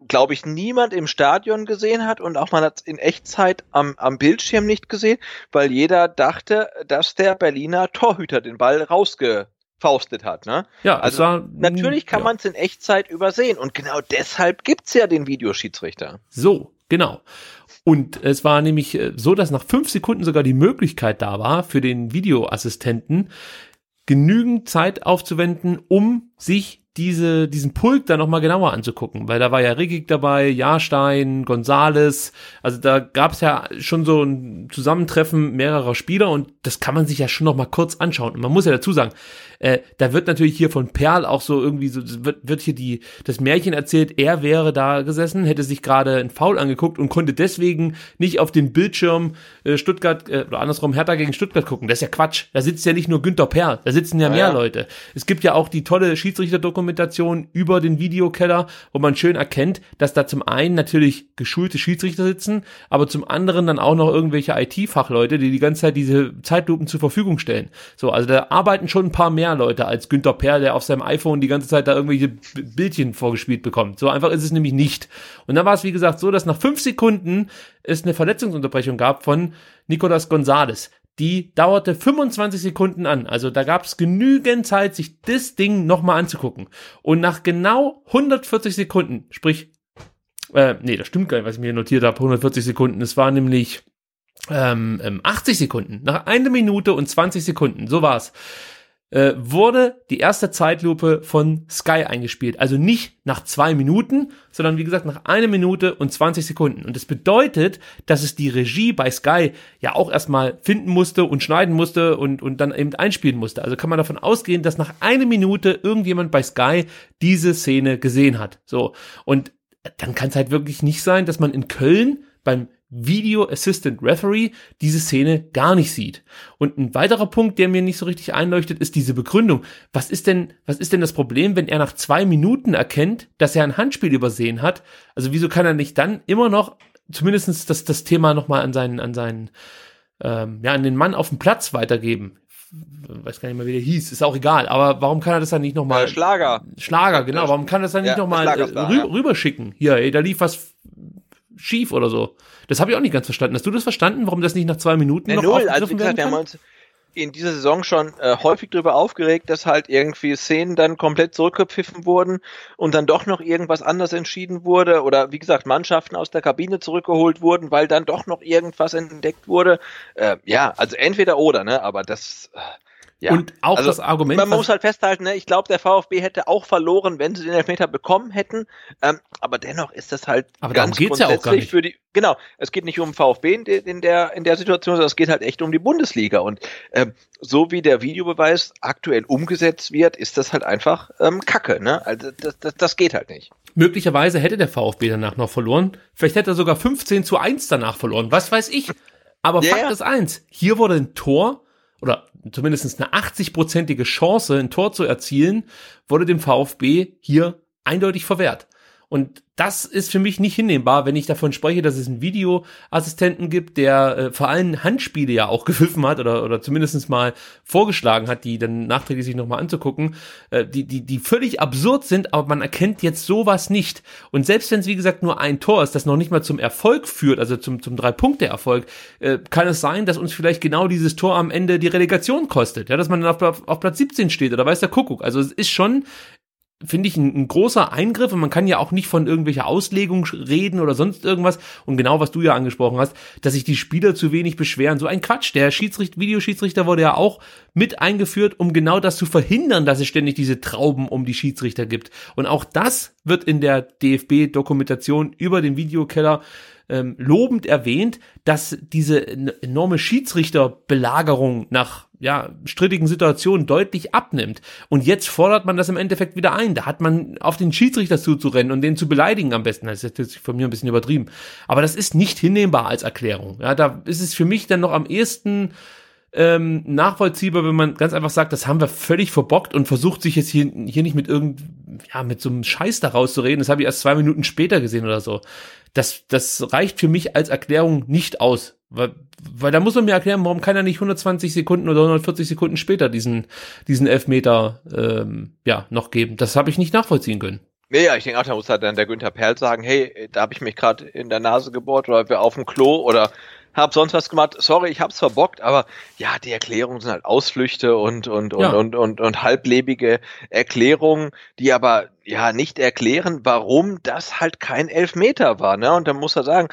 Speaker 3: glaube ich, niemand im Stadion gesehen hat und auch man hat es in Echtzeit am, am Bildschirm nicht gesehen, weil jeder dachte, dass der Berliner Torhüter den Ball rausgefaustet hat. Ne?
Speaker 2: Ja, also war,
Speaker 3: natürlich kann ja. man es in Echtzeit übersehen und genau deshalb gibt's ja den Videoschiedsrichter.
Speaker 2: So, genau. Und es war nämlich äh, so, dass nach fünf Sekunden sogar die Möglichkeit da war für den Videoassistenten, genügend Zeit aufzuwenden, um sich diese, diesen Pulk da nochmal genauer anzugucken, weil da war ja Riggig dabei, Jahrstein, Gonzales, also da gab es ja schon so ein Zusammentreffen mehrerer Spieler und das kann man sich ja schon nochmal kurz anschauen. Und man muss ja dazu sagen, äh, da wird natürlich hier von Perl auch so irgendwie so, wird, wird hier die, das Märchen erzählt, er wäre da gesessen, hätte sich gerade ein Foul angeguckt und konnte deswegen nicht auf den Bildschirm äh, Stuttgart, äh, oder andersrum Hertha gegen Stuttgart gucken. Das ist ja Quatsch. Da sitzt ja nicht nur Günter Perl, da sitzen ja, ja mehr ja. Leute. Es gibt ja auch die tolle Schiedsrichterdokumentation über den Videokeller, wo man schön erkennt, dass da zum einen natürlich geschulte Schiedsrichter sitzen, aber zum anderen dann auch noch irgendwelche IT-Fachleute, die die ganze Zeit diese Zeitlupen zur Verfügung stellen. So, also da arbeiten schon ein paar mehr Leute als Günther Perl, der auf seinem iPhone die ganze Zeit da irgendwelche Bildchen vorgespielt bekommt. So einfach ist es nämlich nicht. Und dann war es, wie gesagt, so, dass nach fünf Sekunden es eine Verletzungsunterbrechung gab von Nicolas Gonzalez. Die dauerte 25 Sekunden an. Also da gab es genügend Zeit, sich das Ding nochmal anzugucken. Und nach genau 140 Sekunden, sprich Äh, nee, das stimmt gar nicht, was ich mir notiert habe, 140 Sekunden. Es war nämlich ähm, 80 ähm, Sekunden. Nach einer Minute und 20 Sekunden, so war's äh, wurde die erste Zeitlupe von Sky eingespielt. Also nicht nach zwei Minuten, sondern wie gesagt nach einer Minute und 20 Sekunden. Und das bedeutet, dass es die Regie bei Sky ja auch erstmal finden musste und schneiden musste und, und dann eben einspielen musste. Also kann man davon ausgehen, dass nach einer Minute irgendjemand bei Sky diese Szene gesehen hat. So. Und dann kann es halt wirklich nicht sein, dass man in Köln beim Video Assistant Referee diese Szene gar nicht sieht. Und ein weiterer Punkt, der mir nicht so richtig einleuchtet, ist diese Begründung. Was ist denn, was ist denn das Problem, wenn er nach zwei Minuten erkennt, dass er ein Handspiel übersehen hat? Also wieso kann er nicht dann immer noch zumindestens das, das Thema nochmal an seinen, an seinen, ähm, ja, an den Mann auf dem Platz weitergeben? weiß gar nicht mehr, wie der hieß, ist auch egal, aber warum kann er das dann nicht nochmal.
Speaker 3: Äh, Schlager.
Speaker 2: Schlager, genau, warum kann er das dann nicht ja, nochmal äh, rü ja. rüberschicken? Hier, ey, da lief was schief oder so. Das habe ich auch nicht ganz verstanden. Hast du das verstanden, warum das nicht nach zwei Minuten
Speaker 3: ja,
Speaker 2: noch
Speaker 3: null. Also wie gesagt, wir haben uns in dieser Saison schon äh, häufig darüber aufgeregt, dass halt irgendwie Szenen dann komplett zurückgepfiffen wurden und dann doch noch irgendwas anders entschieden wurde oder wie gesagt Mannschaften aus der Kabine zurückgeholt wurden, weil dann doch noch irgendwas entdeckt wurde. Äh, ja, also entweder oder, ne? Aber das. Äh, ja.
Speaker 2: Und auch also, das Argument.
Speaker 3: Man muss halt festhalten, ne, ich glaube, der VfB hätte auch verloren, wenn sie den Elfmeter bekommen hätten. Ähm, aber dennoch ist das halt
Speaker 2: aber ganz geht's grundsätzlich ja auch gar nicht.
Speaker 3: für die. Genau, es geht nicht um VfB in, in, der, in der Situation, sondern es geht halt echt um die Bundesliga. Und ähm, so wie der Videobeweis aktuell umgesetzt wird, ist das halt einfach ähm, Kacke. Ne? Also das, das, das geht halt nicht.
Speaker 2: Möglicherweise hätte der VfB danach noch verloren. Vielleicht hätte er sogar 15 zu 1 danach verloren. Was weiß ich. Aber yeah. Fakt ist eins. Hier wurde ein Tor oder zumindest eine 80-prozentige Chance, ein Tor zu erzielen, wurde dem VfB hier eindeutig verwehrt. Und das ist für mich nicht hinnehmbar, wenn ich davon spreche, dass es einen Videoassistenten gibt, der äh, vor allem Handspiele ja auch (laughs) gepfiffen hat oder, oder zumindest mal vorgeschlagen hat, die dann nachträglich sich nochmal anzugucken, äh, die, die, die völlig absurd sind, aber man erkennt jetzt sowas nicht. Und selbst wenn es, wie gesagt, nur ein Tor ist, das noch nicht mal zum Erfolg führt, also zum, zum Drei-Punkte-Erfolg, äh, kann es sein, dass uns vielleicht genau dieses Tor am Ende die Relegation kostet, ja, dass man dann auf, auf, Platz 17 steht oder weiß der Kuckuck. Also es ist schon finde ich, ein, ein, großer Eingriff und man kann ja auch nicht von irgendwelcher Auslegung reden oder sonst irgendwas. Und genau, was du ja angesprochen hast, dass sich die Spieler zu wenig beschweren. So ein Quatsch. Der Schiedsrichter, Videoschiedsrichter wurde ja auch mit eingeführt, um genau das zu verhindern, dass es ständig diese Trauben um die Schiedsrichter gibt. Und auch das wird in der DFB-Dokumentation über den Videokeller ähm, lobend erwähnt, dass diese enorme Schiedsrichterbelagerung nach ja, strittigen Situationen deutlich abnimmt. Und jetzt fordert man das im Endeffekt wieder ein. Da hat man auf den Schiedsrichter zuzurennen und den zu beleidigen am besten. Das ist jetzt von mir ein bisschen übertrieben. Aber das ist nicht hinnehmbar als Erklärung. Ja, da ist es für mich dann noch am ehesten ähm, nachvollziehbar, wenn man ganz einfach sagt, das haben wir völlig verbockt und versucht sich jetzt hier, hier nicht mit irgend, ja, mit so einem Scheiß da rauszureden. Das habe ich erst zwei Minuten später gesehen oder so. Das, das reicht für mich als Erklärung nicht aus. Weil, weil da muss man mir erklären, warum kann er nicht 120 Sekunden oder 140 Sekunden später diesen, diesen Elfmeter ähm, ja, noch geben. Das habe ich nicht nachvollziehen können.
Speaker 3: Nee, ja, ich denke auch, da muss halt dann der Günther Perl sagen, hey, da habe ich mich gerade in der Nase gebohrt oder wir auf dem Klo oder hab sonst was gemacht. Sorry, ich hab's verbockt, aber ja, die Erklärungen sind halt Ausflüchte und und und ja. und, und, und halblebige Erklärungen, die aber ja nicht erklären, warum das halt kein Elfmeter war. Ne? Und dann muss er sagen,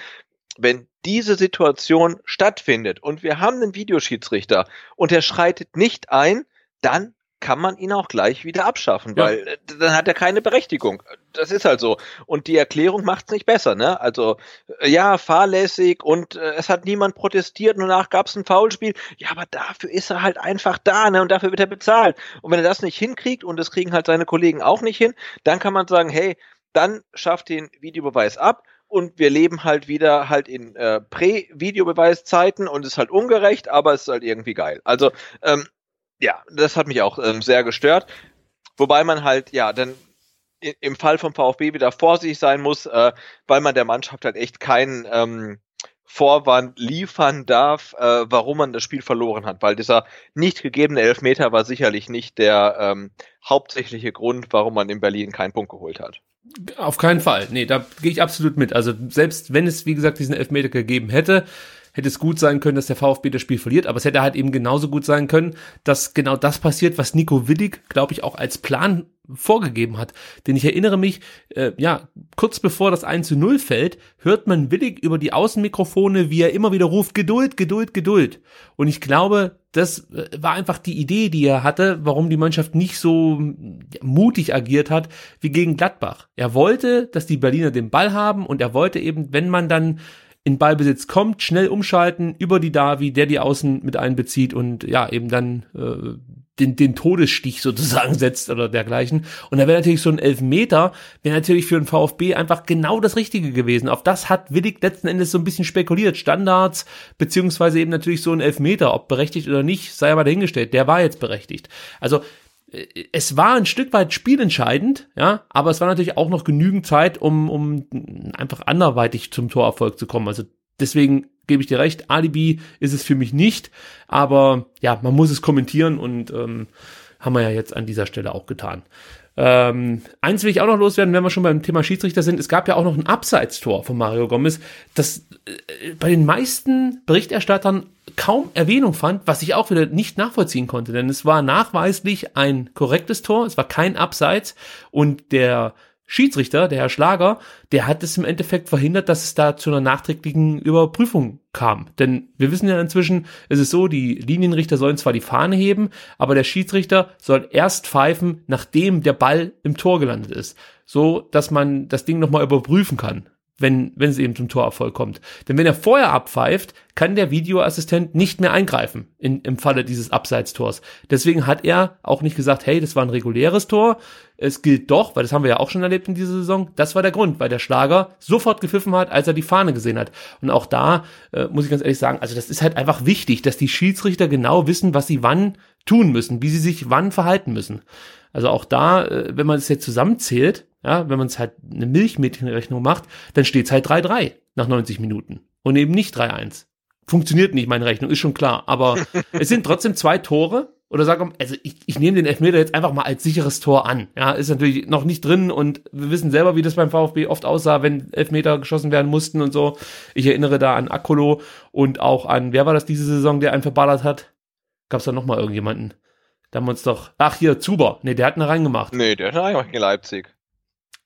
Speaker 3: wenn diese Situation stattfindet und wir haben einen Videoschiedsrichter und er schreitet nicht ein, dann kann man ihn auch gleich wieder abschaffen, ja. weil äh, dann hat er keine Berechtigung. Das ist halt so. Und die Erklärung macht es nicht besser, ne? Also äh, ja, fahrlässig und äh, es hat niemand protestiert und danach gab es ein Foulspiel. Ja, aber dafür ist er halt einfach da, ne? Und dafür wird er bezahlt. Und wenn er das nicht hinkriegt und das kriegen halt seine Kollegen auch nicht hin, dann kann man sagen, hey, dann schafft den Videobeweis ab und wir leben halt wieder halt in äh, Prä-Videobeweiszeiten und ist halt ungerecht, aber es ist halt irgendwie geil. Also ähm, ja, das hat mich auch ähm, sehr gestört. Wobei man halt, ja, dann im Fall vom VfB wieder vorsichtig sein muss, äh, weil man der Mannschaft halt echt keinen ähm, Vorwand liefern darf, äh, warum man das Spiel verloren hat, weil dieser nicht gegebene Elfmeter war sicherlich nicht der ähm, hauptsächliche Grund, warum man in Berlin keinen Punkt geholt hat.
Speaker 2: Auf keinen Fall. Nee, da gehe ich absolut mit. Also selbst wenn es, wie gesagt, diesen Elfmeter gegeben hätte, hätte es gut sein können, dass der VfB das Spiel verliert, aber es hätte halt eben genauso gut sein können, dass genau das passiert, was Nico Willig, glaube ich, auch als Plan vorgegeben hat. Denn ich erinnere mich, äh, ja, kurz bevor das 1 zu 0 fällt, hört man willig über die Außenmikrofone, wie er immer wieder ruft, Geduld, Geduld, Geduld. Und ich glaube, das äh, war einfach die Idee, die er hatte, warum die Mannschaft nicht so mutig agiert hat wie gegen Gladbach. Er wollte, dass die Berliner den Ball haben und er wollte eben, wenn man dann in Ballbesitz kommt, schnell umschalten über die Davi, der die Außen mit einbezieht und ja, eben dann äh, den, den Todesstich (laughs) sozusagen setzt oder dergleichen. Und da wäre natürlich so ein Elfmeter, wäre natürlich für den VfB einfach genau das Richtige gewesen. Auf das hat Willig letzten Endes so ein bisschen spekuliert. Standards, beziehungsweise eben natürlich so ein Elfmeter, ob berechtigt oder nicht, sei aber dahingestellt. Der war jetzt berechtigt. Also es war ein Stück weit spielentscheidend, ja, aber es war natürlich auch noch genügend Zeit, um, um einfach anderweitig zum Torerfolg zu kommen. Also deswegen gebe ich dir recht, Alibi ist es für mich nicht, aber ja, man muss es kommentieren und ähm, haben wir ja jetzt an dieser Stelle auch getan. Ähm, eins will ich auch noch loswerden, wenn wir schon beim Thema Schiedsrichter sind. Es gab ja auch noch ein Abseitstor von Mario Gomez, das äh, bei den meisten Berichterstattern kaum Erwähnung fand, was ich auch wieder nicht nachvollziehen konnte, denn es war nachweislich ein korrektes Tor, es war kein Abseits und der Schiedsrichter, der Herr Schlager, der hat es im Endeffekt verhindert, dass es da zu einer nachträglichen Überprüfung kam. Denn wir wissen ja inzwischen, es ist so, die Linienrichter sollen zwar die Fahne heben, aber der Schiedsrichter soll erst pfeifen, nachdem der Ball im Tor gelandet ist. So, dass man das Ding nochmal überprüfen kann wenn, wenn es eben zum Torerfolg kommt. Denn wenn er vorher abpfeift, kann der Videoassistent nicht mehr eingreifen in, im Falle dieses Abseitstors. Deswegen hat er auch nicht gesagt, hey, das war ein reguläres Tor. Es gilt doch, weil das haben wir ja auch schon erlebt in dieser Saison. Das war der Grund, weil der Schlager sofort gepfiffen hat, als er die Fahne gesehen hat. Und auch da äh, muss ich ganz ehrlich sagen, also das ist halt einfach wichtig, dass die Schiedsrichter genau wissen, was sie wann tun müssen, wie sie sich wann verhalten müssen. Also auch da, äh, wenn man es jetzt zusammenzählt, ja, wenn man es halt eine Milchmädchenrechnung macht, dann steht es halt 3-3 nach 90 Minuten und eben nicht 3-1. Funktioniert nicht, meine Rechnung, ist schon klar. Aber (laughs) es sind trotzdem zwei Tore. Oder sag mal, also ich, ich nehme den Elfmeter jetzt einfach mal als sicheres Tor an. Ja, ist natürlich noch nicht drin und wir wissen selber, wie das beim VfB oft aussah, wenn Elfmeter geschossen werden mussten und so. Ich erinnere da an Akolo und auch an, wer war das diese Saison, der einen verballert hat? Gab's da noch mal irgendjemanden? Da haben wir uns doch, ach hier, Zuber. Nee, der hat eine reingemacht.
Speaker 3: Nee, der hat eine reingemacht in Leipzig.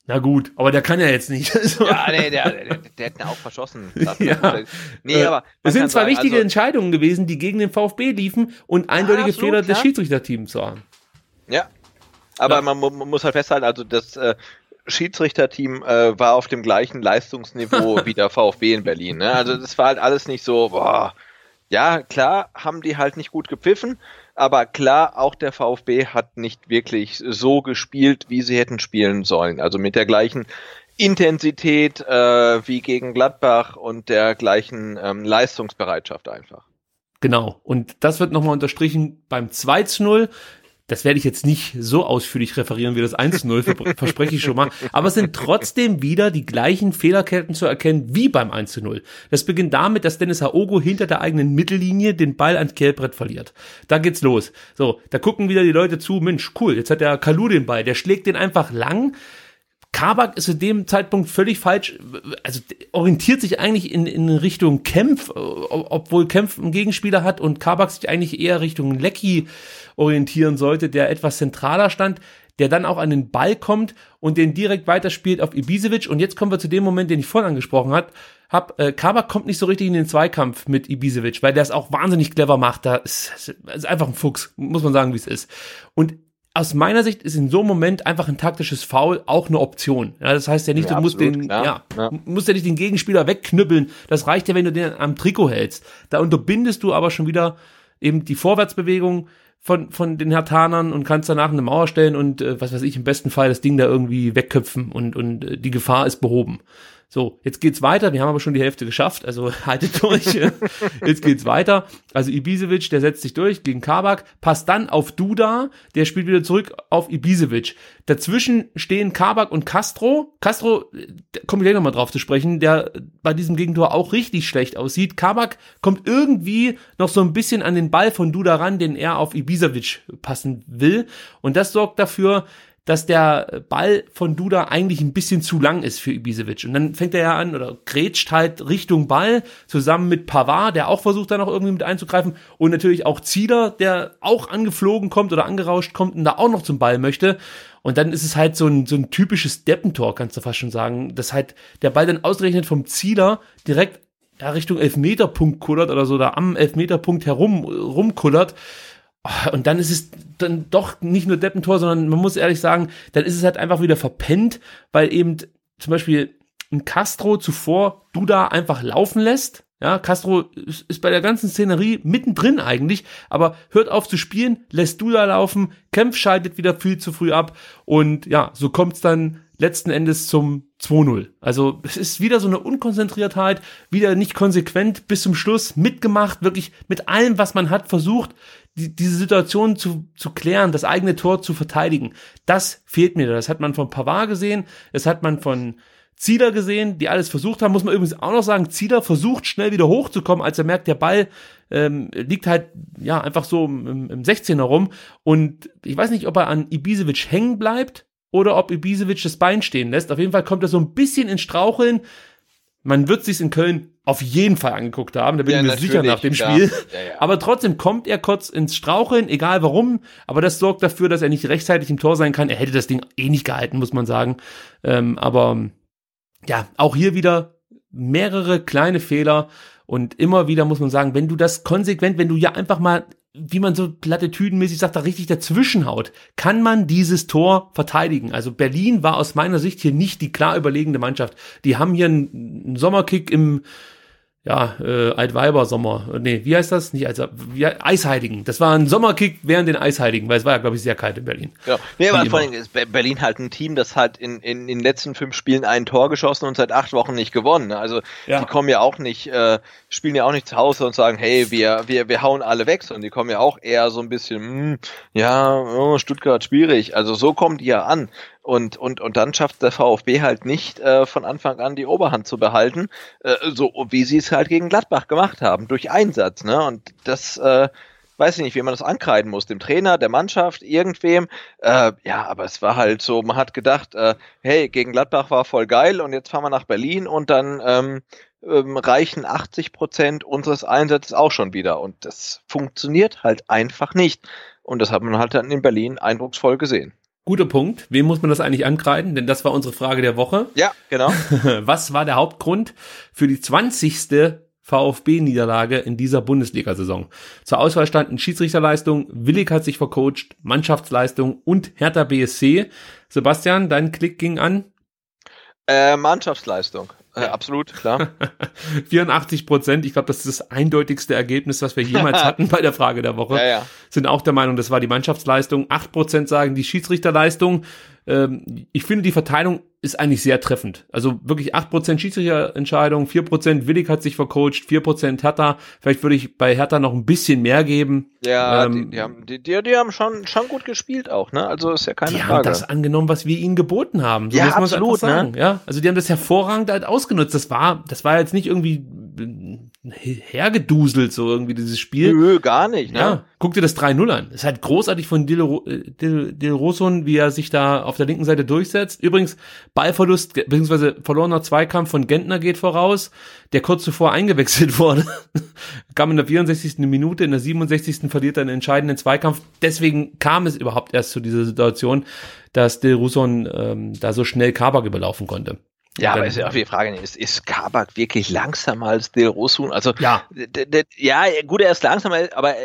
Speaker 2: Na gut, aber der kann ja jetzt nicht. (laughs)
Speaker 3: ja, nee, der, der, der hat ihn auch verschossen. (laughs)
Speaker 2: ja. Nee, aber es sind zwei sagen, wichtige also, Entscheidungen gewesen, die gegen den VfB liefen und eindeutige absolut, Fehler des Schiedsrichterteams waren.
Speaker 3: Ja, aber ja. Man, man, muss halt festhalten, also das äh, Schiedsrichterteam äh, war auf dem gleichen Leistungsniveau (laughs) wie der VfB in Berlin. Ne? Also das war halt alles nicht so, boah, ja, klar haben die halt nicht gut gepfiffen, aber klar, auch der VfB hat nicht wirklich so gespielt, wie sie hätten spielen sollen. Also mit der gleichen Intensität äh, wie gegen Gladbach und der gleichen ähm, Leistungsbereitschaft einfach.
Speaker 2: Genau. Und das wird nochmal unterstrichen beim 2 zu 0 das werde ich jetzt nicht so ausführlich referieren wie das 1-0, (laughs) verspreche ich schon mal. Aber es sind trotzdem wieder die gleichen Fehlerketten zu erkennen wie beim 1-0. Das beginnt damit, dass Dennis Haogo hinter der eigenen Mittellinie den Ball ans Kehlbrett verliert. Da geht's los. So, da gucken wieder die Leute zu, Mensch, cool, jetzt hat der Kalu den Ball, der schlägt den einfach lang Kabak ist zu dem Zeitpunkt völlig falsch, also orientiert sich eigentlich in, in Richtung Kempf, obwohl Kempf einen Gegenspieler hat und Kabak sich eigentlich eher Richtung Lecky orientieren sollte, der etwas zentraler stand, der dann auch an den Ball kommt und den direkt weiterspielt auf Ibisevic. Und jetzt kommen wir zu dem Moment, den ich vorhin angesprochen hat, hab, äh, Kabak kommt nicht so richtig in den Zweikampf mit Ibisevic, weil der es auch wahnsinnig clever macht. Da ist, ist einfach ein Fuchs, muss man sagen, wie es ist. Und aus meiner Sicht ist in so einem Moment einfach ein taktisches Foul auch eine Option. Ja, das heißt ja nicht, ja, du musst absolut, den, ja, ja, musst ja nicht den Gegenspieler wegknüppeln. Das reicht ja, wenn du den am Trikot hältst. Da unterbindest du aber schon wieder eben die Vorwärtsbewegung von, von den Hertanern und kannst danach eine Mauer stellen und, äh, was weiß ich, im besten Fall das Ding da irgendwie wegköpfen und, und äh, die Gefahr ist behoben. So, jetzt geht's weiter. Wir haben aber schon die Hälfte geschafft, also (laughs) haltet durch. jetzt geht's weiter. Also Ibisevic, der setzt sich durch gegen Kabak, passt dann auf Duda, der spielt wieder zurück auf Ibisevic. Dazwischen stehen Kabak und Castro. Castro, komme ich gleich nochmal drauf zu sprechen, der bei diesem Gegentor auch richtig schlecht aussieht. Kabak kommt irgendwie noch so ein bisschen an den Ball von Duda ran, den er auf Ibisevic passen will. Und das sorgt dafür, dass der Ball von Duda eigentlich ein bisschen zu lang ist für Ibisevic. Und dann fängt er ja an oder grätscht halt Richtung Ball zusammen mit Pavard, der auch versucht da noch irgendwie mit einzugreifen und natürlich auch Zieder, der auch angeflogen kommt oder angerauscht kommt und da auch noch zum Ball möchte. Und dann ist es halt so ein, so ein typisches Deppentor, kannst du fast schon sagen, dass halt der Ball dann ausgerechnet vom Zieler direkt ja, Richtung Elfmeterpunkt kullert oder so, da am Elfmeterpunkt herum rumkullert. Ah, und dann ist es dann doch nicht nur Deppentor, sondern man muss ehrlich sagen, dann ist es halt einfach wieder verpennt, weil eben zum Beispiel ein Castro zuvor du da einfach laufen lässt. Ja, Castro ist, ist bei der ganzen Szenerie mittendrin eigentlich, aber hört auf zu spielen, lässt du da laufen, Kempf schaltet wieder viel zu früh ab und ja, so kommt's dann letzten Endes zum 2-0. Also es ist wieder so eine Unkonzentriertheit, wieder nicht konsequent bis zum Schluss mitgemacht, wirklich mit allem, was man hat, versucht, die, diese Situation zu, zu klären, das eigene Tor zu verteidigen. Das fehlt mir. Das hat man von Pavard gesehen, das hat man von Zieler gesehen, die alles versucht haben. Muss man übrigens auch noch sagen, Zieler versucht schnell wieder hochzukommen, als er merkt, der Ball ähm, liegt halt ja einfach so im, im 16er rum. Und ich weiß nicht, ob er an Ibisevic hängen bleibt oder ob Ibisevic das Bein stehen lässt. Auf jeden Fall kommt er so ein bisschen ins Straucheln. Man wird sich in Köln auf jeden Fall angeguckt haben, da bin
Speaker 3: Ja,
Speaker 2: ich mir sicher nach dem. Spiel.
Speaker 3: Ja, ja.
Speaker 2: Aber trotzdem kommt er kurz ins Straucheln, egal warum. Aber das sorgt dafür, dass er nicht rechtzeitig im Tor sein kann. Er hätte das Ding eh nicht gehalten, muss man sagen. Ähm, aber ja, auch hier wieder mehrere kleine Fehler. Und immer wieder muss man sagen, wenn du das konsequent, wenn du ja einfach mal, wie man so plattitüdenmäßig sagt, da richtig dazwischen haut, kann man dieses Tor verteidigen. Also Berlin war aus meiner Sicht hier nicht die klar überlegende Mannschaft. Die haben hier einen, einen Sommerkick im, ja, äh, Altweiber-Sommer. Nee, wie heißt das? Nicht Eis, wie, Eisheiligen. Das war ein Sommerkick während den Eisheiligen, weil es war ja, glaube ich, sehr kalt in Berlin.
Speaker 3: Ja, nee, aber vor allem ist Be- Berlin halt ein Team, das halt in, in, in den letzten fünf Spielen ein Tor geschossen und seit acht Wochen nicht gewonnen. ne? Also
Speaker 2: Ja.
Speaker 3: die kommen ja auch nicht, äh, spielen ja auch nicht zu Hause und sagen, hey, wir, wir, wir hauen alle weg, sondern die kommen ja auch eher so ein bisschen, hm, ja, oh, Stuttgart schwierig. Also so kommen die ja an. Und, und, und dann schafft der VfB halt nicht äh, von Anfang an die Oberhand zu behalten, äh, so wie sie es halt gegen Gladbach gemacht haben, durch Einsatz. Ne? Und das äh, weiß ich nicht, wie man das ankreiden muss, dem Trainer, der Mannschaft, irgendwem. Äh, ja, aber es war halt so, man hat gedacht, äh, hey, gegen Gladbach war voll geil und jetzt fahren wir nach Berlin und dann ähm, ähm, reichen 80 Prozent unseres Einsatzes auch schon wieder. Und das funktioniert halt einfach nicht. Und das hat man halt dann in Berlin eindrucksvoll gesehen.
Speaker 2: Guter Punkt. Wem muss man das eigentlich ankreiden? Denn das war unsere Frage der Woche.
Speaker 3: Ja, genau. (laughs)
Speaker 2: Was war der Hauptgrund für die 20. VfB-Niederlage in dieser Bundesliga-Saison? Zur Auswahl standen Schiedsrichterleistung, Willig hat sich vercoacht, Mannschaftsleistung und Hertha BSC. Sebastian, dein Klick ging an
Speaker 3: äh, Mannschaftsleistung. Äh, absolut, klar. (laughs)
Speaker 2: 84 Prozent. Ich glaube, das ist das eindeutigste Ergebnis, was wir jemals (laughs) hatten bei der Frage der Woche.
Speaker 3: Ja, ja.
Speaker 2: Sind auch der Meinung, das war die Mannschaftsleistung. 8 Prozent sagen die Schiedsrichterleistung. Ähm, ich finde, die Verteilung ist eigentlich sehr treffend. Also wirklich 8% Schiedsrichterentscheidung, 4% Willig hat sich vercoacht, 4% Hertha. Vielleicht würde ich bei Hertha noch ein bisschen mehr geben.
Speaker 3: Ja,
Speaker 2: Ähm,
Speaker 3: die, die haben, die, die, die haben schon, schon gut gespielt auch, ne? Also ist ja keine
Speaker 2: Die haben
Speaker 3: Frage.
Speaker 2: das angenommen, was wir ihnen geboten haben. So
Speaker 3: Ja,
Speaker 2: muss man
Speaker 3: absolut, ne?
Speaker 2: sagen. Ja, also die haben das hervorragend halt ausgenutzt. Das war, das war jetzt nicht irgendwie äh, hergeduselt, so irgendwie dieses Spiel.
Speaker 3: Nö, gar nicht, ne?
Speaker 2: Ja, guck dir das 3-0 an. ist halt großartig von Dil, äh, Dil, Dil Rosun, wie er sich da auf der linken Seite durchsetzt. Übrigens, Ballverlust, beziehungsweise verlorener Zweikampf von Gentner geht voraus, der kurz zuvor eingewechselt (laughs) wurde. kam in der 64. Minute, in der 67. verliert er einen entscheidenden Zweikampf. Deswegen kam es überhaupt erst zu dieser Situation, dass Dil Rosun ähm, da so schnell Kabak überlaufen konnte.
Speaker 3: Ja, aber ist ja auch die Frage, ist, ist Kabak wirklich langsamer als Del Rosun? Also,
Speaker 2: Ja.
Speaker 3: ja, gut, er ist langsamer, aber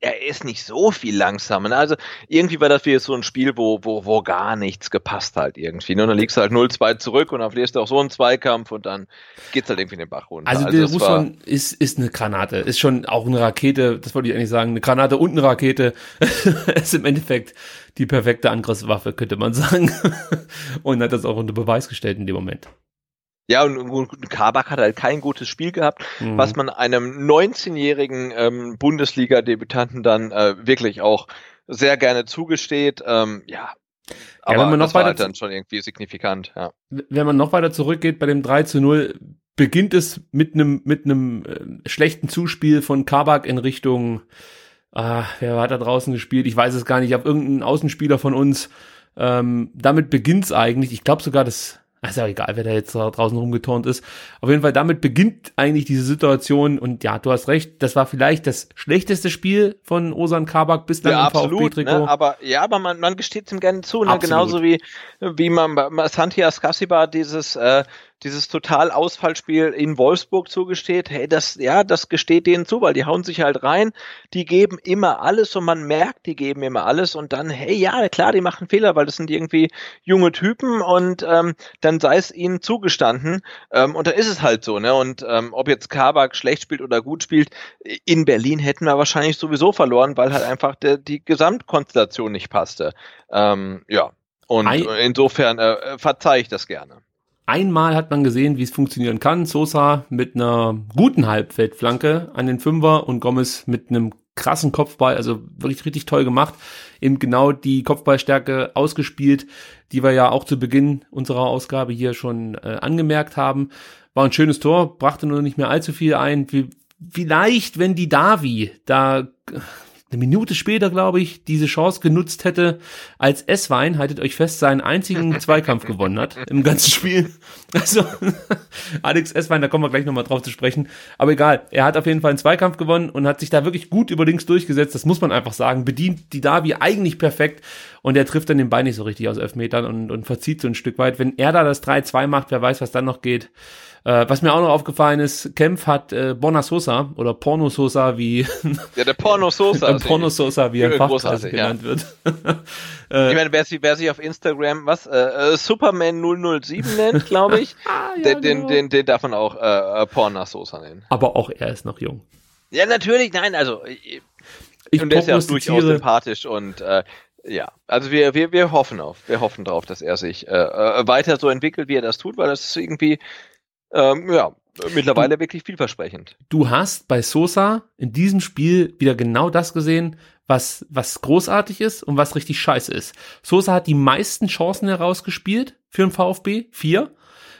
Speaker 3: er- er ist nicht so viel langsamer. ne? Also, irgendwie war das wie so ein Spiel, wo, wo, wo gar nichts gepasst halt irgendwie. Ne? Und dann liegst du halt 0-2 zurück und dann verlierst du auch so einen Zweikampf und dann geht's halt irgendwie in den Bach runter.
Speaker 2: Also, der
Speaker 3: es war-
Speaker 2: Russon ist, ist eine Granate, ist schon auch eine Rakete, das wollte ich eigentlich sagen, eine Granate und eine Rakete. (laughs) ist im Endeffekt die perfekte Angriffswaffe, könnte man sagen. (laughs) und hat das auch unter Beweis gestellt in dem Moment.
Speaker 3: Ja, und, und Kabak hat halt kein gutes Spiel gehabt,
Speaker 2: Mhm.
Speaker 3: was man einem 19-jährigen ähm, Bundesliga-Debütanten dann äh, wirklich auch sehr gerne zugesteht. Ähm, ja, aber
Speaker 2: wenn man noch
Speaker 3: das war
Speaker 2: weiter
Speaker 3: halt dann schon irgendwie signifikant. Ja.
Speaker 2: Wenn man noch weiter zurückgeht bei dem 3 zu 0, beginnt es mit einem mit einem äh, schlechten Zuspiel von Kabak in Richtung, ah, wer hat da draußen gespielt? Ich weiß es gar nicht, auf irgendeinen Außenspieler von uns. Ähm, damit beginnt's eigentlich. Ich glaube sogar, dass ist ja egal, wer da jetzt da draußen rumgeturnt ist. Auf jeden Fall, damit beginnt eigentlich diese Situation. Und ja, du hast recht, das war vielleicht das schlechteste Spiel von Osan Kabak bislang
Speaker 3: ja,
Speaker 2: im VfB-Trikot.
Speaker 3: Ne? Aber ja, aber man, man gesteht ihm gerne zu, ne? genauso wie, wie man bei Santi Askasiba dieses äh, dieses total Ausfallspiel in Wolfsburg zugesteht, hey, das, ja, das gesteht denen zu, weil die hauen sich halt rein, die geben immer alles und man merkt, die geben immer alles und dann, hey, ja, klar, die machen Fehler, weil das sind irgendwie junge Typen und ähm, dann sei es ihnen zugestanden ähm, und dann ist es halt so, ne, und ähm, ob jetzt Kabak schlecht spielt oder gut spielt, in Berlin hätten wir wahrscheinlich sowieso verloren, weil halt einfach der, die Gesamtkonstellation nicht passte. Ähm, ja, und insofern äh, verzeihe ich das gerne.
Speaker 2: Einmal hat man gesehen, wie es funktionieren kann. Sosa mit einer guten Halbfeldflanke an den Fünfer und Gomez mit einem krassen Kopfball, also wirklich richtig toll gemacht. Eben genau die Kopfballstärke ausgespielt, die wir ja auch zu Beginn unserer Ausgabe hier schon äh, angemerkt haben. War ein schönes Tor, brachte nur nicht mehr allzu viel ein. Vielleicht, wenn die Davi da eine Minute später, glaube ich, diese Chance genutzt hätte, als S-Wein, haltet euch fest, seinen einzigen (laughs) Zweikampf gewonnen hat im ganzen Spiel. (laughs) Also, (laughs) Alex S-Wein, da kommen wir gleich nochmal drauf zu sprechen. Aber egal, er hat auf jeden Fall einen Zweikampf gewonnen und hat sich da wirklich gut über links durchgesetzt. Das muss man einfach sagen. Bedient die Davi eigentlich perfekt und er trifft dann den Bein nicht so richtig aus elf Metern und, und verzieht so ein Stück weit. Wenn er da das 3-2 macht, wer weiß, was dann noch geht. Äh, was mir auch noch aufgefallen ist, Kempf hat äh, Bona Sosa oder Porno Sosa, wie (laughs)
Speaker 3: ja, der Porno Sosa,
Speaker 2: Porno Sosa, wie er Fachkreis genannt ja. wird.
Speaker 3: äh, (laughs) ich meine, wer, wer sich auf Instagram was äh, äh Superman 007 nennt, glaube ich, (laughs) ah, ja, den, genau. den, den, den darf man auch äh, äh, Porno Sosa nennen.
Speaker 2: Aber auch er ist noch jung.
Speaker 3: Ja, natürlich, nein, also ich, ich und der ist ja auch durchaus sympathisch und äh, ja, also wir, wir, wir hoffen auf, wir hoffen darauf, dass er sich äh, äh, weiter so entwickelt, wie er das tut, weil das ist irgendwie ähm, ja, mittlerweile du, wirklich vielversprechend.
Speaker 2: Du hast bei Sosa in diesem Spiel wieder genau das gesehen, was, was großartig ist und was richtig scheiße ist. Sosa hat die meisten Chancen herausgespielt für den VfB, vier.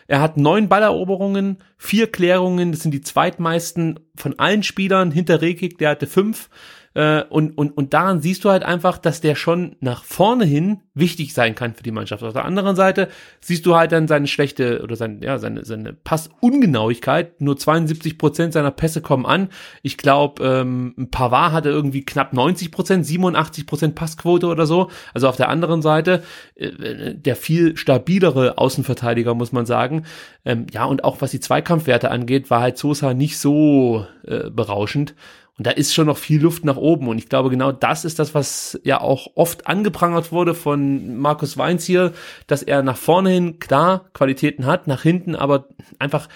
Speaker 2: Er hat neun Balleroberungen, vier Klärungen, das sind die zweitmeisten von allen Spielern hinter Rekik, der hatte fünf. Äh, und, und, und daran siehst du halt einfach, dass der schon nach vorne hin wichtig sein kann für die Mannschaft. Auf der anderen Seite siehst du halt dann seine schlechte oder seine, ja, seine, seine Passungenauigkeit. Nur 72 Prozent seiner Pässe kommen an. Ich glaube, ähm, Pavard hatte irgendwie knapp 90 Prozent, 87 Prozent Passquote oder so. Also auf der anderen Seite äh, der viel stabilere Außenverteidiger, muss man sagen. Ähm, ja, und auch was die Zweikampfwerte angeht, war halt Sosa nicht so äh, berauschend. Und da ist schon noch viel Luft nach oben. Und ich glaube, genau das ist das, was ja auch oft angeprangert wurde von Markus Weinz hier, dass er nach vorne hin klar Qualitäten hat, nach hinten aber einfach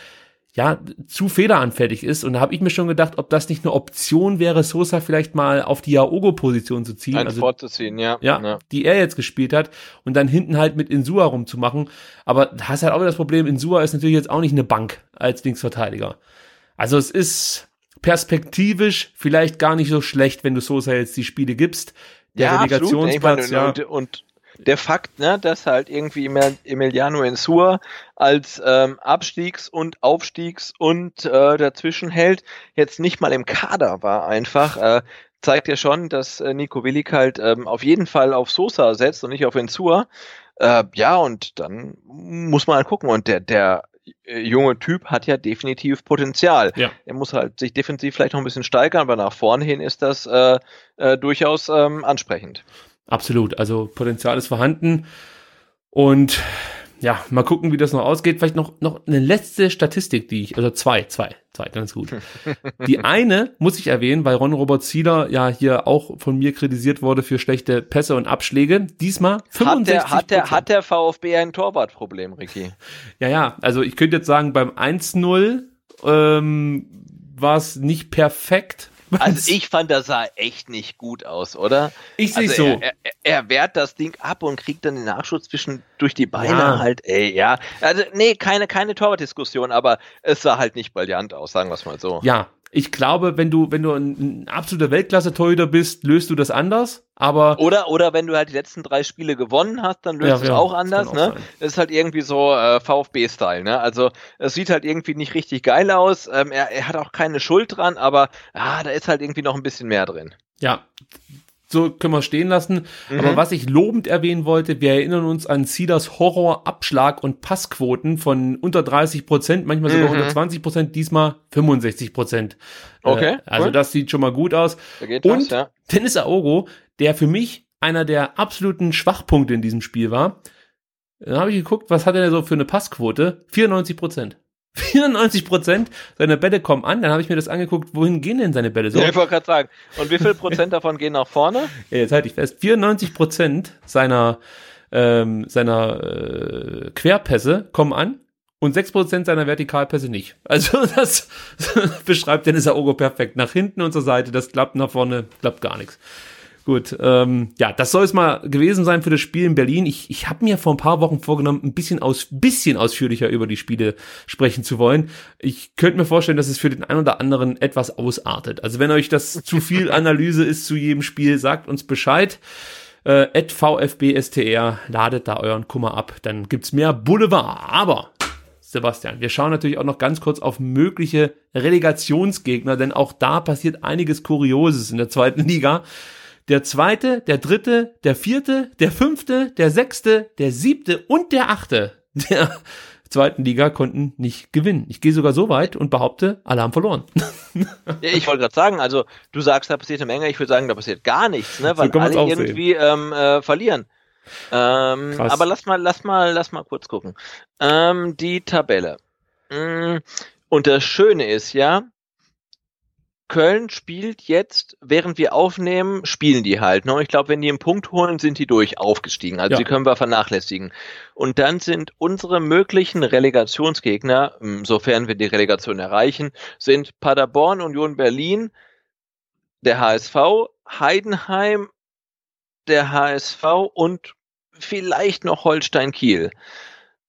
Speaker 2: ja, zu federanfällig ist. Und da habe ich mir schon gedacht, ob das nicht eine Option wäre, Sosa vielleicht mal auf die Yaogo-Position zu ziehen.
Speaker 3: Ein also, vorzuziehen, ja.
Speaker 2: ja. Ja, die er jetzt gespielt hat. Und dann hinten halt mit Insua rumzumachen. Aber da hast halt auch wieder das Problem, Insua ist natürlich jetzt auch nicht eine Bank als Linksverteidiger. Also es ist, perspektivisch vielleicht gar nicht so schlecht, wenn du Sosa jetzt die Spiele gibst.
Speaker 3: Der ja, Relegationsplatz, ja. Und, und, der Fakt, ne, dass halt irgendwie Emiliano Insua als ähm, Abstiegs- und Aufstiegs- und äh, dazwischen hält, jetzt nicht mal im Kader war einfach, äh, zeigt ja schon, dass äh, Nico Willig halt ähm, auf jeden Fall auf Sosa setzt und nicht auf Insua. Äh, ja, und dann muss man halt gucken. Und der, der junge Typ hat ja definitiv Potenzial. Ja. Er muss halt sich defensiv vielleicht noch ein bisschen steigern, aber nach vorne hin ist das äh, äh, durchaus ähm, ansprechend.
Speaker 2: Absolut. Also Potenzial ist vorhanden. Und ja, mal gucken, wie das noch ausgeht. Vielleicht noch, noch eine letzte Statistik, die ich, also zwei, zwei, zwei, ganz gut. Die (laughs) eine muss ich erwähnen, weil Ron Robert Zieler ja hier auch von mir kritisiert wurde für schlechte Pässe und Abschläge. Diesmal 65
Speaker 3: Hat der, hat der, hat der VfB ein Torwartproblem, Ricky? (laughs)
Speaker 2: Ja, ja, also ich könnte jetzt sagen, beim 1-0 ähm, war es nicht perfekt,
Speaker 3: also ich fand, das sah echt nicht gut aus, oder?
Speaker 2: Ich sehe
Speaker 3: also
Speaker 2: so.
Speaker 3: Er, er, er, wehrt das Ding ab und kriegt dann den Nachschutz zwischen durch die Beine ja. halt, ey, ja. Also nee, keine, keine Torwartdiskussion, aber es sah halt nicht brillant aus, sagen wir es mal so.
Speaker 2: Ja, ich glaube, wenn du, wenn du ein, ein absoluter Weltklasse-Torhüter bist, löst du das anders. Aber
Speaker 3: oder oder wenn du halt die letzten drei Spiele gewonnen hast, dann löst ja, es ja, auch anders. Auch ne? Sein. Das ist halt irgendwie so äh, VfB-Style. Ne? Also es sieht halt irgendwie nicht richtig geil aus. Ähm, er, er hat auch keine Schuld dran, aber ah, da ist halt irgendwie noch ein bisschen mehr drin.
Speaker 2: Ja, so können wir stehen lassen. Mhm. Aber was ich lobend erwähnen wollte, wir erinnern uns an Cedars Horror, Abschlag und Passquoten von unter 30 Prozent, manchmal sogar mhm. unter 20 Prozent, diesmal 65 Prozent.
Speaker 3: Äh, okay. Äh,
Speaker 2: also cool. das sieht schon mal gut aus. und was, ja. Dennis Aogo, der für mich einer der absoluten Schwachpunkte in diesem Spiel war. Dann habe ich geguckt, was hat er denn so für eine Passquote? 94 Prozent. 94 Prozent seiner Bälle kommen an. Dann habe ich mir das angeguckt, wohin gehen denn seine Bälle so?
Speaker 3: Ja, ich wollte gerade sagen. Und wie viel Prozent davon gehen nach vorne?
Speaker 2: Ja, jetzt halte ich fest. 94 Prozent seiner, ähm, seiner äh, Querpässe kommen an und 6 Prozent seiner Vertikalpässe nicht. Also (laughs) das beschreibt Dennis Aogo perfekt. Nach hinten und zur Seite, das klappt, nach vorne klappt gar nichts. Gut, ähm, ja, das soll es mal gewesen sein für das Spiel in Berlin. Ich, ich habe mir vor ein paar Wochen vorgenommen, ein bisschen, aus, bisschen ausführlicher über die Spiele sprechen zu wollen. Ich könnte mir vorstellen, dass es für den einen oder anderen etwas ausartet. Also wenn euch das zu viel (laughs) Analyse ist zu jedem Spiel, sagt uns Bescheid. Äh, VfBSTR, ladet da euren Kummer ab, dann gibt's mehr Boulevard. Aber Sebastian. Wir schauen natürlich auch noch ganz kurz auf mögliche Relegationsgegner, denn auch da passiert einiges Kurioses in der zweiten Liga der zweite, der dritte, der vierte, der fünfte, der sechste, der siebte und der achte der (laughs) zweiten Liga konnten nicht gewinnen. Ich gehe sogar so weit und behaupte, alle haben verloren. (laughs)
Speaker 3: Ich wollte gerade sagen, also du sagst, da passiert eine Menge, ich würde sagen, da passiert gar nichts, ne? weil so alle irgendwie ähm, äh, verlieren. Ähm, aber lass mal, lass mal, lass mal kurz gucken. Ähm, die Tabelle. Mm, und das Schöne ist ja, Köln spielt jetzt, während wir aufnehmen, spielen die halt. Ne? Ich glaube, wenn die einen Punkt holen, sind die durch aufgestiegen. Also ja. die können wir vernachlässigen. Und dann sind unsere möglichen Relegationsgegner, sofern wir die Relegation erreichen, sind Paderborn, Union Berlin, der HSV, Heidenheim, der HSV und vielleicht noch Holstein Kiel.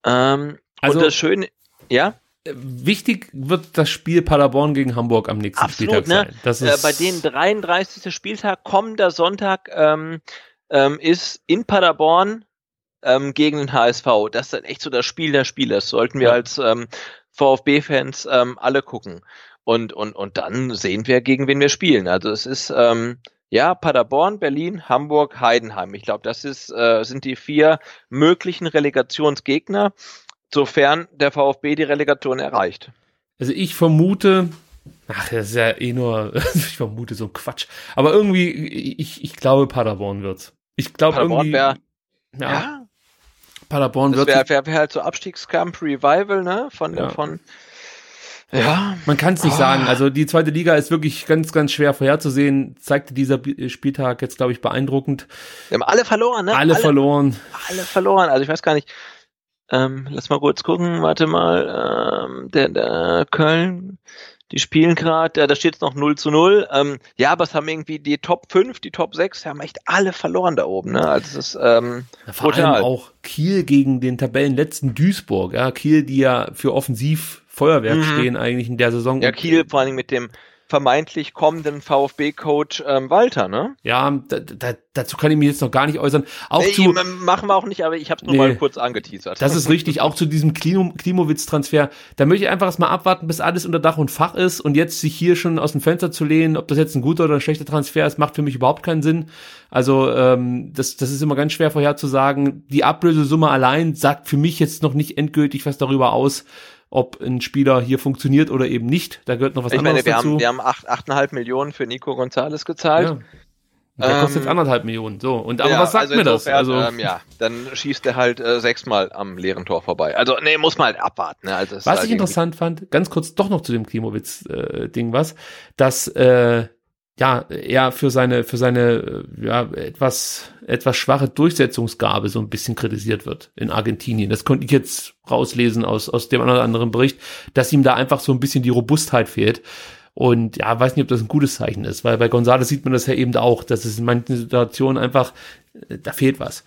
Speaker 3: Ähm, also, und das Schöne, ja?
Speaker 2: Wichtig wird das Spiel Paderborn gegen Hamburg am nächsten Absolut, Spieltag ne? sein.
Speaker 3: Das ist äh, bei den 33. Spieltag, kommender Sonntag, ähm, ähm, ist in Paderborn ähm, gegen den HSV. Das ist dann echt so das Spiel der Spieler. Das sollten wir ja. als ähm, VfB-Fans ähm, alle gucken. Und, und, und dann sehen wir, gegen wen wir spielen. Also es ist ähm, ja Paderborn, Berlin, Hamburg, Heidenheim. Ich glaube, das ist, äh, sind die vier möglichen Relegationsgegner sofern der VfB die Relegation erreicht.
Speaker 2: Also ich vermute, ach, das ist ja eh nur, (laughs) ich vermute so ein Quatsch. Aber irgendwie, ich, ich glaube, Paderborn wird's. Ich glaube irgendwie. Wär, ja, ja.
Speaker 3: Paderborn wird. Wäre wär, wär halt so Abstiegskampf Revival, ne? Von, ja. von,
Speaker 2: ja. Man kann es nicht oh. sagen. Also die zweite Liga ist wirklich ganz, ganz schwer vorherzusehen. Zeigte dieser Spieltag jetzt, glaube ich, beeindruckend.
Speaker 3: Wir haben alle verloren, ne?
Speaker 2: Alle, alle verloren.
Speaker 3: Alle verloren. Also ich weiß gar nicht. Ähm, lass mal kurz gucken, warte mal, ähm, der, der Köln, die spielen gerade, da steht es noch 0 zu 0. Ähm, ja, aber es haben irgendwie die Top 5, die Top 6, haben echt alle verloren da oben. Ne? Also es ist ähm,
Speaker 2: ja, Vor brutal. allem auch Kiel gegen den Tabellenletzten Duisburg. Ja? Kiel, die ja für offensiv Feuerwerk mhm. stehen eigentlich in der Saison.
Speaker 3: Ja, Kiel vor allem mit dem vermeintlich kommenden VfB-Coach ähm, Walter, ne?
Speaker 2: Ja, da, da, dazu kann ich mich jetzt noch gar nicht äußern. Auch
Speaker 3: nee,
Speaker 2: zu,
Speaker 3: machen wir auch nicht, aber ich habe es nur nee, mal kurz angeteasert.
Speaker 2: Das ist richtig, auch zu diesem Klimowitz-Transfer. Da möchte ich einfach erstmal abwarten, bis alles unter Dach und Fach ist und jetzt sich hier schon aus dem Fenster zu lehnen, ob das jetzt ein guter oder ein schlechter Transfer ist, macht für mich überhaupt keinen Sinn. Also ähm, das, das ist immer ganz schwer vorherzusagen. Die Ablösesumme allein sagt für mich jetzt noch nicht endgültig was darüber aus, ob ein Spieler hier funktioniert oder eben nicht. Da gehört noch was
Speaker 3: ich
Speaker 2: anderes
Speaker 3: meine, wir
Speaker 2: dazu.
Speaker 3: Haben, wir haben acht, 8,5 Millionen für Nico Gonzalez gezahlt. Ja.
Speaker 2: Der ähm, kostet jetzt anderthalb Millionen. So, und aber ja, was sagt also mir das?
Speaker 3: Also ähm, ja, dann schießt er halt äh, sechsmal am leeren Tor vorbei. Also nee, muss man halt abwarten. Ne? Also,
Speaker 2: was halt ich interessant fand, ganz kurz doch noch zu dem Klimowitz-Ding äh, was, dass äh, ja, er für seine, für seine, ja, etwas, etwas schwache Durchsetzungsgabe so ein bisschen kritisiert wird in Argentinien. Das konnte ich jetzt rauslesen aus, aus dem oder anderen Bericht, dass ihm da einfach so ein bisschen die Robustheit fehlt. Und ja, weiß nicht, ob das ein gutes Zeichen ist, weil bei González sieht man das ja eben auch, dass es in manchen Situationen einfach, äh, da fehlt was.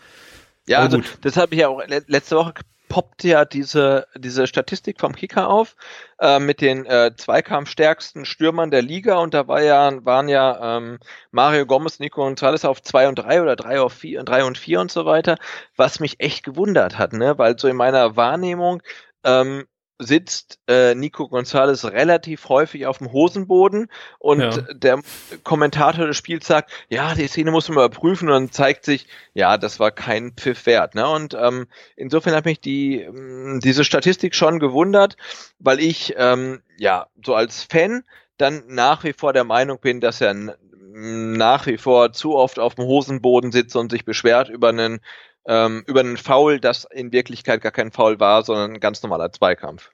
Speaker 3: Ja, also das habe ich ja auch letzte Woche poppt ja diese, diese Statistik vom Kicker auf äh, mit den äh, zweikampfstärksten Stürmern der Liga und da war ja, waren ja ähm, Mario Gomez, Nico Gonzalez auf zwei und drei oder drei auf vier, drei und vier und so weiter, was mich echt gewundert hat, ne? Weil so in meiner Wahrnehmung ähm, sitzt äh, Nico Gonzalez relativ häufig auf dem Hosenboden und
Speaker 2: Ja.
Speaker 3: der Kommentator des Spiels sagt, ja, die Szene muss man überprüfen und dann zeigt sich, ja, das war kein Pfiff wert. Ne? Und ähm, insofern hat mich die ähm, diese Statistik schon gewundert, weil ich ähm, ja so als Fan dann nach wie vor der Meinung bin, dass er n- nach wie vor zu oft auf dem Hosenboden sitzt und sich beschwert über einen ähm, über einen Foul, das in Wirklichkeit gar kein Foul war, sondern ein ganz normaler Zweikampf.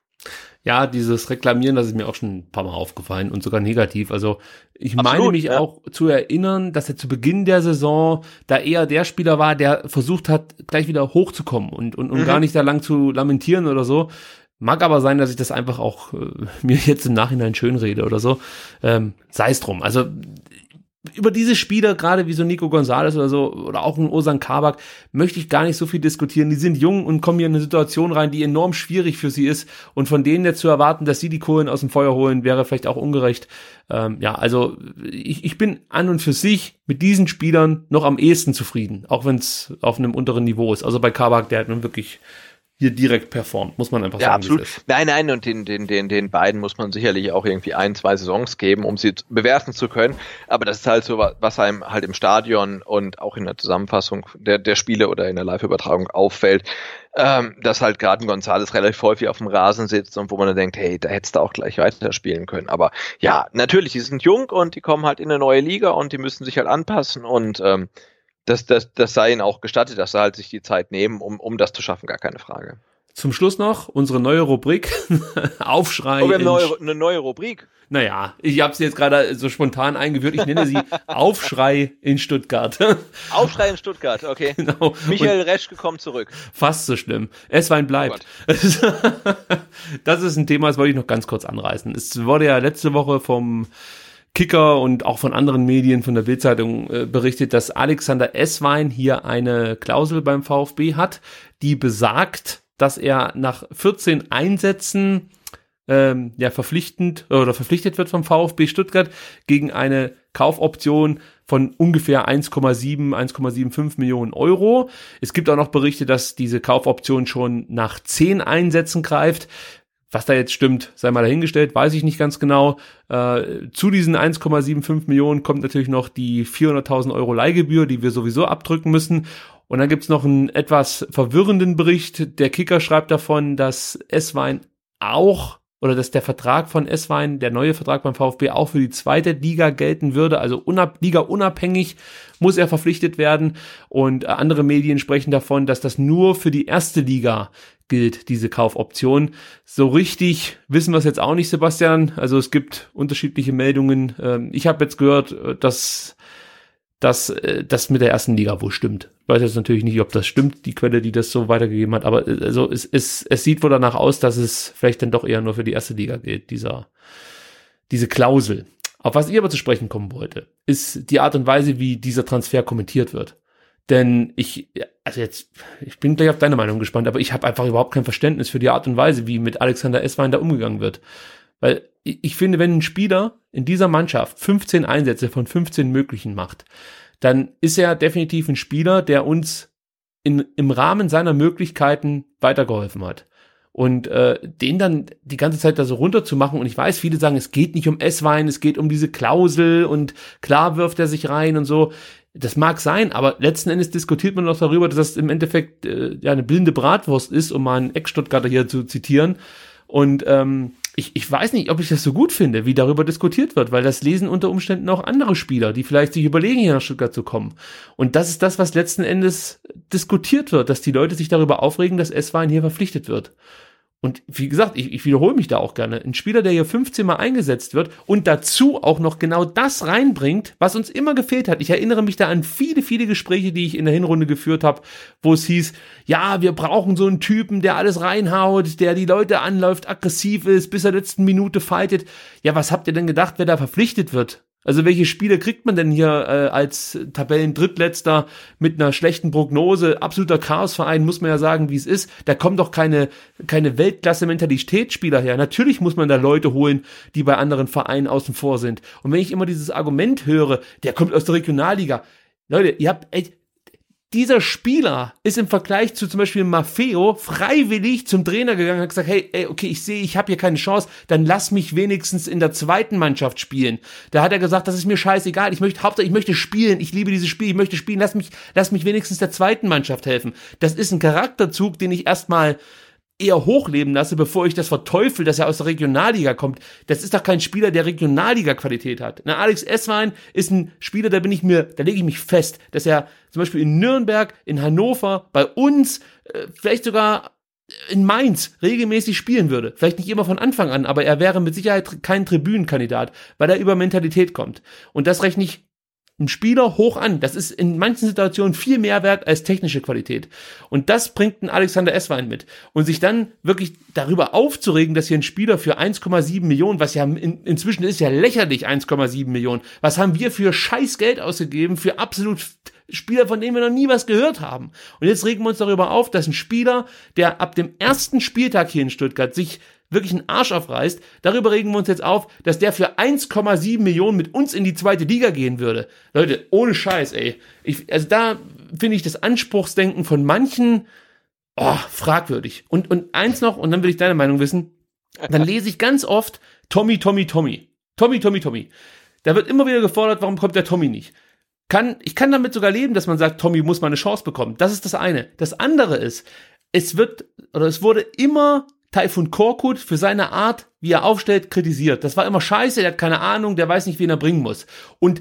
Speaker 2: Ja, dieses Reklamieren, das ist mir auch schon ein paar Mal aufgefallen und sogar negativ. Also ich meine
Speaker 3: Absolut,
Speaker 2: mich
Speaker 3: ja.
Speaker 2: auch zu erinnern, dass er zu Beginn der Saison da eher der Spieler war, der versucht hat, gleich wieder hochzukommen und, und, und
Speaker 3: Mhm.
Speaker 2: gar nicht da lang zu lamentieren oder so. Mag aber sein, dass ich das einfach auch äh, (laughs) mir jetzt im Nachhinein schönrede oder so. Ähm, Sei es drum. Also über diese Spieler, gerade wie so Nico Gonzalez oder so, oder auch ein Osan Kabak, möchte ich gar nicht so viel diskutieren. Die sind jung und kommen hier in eine Situation rein, die enorm schwierig für sie ist. Und von denen jetzt zu erwarten, dass sie die Kohlen aus dem Feuer holen, wäre vielleicht auch ungerecht. Ähm, ja, also ich, ich bin an und für sich mit diesen Spielern noch am ehesten zufrieden, auch wenn es auf einem unteren Niveau ist. Also bei Kabak, der hat nun wirklich hier direkt performt, muss man einfach
Speaker 3: Ja,
Speaker 2: sagen.
Speaker 3: absolut. Nein, nein, und den, den, den, den beiden muss man sicherlich auch irgendwie ein, zwei Saisons geben, um sie bewerten zu können. Aber das ist halt so, wa- was einem halt im Stadion und auch in der Zusammenfassung der, der Spiele oder in der Live-Übertragung auffällt, ähm, dass halt gerade ein Gonzales relativ häufig auf dem Rasen sitzt und wo man dann denkt, hey, da hättest du auch gleich weiterspielen können. Aber ja, natürlich, die sind jung und die kommen halt in eine neue Liga und die müssen sich halt anpassen und ähm, das, das, das sei ihnen auch gestattet, dass sie halt sich die Zeit nehmen, um, um das zu schaffen, gar keine Frage.
Speaker 2: Zum Schluss noch unsere neue Rubrik (laughs) Aufschrei.
Speaker 3: Oh, wir haben neue, eine neue Rubrik.
Speaker 2: Naja, ich habe sie jetzt gerade so spontan eingeführt. Ich nenne sie (laughs) Aufschrei in Stuttgart. (laughs)
Speaker 3: Aufschrei in Stuttgart, okay.
Speaker 2: genau.
Speaker 3: Michael Reschke kommt zurück.
Speaker 2: Und fast so schlimm. Esswein bleibt. das ist ein Thema, das wollte ich noch ganz kurz anreißen. Es wurde ja letzte Woche vom Kicker und auch von anderen Medien, von der Bildzeitung äh, berichtet, dass Alexander Esswein hier eine Klausel beim VfB hat, die besagt, dass er nach 14 Einsätzen ähm, ja verpflichtend oder verpflichtet wird vom VfB Stuttgart gegen eine Kaufoption von ungefähr 1,7, 1,75 Millionen Euro. Es gibt auch noch Berichte, dass diese Kaufoption schon nach 10 Einsätzen greift. Was da jetzt stimmt, sei mal dahingestellt, weiß ich nicht ganz genau. Äh, zu diesen 1,75 Millionen kommt natürlich noch die 400.000 Euro Leihgebühr, die wir sowieso abdrücken müssen. Und dann gibt's noch einen etwas verwirrenden Bericht. Der Kicker schreibt davon, dass S-Wein auch oder dass der Vertrag von S-Wein, der neue Vertrag beim VfB auch für die zweite Liga gelten würde, also unab Liga unabhängig muss er verpflichtet werden und äh, andere Medien sprechen davon, dass das nur für die erste Liga gilt, diese Kaufoption. So richtig wissen wir es jetzt auch nicht, Sebastian. Also es gibt unterschiedliche Meldungen. Ähm, Ich habe jetzt gehört, äh, dass dass äh, das mit der ersten Liga wohl stimmt. Ich weiß jetzt natürlich nicht, ob das stimmt, die Quelle, die das so weitergegeben hat, aber äh, also es, es, es sieht wohl danach aus, dass es vielleicht dann doch eher nur für die erste Liga gilt, dieser, diese Klausel. Auf was ich aber zu sprechen kommen wollte, ist die Art und Weise, wie dieser Transfer kommentiert wird. Denn ich, also jetzt, ich bin gleich auf deine Meinung gespannt, aber ich habe einfach überhaupt kein Verständnis für die Art und Weise, wie mit Alexander Esswein da umgegangen wird. Weil ich finde, wenn ein Spieler in dieser Mannschaft 15 Einsätze von 15 möglichen macht, dann ist er definitiv ein Spieler, der uns in, im Rahmen seiner Möglichkeiten weitergeholfen hat. Und äh, den dann die ganze Zeit da so runterzumachen, und ich weiß, viele sagen, es geht nicht um Esswein, es geht um diese Klausel und klar wirft er sich rein und so. Das mag sein, aber letzten Endes diskutiert man noch darüber, dass das im Endeffekt äh, ja eine blinde Bratwurst ist, um mal einen Ex-Stuttgarter hier zu zitieren. Und ähm, ich, ich weiß nicht, ob ich das so gut finde, wie darüber diskutiert wird, weil das lesen unter Umständen auch andere Spieler, die vielleicht sich überlegen, hier nach Stuttgart zu kommen. Und das ist das, was letzten Endes diskutiert wird, dass die Leute sich darüber aufregen, dass S-Wein hier verpflichtet wird. Und wie gesagt, ich, ich wiederhole mich da auch gerne. Ein Spieler, der hier 15 Mal eingesetzt wird und dazu auch noch genau das reinbringt, was uns immer gefehlt hat. Ich erinnere mich da an viele, viele Gespräche, die ich in der Hinrunde geführt habe, wo es hieß, ja, wir brauchen so einen Typen, der alles reinhaut, der die Leute anläuft, aggressiv ist, bis er letzten Minute fightet. Ja, was habt ihr denn gedacht, wer da verpflichtet wird? Also welche Spiele kriegt man denn hier äh, als Tabellen-Drittletzter mit einer schlechten Prognose? Absoluter Chaosverein, muss man ja sagen, wie es ist. Da kommen doch keine, keine Weltklasse-Mentalitätsspieler her. Natürlich muss man da Leute holen, die bei anderen Vereinen außen vor sind. Und wenn ich immer dieses Argument höre, der kommt aus der Regionalliga. Leute, ihr habt echt, dieser Spieler ist im Vergleich zu zum Beispiel Maffeo freiwillig zum Trainer gegangen und hat gesagt, hey, ey, okay, ich sehe, ich habe hier keine Chance, dann lass mich wenigstens in der zweiten Mannschaft spielen. Da hat er gesagt, das ist mir scheißegal, ich möchte, Hauptsache, ich möchte spielen, ich liebe dieses Spiel, ich möchte spielen, lass mich, lass mich wenigstens der zweiten Mannschaft helfen. Das ist ein Charakterzug, den ich erstmal eher hochleben lasse, bevor ich das verteufel, dass er aus der Regionalliga kommt. Das ist doch kein Spieler, der Regionalliga-Qualität hat. Na, Alex Esswein ist ein Spieler, da bin ich mir, da lege ich mich fest, dass er zum Beispiel in Nürnberg, in Hannover, bei uns, äh, vielleicht sogar in Mainz regelmäßig spielen würde. Vielleicht nicht immer von Anfang an, aber er wäre mit Sicherheit kein Tribünenkandidat, weil er über Mentalität kommt. Und das rechne ich einen Spieler hoch an. Das ist in manchen Situationen viel mehr wert als technische Qualität. Und das bringt ein Alexander Esswein mit. Und sich dann wirklich darüber aufzuregen, dass hier ein Spieler für 1,7 Millionen, was ja in, inzwischen ist ja lächerlich 1,7 Millionen, was haben wir für scheiß Geld ausgegeben für absolut Spieler, von denen wir noch nie was gehört haben. Und jetzt regen wir uns darüber auf, dass ein Spieler, der ab dem ersten Spieltag hier in Stuttgart sich wirklich einen Arsch aufreißt. Darüber regen wir uns jetzt auf, dass der für 1,7 Millionen mit uns in die zweite Liga gehen würde. Leute, ohne Scheiß, ey. Ich, also da finde ich das Anspruchsdenken von manchen oh, fragwürdig. Und, und eins noch, und dann will ich deine Meinung wissen. Dann lese ich ganz oft Tommy, Tommy, Tommy. Tommy, Tommy, Tommy. Da wird immer wieder gefordert, warum kommt der Tommy nicht? Kann, ich kann damit sogar leben, dass man sagt, Tommy muss mal eine Chance bekommen. Das ist das eine. Das andere ist, es wird, oder es wurde immer Taifun Korkut für seine Art, wie er aufstellt, kritisiert. Das war immer scheiße, er hat keine Ahnung, der weiß nicht, wen er bringen muss. Und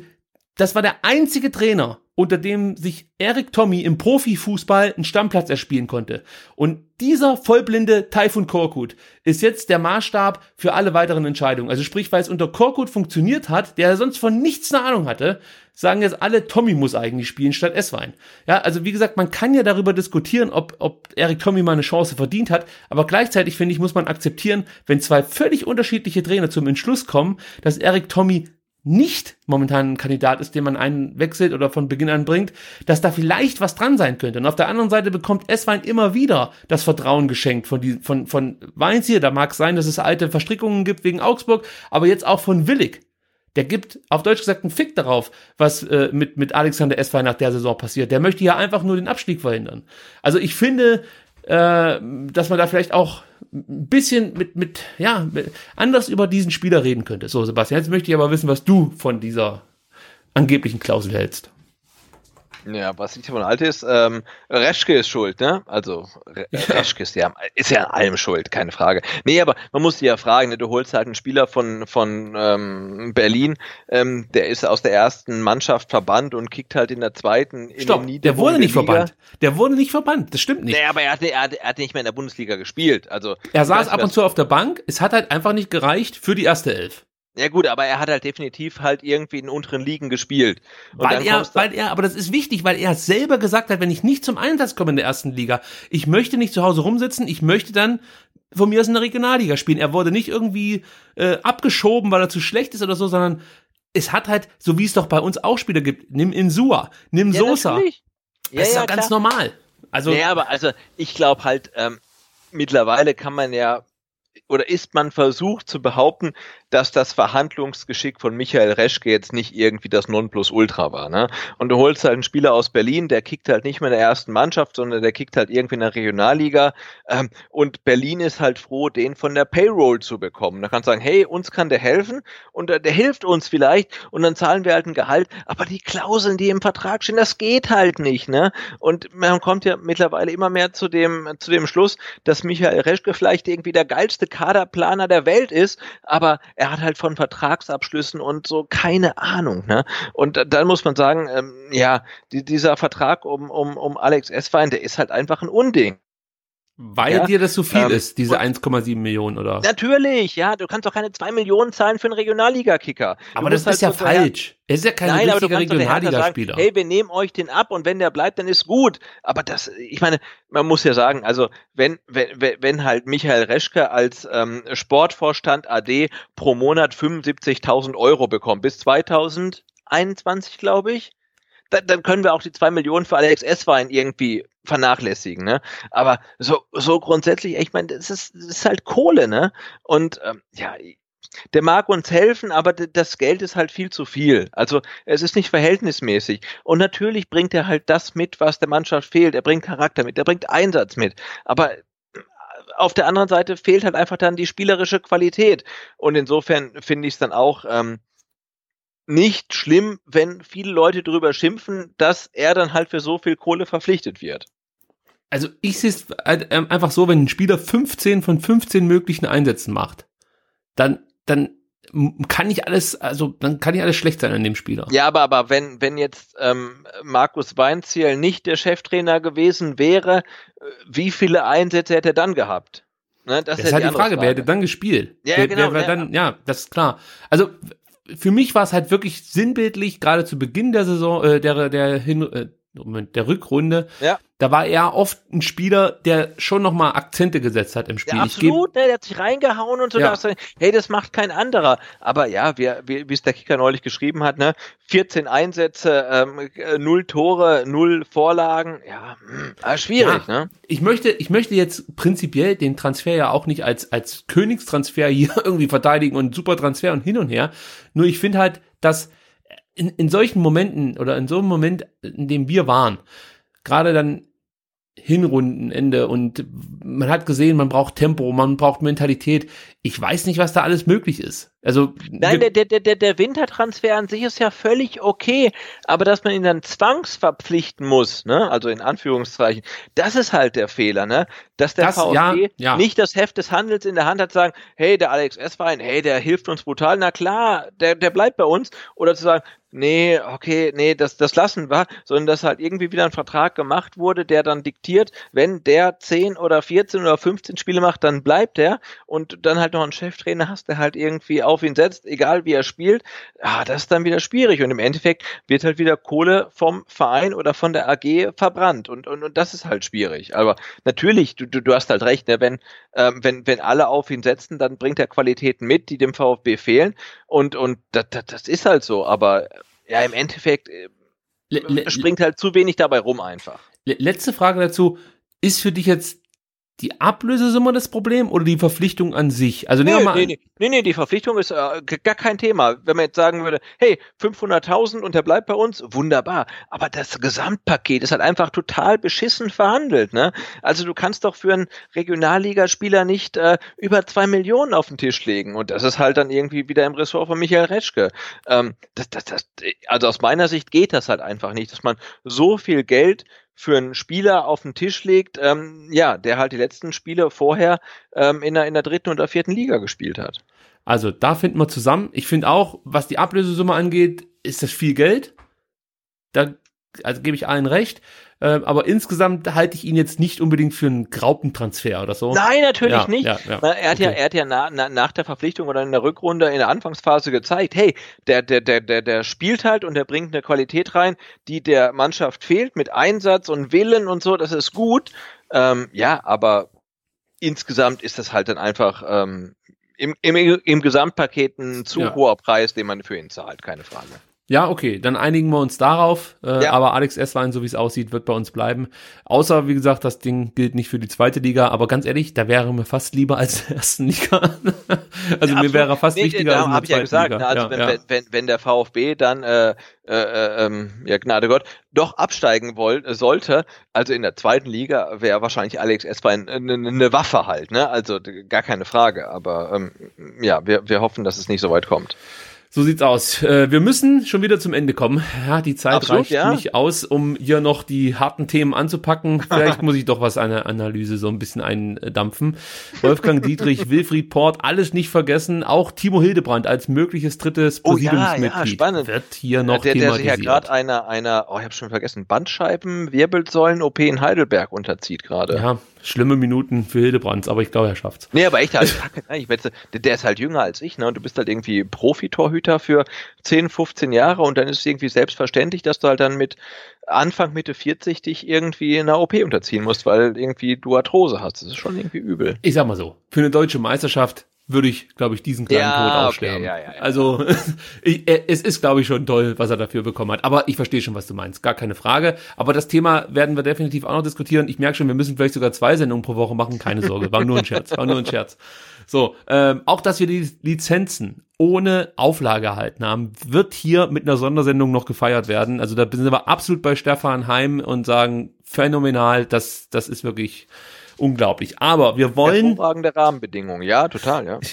Speaker 2: das war der einzige Trainer, unter dem sich Eric Tommy im Profifußball einen Stammplatz erspielen konnte. Und dieser vollblinde Taifun Korkut ist jetzt der Maßstab für alle weiteren Entscheidungen. Also sprich, weil es unter Korkut funktioniert hat, der sonst von nichts eine Ahnung hatte, sagen jetzt alle, Tommy muss eigentlich spielen statt Esswein. Ja, also wie gesagt, man kann ja darüber diskutieren, ob, ob Eric Tommy mal eine Chance verdient hat, aber gleichzeitig finde ich, muss man akzeptieren, wenn zwei völlig unterschiedliche Trainer zum Entschluss kommen, dass Eric Tommy nicht momentan ein Kandidat ist, den man einwechselt oder von Beginn an bringt, dass da vielleicht was dran sein könnte. Und auf der anderen Seite bekommt Esswein immer wieder das Vertrauen geschenkt von, die, von, von Weins hier. Da mag es sein, dass es alte Verstrickungen gibt wegen Augsburg, aber jetzt auch von Willig. Der gibt auf Deutsch gesagt einen Fick darauf, was äh, mit, mit Alexander Esswein nach der Saison passiert. Der möchte ja einfach nur den Abstieg verhindern. Also ich finde, äh, dass man da vielleicht auch ein bisschen mit, mit, ja, mit, anders über diesen Spieler reden könnte. So, Sebastian, jetzt möchte ich aber wissen, was du von dieser angeblichen Klausel hältst.
Speaker 3: Ja, was nicht von alt ist, ähm, Reschke ist schuld, ne? Also Re Reschke ist ja, ist ja an allem schuld, keine Frage. Nee, aber man muss sich ja fragen, ne? du holst halt einen Spieler von, von ähm, Berlin, ähm, der ist aus der ersten Mannschaft verbannt und kickt halt in der zweiten in
Speaker 2: Stopp, der wurde nicht verbannt. Der wurde nicht verbannt, das stimmt nicht.
Speaker 3: Nee, aber er hat, er, hat, er hat nicht mehr in der Bundesliga gespielt. Also
Speaker 2: Er saß ab und zu auf der Bank, es hat halt einfach nicht gereicht für die erste Elf.
Speaker 3: Ja gut, aber er hat halt definitiv halt irgendwie in unteren Ligen gespielt.
Speaker 2: Und weil er, weil er, aber das ist wichtig, weil er selber gesagt hat, wenn ich nicht zum Einsatz komme in der ersten Liga, ich möchte nicht zu Hause rumsitzen, ich möchte dann von mir aus in der Regionalliga spielen. Er wurde nicht irgendwie äh, abgeschoben, weil er zu schlecht ist oder so, sondern es hat halt, so wie es doch bei uns auch Spieler gibt, nimm Insua, nimm ja, Sosa. Natürlich. Ja, das ist ja, ganz klar. normal.
Speaker 3: Also, ja, aber also ich glaube halt, ähm, mittlerweile kann man ja oder ist man versucht zu behaupten, dass das Verhandlungsgeschick von Michael Reschke jetzt nicht irgendwie das Nonplusultra war. Ne? Und du holst halt einen Spieler aus Berlin, der kickt halt nicht mehr in der ersten Mannschaft, sondern der kickt halt irgendwie in der Regionalliga. Ähm, und Berlin ist halt froh, den von der Payroll zu bekommen. Da kannst du sagen, hey, uns kann der helfen und äh, der hilft uns vielleicht und dann zahlen wir halt ein Gehalt. Aber die Klauseln, die im Vertrag stehen, das geht halt nicht. Ne? Und man kommt ja mittlerweile immer mehr zu dem, zu dem Schluss, dass Michael Reschke vielleicht irgendwie der geilste Kaderplaner der Welt ist, aber er hat halt von Vertragsabschlüssen und so keine Ahnung. Ne? Und dann muss man sagen, ähm, ja, die, dieser Vertrag um, um, um Alex Esswein, der ist halt einfach ein Unding.
Speaker 2: Weil ja? dir das so viel ähm, ist, diese 1,7 Millionen, oder?
Speaker 3: Natürlich, ja. Du kannst doch keine 2 Millionen zahlen für einen Regionalliga-Kicker.
Speaker 2: Aber das ist halt ja falsch. Er ist ja kein Nein, richtiger Regionalligaspieler.
Speaker 3: Hey, wir nehmen euch den ab und wenn der bleibt, dann ist gut. Aber das, ich meine, man muss ja sagen, also wenn, wenn, wenn halt Michael Reschke als ähm, Sportvorstand AD pro Monat 75.000 Euro bekommt, bis 2021, glaube ich, dann, dann können wir auch die zwei Millionen für Alex S-Wein irgendwie vernachlässigen, ne? Aber so, so grundsätzlich, ich meine, das ist, das ist halt Kohle, ne? Und ähm, ja, der mag uns helfen, aber das Geld ist halt viel zu viel. Also es ist nicht verhältnismäßig. Und natürlich bringt er halt das mit, was der Mannschaft fehlt. Er bringt Charakter mit, er bringt Einsatz mit. Aber auf der anderen Seite fehlt halt einfach dann die spielerische Qualität. Und insofern finde ich es dann auch ähm, nicht schlimm, wenn viele Leute darüber schimpfen, dass er dann halt für so viel Kohle verpflichtet wird.
Speaker 2: Also ich sehe es halt, ähm, einfach so, wenn ein Spieler 15 von 15 möglichen Einsätzen macht, dann, dann kann nicht alles, also dann kann nicht alles schlecht sein an dem Spieler.
Speaker 3: Ja, aber, aber wenn, wenn jetzt ähm, Markus Weinziel nicht der Cheftrainer gewesen wäre, äh, wie viele Einsätze hätte er dann gehabt?
Speaker 2: Ne, das, das ist halt die, die Frage, Frage, wer hätte dann gespielt?
Speaker 3: Ja,
Speaker 2: wer,
Speaker 3: genau.
Speaker 2: Wer, wer ja. Dann, ja, das ist klar. Also für mich war es halt wirklich sinnbildlich, gerade zu Beginn der Saison, äh, der, der, Hin, äh, Moment, der Rückrunde,
Speaker 3: ja.
Speaker 2: Da war er oft ein Spieler, der schon nochmal Akzente gesetzt hat im Spiel.
Speaker 3: Ja, absolut, ne, der hat sich reingehauen und so.
Speaker 2: Ja.
Speaker 3: Da hey, das macht kein anderer. Aber ja, wie, wie, wie es der Kicker neulich geschrieben hat, ne, 14 Einsätze, ähm, null Tore, null Vorlagen, ja, mh, hm, schwierig, ja. ne?
Speaker 2: Ich möchte, ich möchte jetzt prinzipiell den Transfer ja auch nicht als, als Königstransfer hier (laughs) irgendwie verteidigen und super Transfer und hin und her. Nur ich finde halt, dass in, in solchen Momenten oder in so einem Moment, in dem wir waren, gerade dann Hinrundenende und man hat gesehen, man braucht Tempo, man braucht Mentalität. Ich weiß nicht, was da alles möglich ist. Also
Speaker 3: Nein, der, der, der, der Wintertransfer an sich ist ja völlig okay, aber dass man ihn dann zwangsverpflichten muss, ne, also in Anführungszeichen, das ist halt der Fehler, ne, dass der
Speaker 2: Das-
Speaker 3: VfB
Speaker 2: ja, ja.
Speaker 3: nicht das Heft des Handels in der Hand hat, zu sagen, hey, der Alex Esswein, hey, der hilft uns brutal, na klar, der, der bleibt bei uns, oder zu sagen, nee, okay, nee, das, das lassen wir, sondern dass halt irgendwie wieder ein Vertrag gemacht wurde, der dann diktiert, wenn der 10 oder 14 oder 15 Spiele macht, dann bleibt er und dann halt noch einen Cheftrainer hast, der halt irgendwie auf ihn setzt, egal wie er spielt, ja, das ist dann wieder schwierig und im Endeffekt wird halt wieder Kohle vom Verein oder von der AG verbrannt und, und, und das ist halt schwierig. Aber natürlich, du, du, du hast halt recht, ne, wenn, ähm, wenn, wenn alle auf ihn setzen, dann bringt er Qualitäten mit, die dem VfB fehlen und, und das, das, das ist halt so, aber ja, im Endeffekt äh,
Speaker 2: le, le,
Speaker 3: springt halt zu wenig dabei rum einfach.
Speaker 2: le, letzte Frage dazu. Ist für dich jetzt die Ablösesumme das Problem oder die Verpflichtung an sich? Also nehmen
Speaker 3: Nee,
Speaker 2: wir mal
Speaker 3: nee, nee, nee, nee, die Verpflichtung ist äh, gar kein Thema. Wenn man jetzt sagen würde, hey, 500.000 und der bleibt bei uns, wunderbar. Aber das Gesamtpaket ist halt einfach total beschissen verhandelt. Ne? Also du kannst doch für einen Regionalligaspieler nicht äh, über zwei Millionen auf den Tisch legen. Und das ist halt dann irgendwie wieder im Ressort von Michael Reschke. Ähm, das, das, das, also aus meiner Sicht geht das halt einfach nicht, dass man so viel Geld für einen Spieler auf den Tisch legt, ähm, ja, der halt die letzten Spiele vorher ähm, in, der, in der dritten oder vierten Liga gespielt hat.
Speaker 2: Also da finden wir zusammen. Ich finde auch, was die Ablösesumme angeht, ist das viel Geld. Da also gebe ich allen recht. Ähm, aber insgesamt halte ich ihn jetzt nicht unbedingt für einen Graupentransfer oder so.
Speaker 3: Nein, natürlich
Speaker 2: Ja,
Speaker 3: nicht.
Speaker 2: ja, ja.
Speaker 3: Er hat ja,
Speaker 2: Okay.
Speaker 3: er hat ja na, na, nach der Verpflichtung oder in der Rückrunde in der Anfangsphase gezeigt, hey, der, der, der, der, der spielt halt und der bringt eine Qualität rein, die der Mannschaft fehlt, mit Einsatz und Willen und so, das ist gut. Ähm, ja, aber insgesamt ist das halt dann einfach ähm, im, im, im Gesamtpaket ein zu
Speaker 2: Ja.
Speaker 3: hoher Preis, den man für ihn zahlt, keine Frage.
Speaker 2: Ja, okay, dann einigen wir uns darauf. Äh,
Speaker 3: Ja.
Speaker 2: Aber Alex Esswein, so wie es aussieht, wird bei uns bleiben. Außer, wie gesagt, das Ding gilt nicht für die zweite Liga. Aber ganz ehrlich, da wäre mir fast lieber als der ersten Liga. (laughs) also mir
Speaker 3: Absolut.
Speaker 2: wäre fast
Speaker 3: Nee,
Speaker 2: wichtiger
Speaker 3: da
Speaker 2: als
Speaker 3: habe ich ja gesagt,
Speaker 2: Liga.
Speaker 3: ne, also
Speaker 2: ja,
Speaker 3: wenn,
Speaker 2: ja.
Speaker 3: Wenn, wenn, wenn der VfB dann, äh, äh, äh, ähm, ja Gnade Gott, doch absteigen woll, äh, sollte, also in der zweiten Liga wäre wahrscheinlich Alex Esswein eine äh, ne Waffe halt, ne? Also gar keine Frage. Aber ähm, ja, wir, wir hoffen, dass es nicht so weit kommt.
Speaker 2: So sieht's aus. Äh, wir müssen schon wieder zum Ende kommen. Ja, die Zeit
Speaker 3: Absolut,
Speaker 2: reicht
Speaker 3: ja.
Speaker 2: nicht aus, um hier noch die harten Themen anzupacken. (laughs) Vielleicht muss ich doch was einer Analyse so ein bisschen eindampfen. Wolfgang Dietrich, (laughs) Wilfried Port, alles nicht vergessen. Auch Timo Hildebrand als mögliches drittes
Speaker 3: Oh ja,
Speaker 2: Präsidiumsmitglied
Speaker 3: ja, spannend.
Speaker 2: wird hier noch
Speaker 3: der, der sich ja gerade einer, einer, oh, ich habe schon vergessen, Bandscheiben, Wirbelsäulen-OP in Heidelberg unterzieht gerade.
Speaker 2: ja, schlimme Minuten für Hildebrand, aber ich glaube, er schafft's.
Speaker 3: Nee, aber echt, also, (laughs) ich der, der ist halt jünger als ich, ne? Und du bist halt irgendwie Profitorhüter für 10, 15 Jahre und dann ist es irgendwie selbstverständlich, dass du halt dann mit Anfang, Mitte 40 dich irgendwie in einer OP unterziehen musst, weil irgendwie du Arthrose hast. Das ist schon irgendwie übel.
Speaker 2: Ich sag mal so, für eine deutsche Meisterschaft würde ich, glaube ich, diesen kleinen
Speaker 3: Ja,
Speaker 2: Tod
Speaker 3: okay,
Speaker 2: aussterben.
Speaker 3: ja, ja, ja.
Speaker 2: Also (laughs) äh, es ist, glaube ich, schon toll, was er dafür bekommen hat. Aber ich verstehe schon, was du meinst, gar keine Frage. Aber das Thema werden wir definitiv auch noch diskutieren. Ich merke schon, wir müssen vielleicht sogar zwei Sendungen pro Woche machen. Keine Sorge, war nur ein Scherz, war nur ein Scherz. So, ähm, auch dass wir die Lizenzen ohne Auflage erhalten haben, wird hier mit einer Sondersendung noch gefeiert werden. Also da sind wir absolut bei Stefan Heim und sagen, phänomenal, das, das ist wirklich unglaublich. Aber wir wollen
Speaker 3: Hervorragende Rahmenbedingungen, ja, total, ja. (laughs)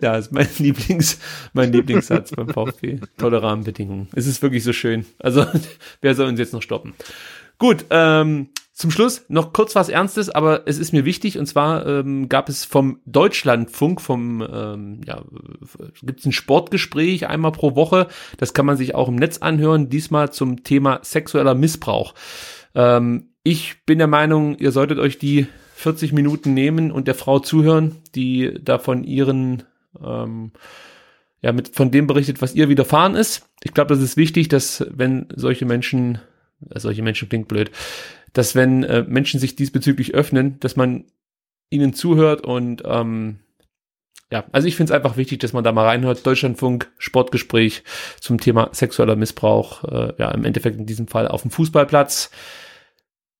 Speaker 2: Ja, ist mein Lieblings, mein Lieblingssatz beim (laughs) VfB. Tolle Rahmenbedingungen. Es ist wirklich so schön. Also, (laughs) wer soll uns jetzt noch stoppen? Gut, ähm, zum Schluss noch kurz was Ernstes, aber es ist mir wichtig. Und zwar ähm, gab es vom Deutschlandfunk, vom, ähm, ja, gibt es ein Sportgespräch einmal pro Woche. Das kann man sich auch im Netz anhören. Diesmal zum Thema sexueller Missbrauch. Ähm, ich bin der Meinung, ihr solltet euch die 40 Minuten nehmen und der Frau zuhören, die da von ihren, ähm, ja, mit, von dem berichtet, was ihr widerfahren ist. Ich glaube, das ist wichtig, dass wenn solche Menschen, äh, solche Menschen klingt blöd, dass wenn äh, Menschen sich diesbezüglich öffnen, dass man ihnen zuhört und ähm, ja, also ich finde es einfach wichtig, dass man da mal reinhört. Deutschlandfunk, Sportgespräch zum Thema sexueller Missbrauch, äh, ja, im Endeffekt in diesem Fall auf dem Fußballplatz.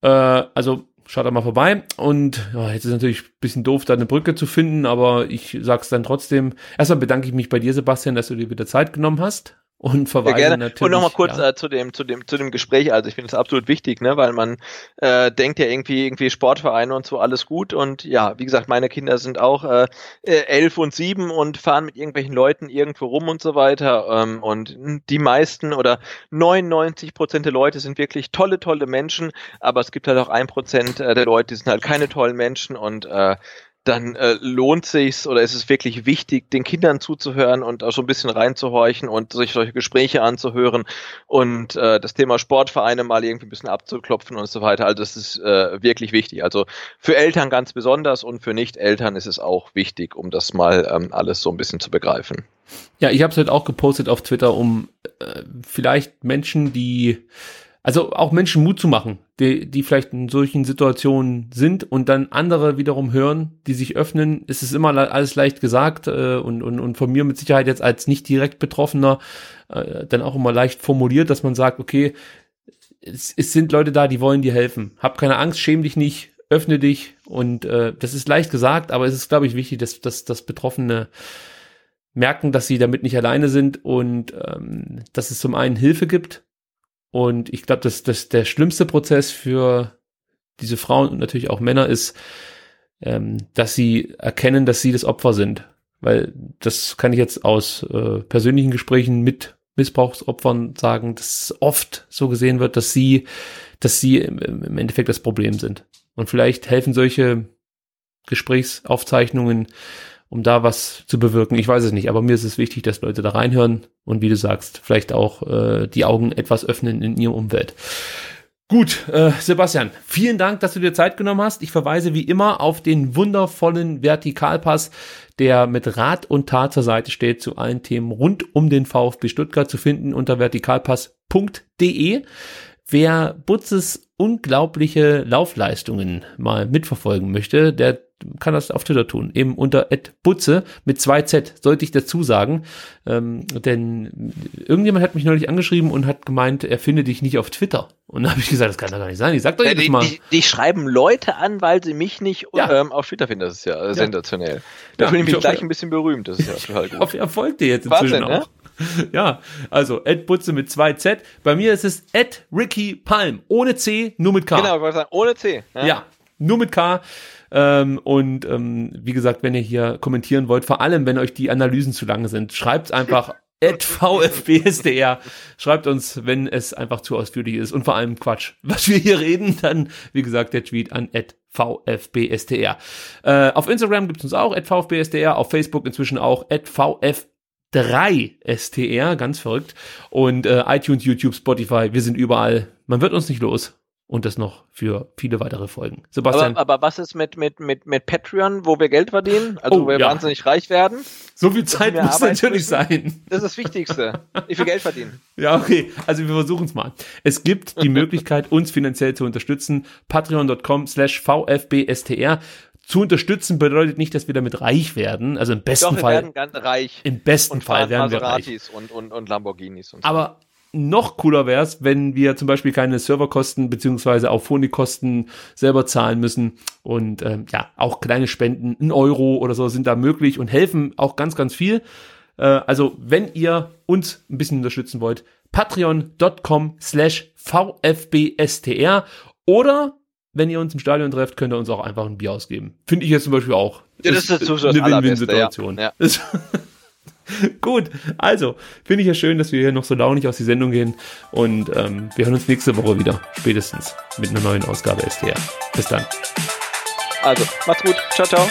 Speaker 2: Äh, also schaut da mal vorbei. Und ja, jetzt ist natürlich ein bisschen doof, da eine Brücke zu finden, aber ich sag's dann trotzdem. Erstmal bedanke ich mich bei dir, Sebastian, dass du dir wieder Zeit genommen hast. Und verweise
Speaker 3: Ja,
Speaker 2: natürlich.
Speaker 3: Und nochmal kurz
Speaker 2: ja.
Speaker 3: äh, zu dem, zu dem, zu dem Gespräch. Also ich finde es absolut wichtig, ne, weil man äh, denkt ja irgendwie, irgendwie Sportvereine und so alles gut. Und ja, wie gesagt, meine Kinder sind auch äh, äh, elf und sieben und fahren mit irgendwelchen Leuten irgendwo rum und so weiter. Ähm, und die meisten oder 99 Prozent der Leute sind wirklich tolle, tolle Menschen. Aber es gibt halt auch ein Prozent äh, der Leute, die sind halt keine tollen Menschen und äh, dann äh, lohnt sich's oder ist es wirklich wichtig, den Kindern zuzuhören und auch so ein bisschen reinzuhorchen und sich solche Gespräche anzuhören und äh, das Thema Sportvereine mal irgendwie ein bisschen abzuklopfen und so weiter. Also das ist äh, wirklich wichtig. Also für Eltern ganz besonders und für Nicht-Eltern ist es auch wichtig, um das mal ähm, alles so ein bisschen zu begreifen.
Speaker 2: Ja, ich habe es heute auch gepostet auf Twitter, um äh, vielleicht Menschen, die, also auch Menschen Mut zu machen, die, die vielleicht in solchen Situationen sind und dann andere wiederum hören, die sich öffnen. Es ist immer le- alles leicht gesagt äh, und, und, und von mir mit Sicherheit jetzt als nicht direkt Betroffener äh, dann auch immer leicht formuliert, dass man sagt, okay, es, es sind Leute da, die wollen dir helfen. Hab keine Angst, schäm dich nicht, öffne dich und äh, das ist leicht gesagt, aber es ist, glaube ich, wichtig, dass, dass, dass Betroffene merken, dass sie damit nicht alleine sind und ähm, dass es zum einen Hilfe gibt. Und ich glaube, dass, dass der schlimmste Prozess für diese Frauen und natürlich auch Männer ist, ähm, dass sie erkennen, dass sie das Opfer sind. Weil das kann ich jetzt aus äh, persönlichen Gesprächen mit Missbrauchsopfern sagen, dass oft so gesehen wird, dass sie, dass sie im, im Endeffekt das Problem sind. Und vielleicht helfen solche Gesprächsaufzeichnungen, um da was zu bewirken. Ich weiß es nicht, aber mir ist es wichtig, dass Leute da reinhören und wie du sagst, vielleicht auch äh, die Augen etwas öffnen in ihrem Umwelt. Gut, äh, Sebastian, vielen Dank, dass du dir Zeit genommen hast. Ich verweise wie immer auf den wundervollen Vertikalpass, der mit Rat und Tat zur Seite steht zu allen Themen rund um den VfB Stuttgart zu finden unter vertikalpass.de. Wer Butzes unglaubliche Laufleistungen mal mitverfolgen möchte, der kann das auf Twitter tun, eben unter @butze mit zwei Z, sollte ich dazu sagen, ähm, denn irgendjemand hat mich neulich angeschrieben und hat gemeint, er finde dich nicht auf Twitter. Und da habe ich gesagt, das kann doch gar nicht sein. Ich sag doch
Speaker 3: Ja,
Speaker 2: jedes Mal.
Speaker 3: die, die schreiben Leute an, weil sie mich nicht
Speaker 2: Ja.
Speaker 3: ähm, auf Twitter finden. Das ist ja, äh, sensationell. Da
Speaker 2: Ja,
Speaker 3: fühle ich
Speaker 2: ich
Speaker 3: mich gleich ein bisschen berühmt. Das ist ja total gut. (laughs)
Speaker 2: hoffe, er folgt dir jetzt inzwischen
Speaker 3: Wahnsinn, ne?
Speaker 2: auch. (laughs) Ja, also Ed Butze mit zwei Z. Bei mir ist es Ed Ricky Palm. Ohne C, nur mit K.
Speaker 3: Genau, ich wollte sagen, ohne C. ne?
Speaker 2: Ja, nur mit K. Ähm, und ähm, wie gesagt, wenn ihr hier kommentieren wollt, vor allem wenn euch die Analysen zu lang sind, schreibt einfach (laughs) at VfBSDR. Schreibt uns, wenn es einfach zu ausführlich ist und vor allem Quatsch. (laughs) Was wir hier reden, dann, wie gesagt, der Tweet an at VfBSDR. Äh, auf Instagram gibt es uns auch at VfBSDR, auf Facebook inzwischen auch at VF 3 STR, ganz verrückt. Und äh, iTunes, YouTube, Spotify, wir sind überall. Man wird uns nicht los. Und das noch für viele weitere Folgen. Sebastian,
Speaker 3: Aber, aber was ist mit, mit, mit, mit Patreon, wo wir Geld verdienen? Also
Speaker 2: Oh,
Speaker 3: wo wir
Speaker 2: ja.
Speaker 3: wahnsinnig reich werden?
Speaker 2: so viel Zeit muss natürlich
Speaker 3: müssen?
Speaker 2: sein.
Speaker 3: Das ist das Wichtigste. Wie viel Geld verdienen? (laughs)
Speaker 2: Ja, okay. Also wir versuchen es mal. Es gibt die (laughs) Möglichkeit, uns finanziell zu unterstützen. Patreon.com slash VfBSTR. zu unterstützen bedeutet nicht, dass wir damit reich werden. Also im besten
Speaker 3: Doch, wir
Speaker 2: Fall.
Speaker 3: werden ganz reich.
Speaker 2: Im besten Fall werden wir reich.
Speaker 3: Und, und, und Lamborghinis und so.
Speaker 2: Aber noch cooler wäre es, wenn wir zum Beispiel keine Serverkosten beziehungsweise auch Phonikkosten selber zahlen müssen. Und ähm, ja, auch kleine Spenden, ein Euro oder so sind da möglich und helfen auch ganz, ganz viel. Äh, also wenn ihr uns ein bisschen unterstützen wollt, patreon.com slash vfbstr oder wenn ihr uns im Stadion trefft, könnt ihr uns auch einfach ein Bier ausgeben. Finde ich jetzt zum Beispiel auch.
Speaker 3: Ja, das ist so das
Speaker 2: eine Win-Win-Situation.
Speaker 3: ja. (laughs) (laughs)
Speaker 2: Gut, also finde ich ja schön, dass wir hier noch so launig aus die Sendung gehen und ähm, wir hören uns nächste Woche wieder, spätestens mit einer neuen Ausgabe STR. Bis dann.
Speaker 3: Also, macht's gut. Ciao, ciao.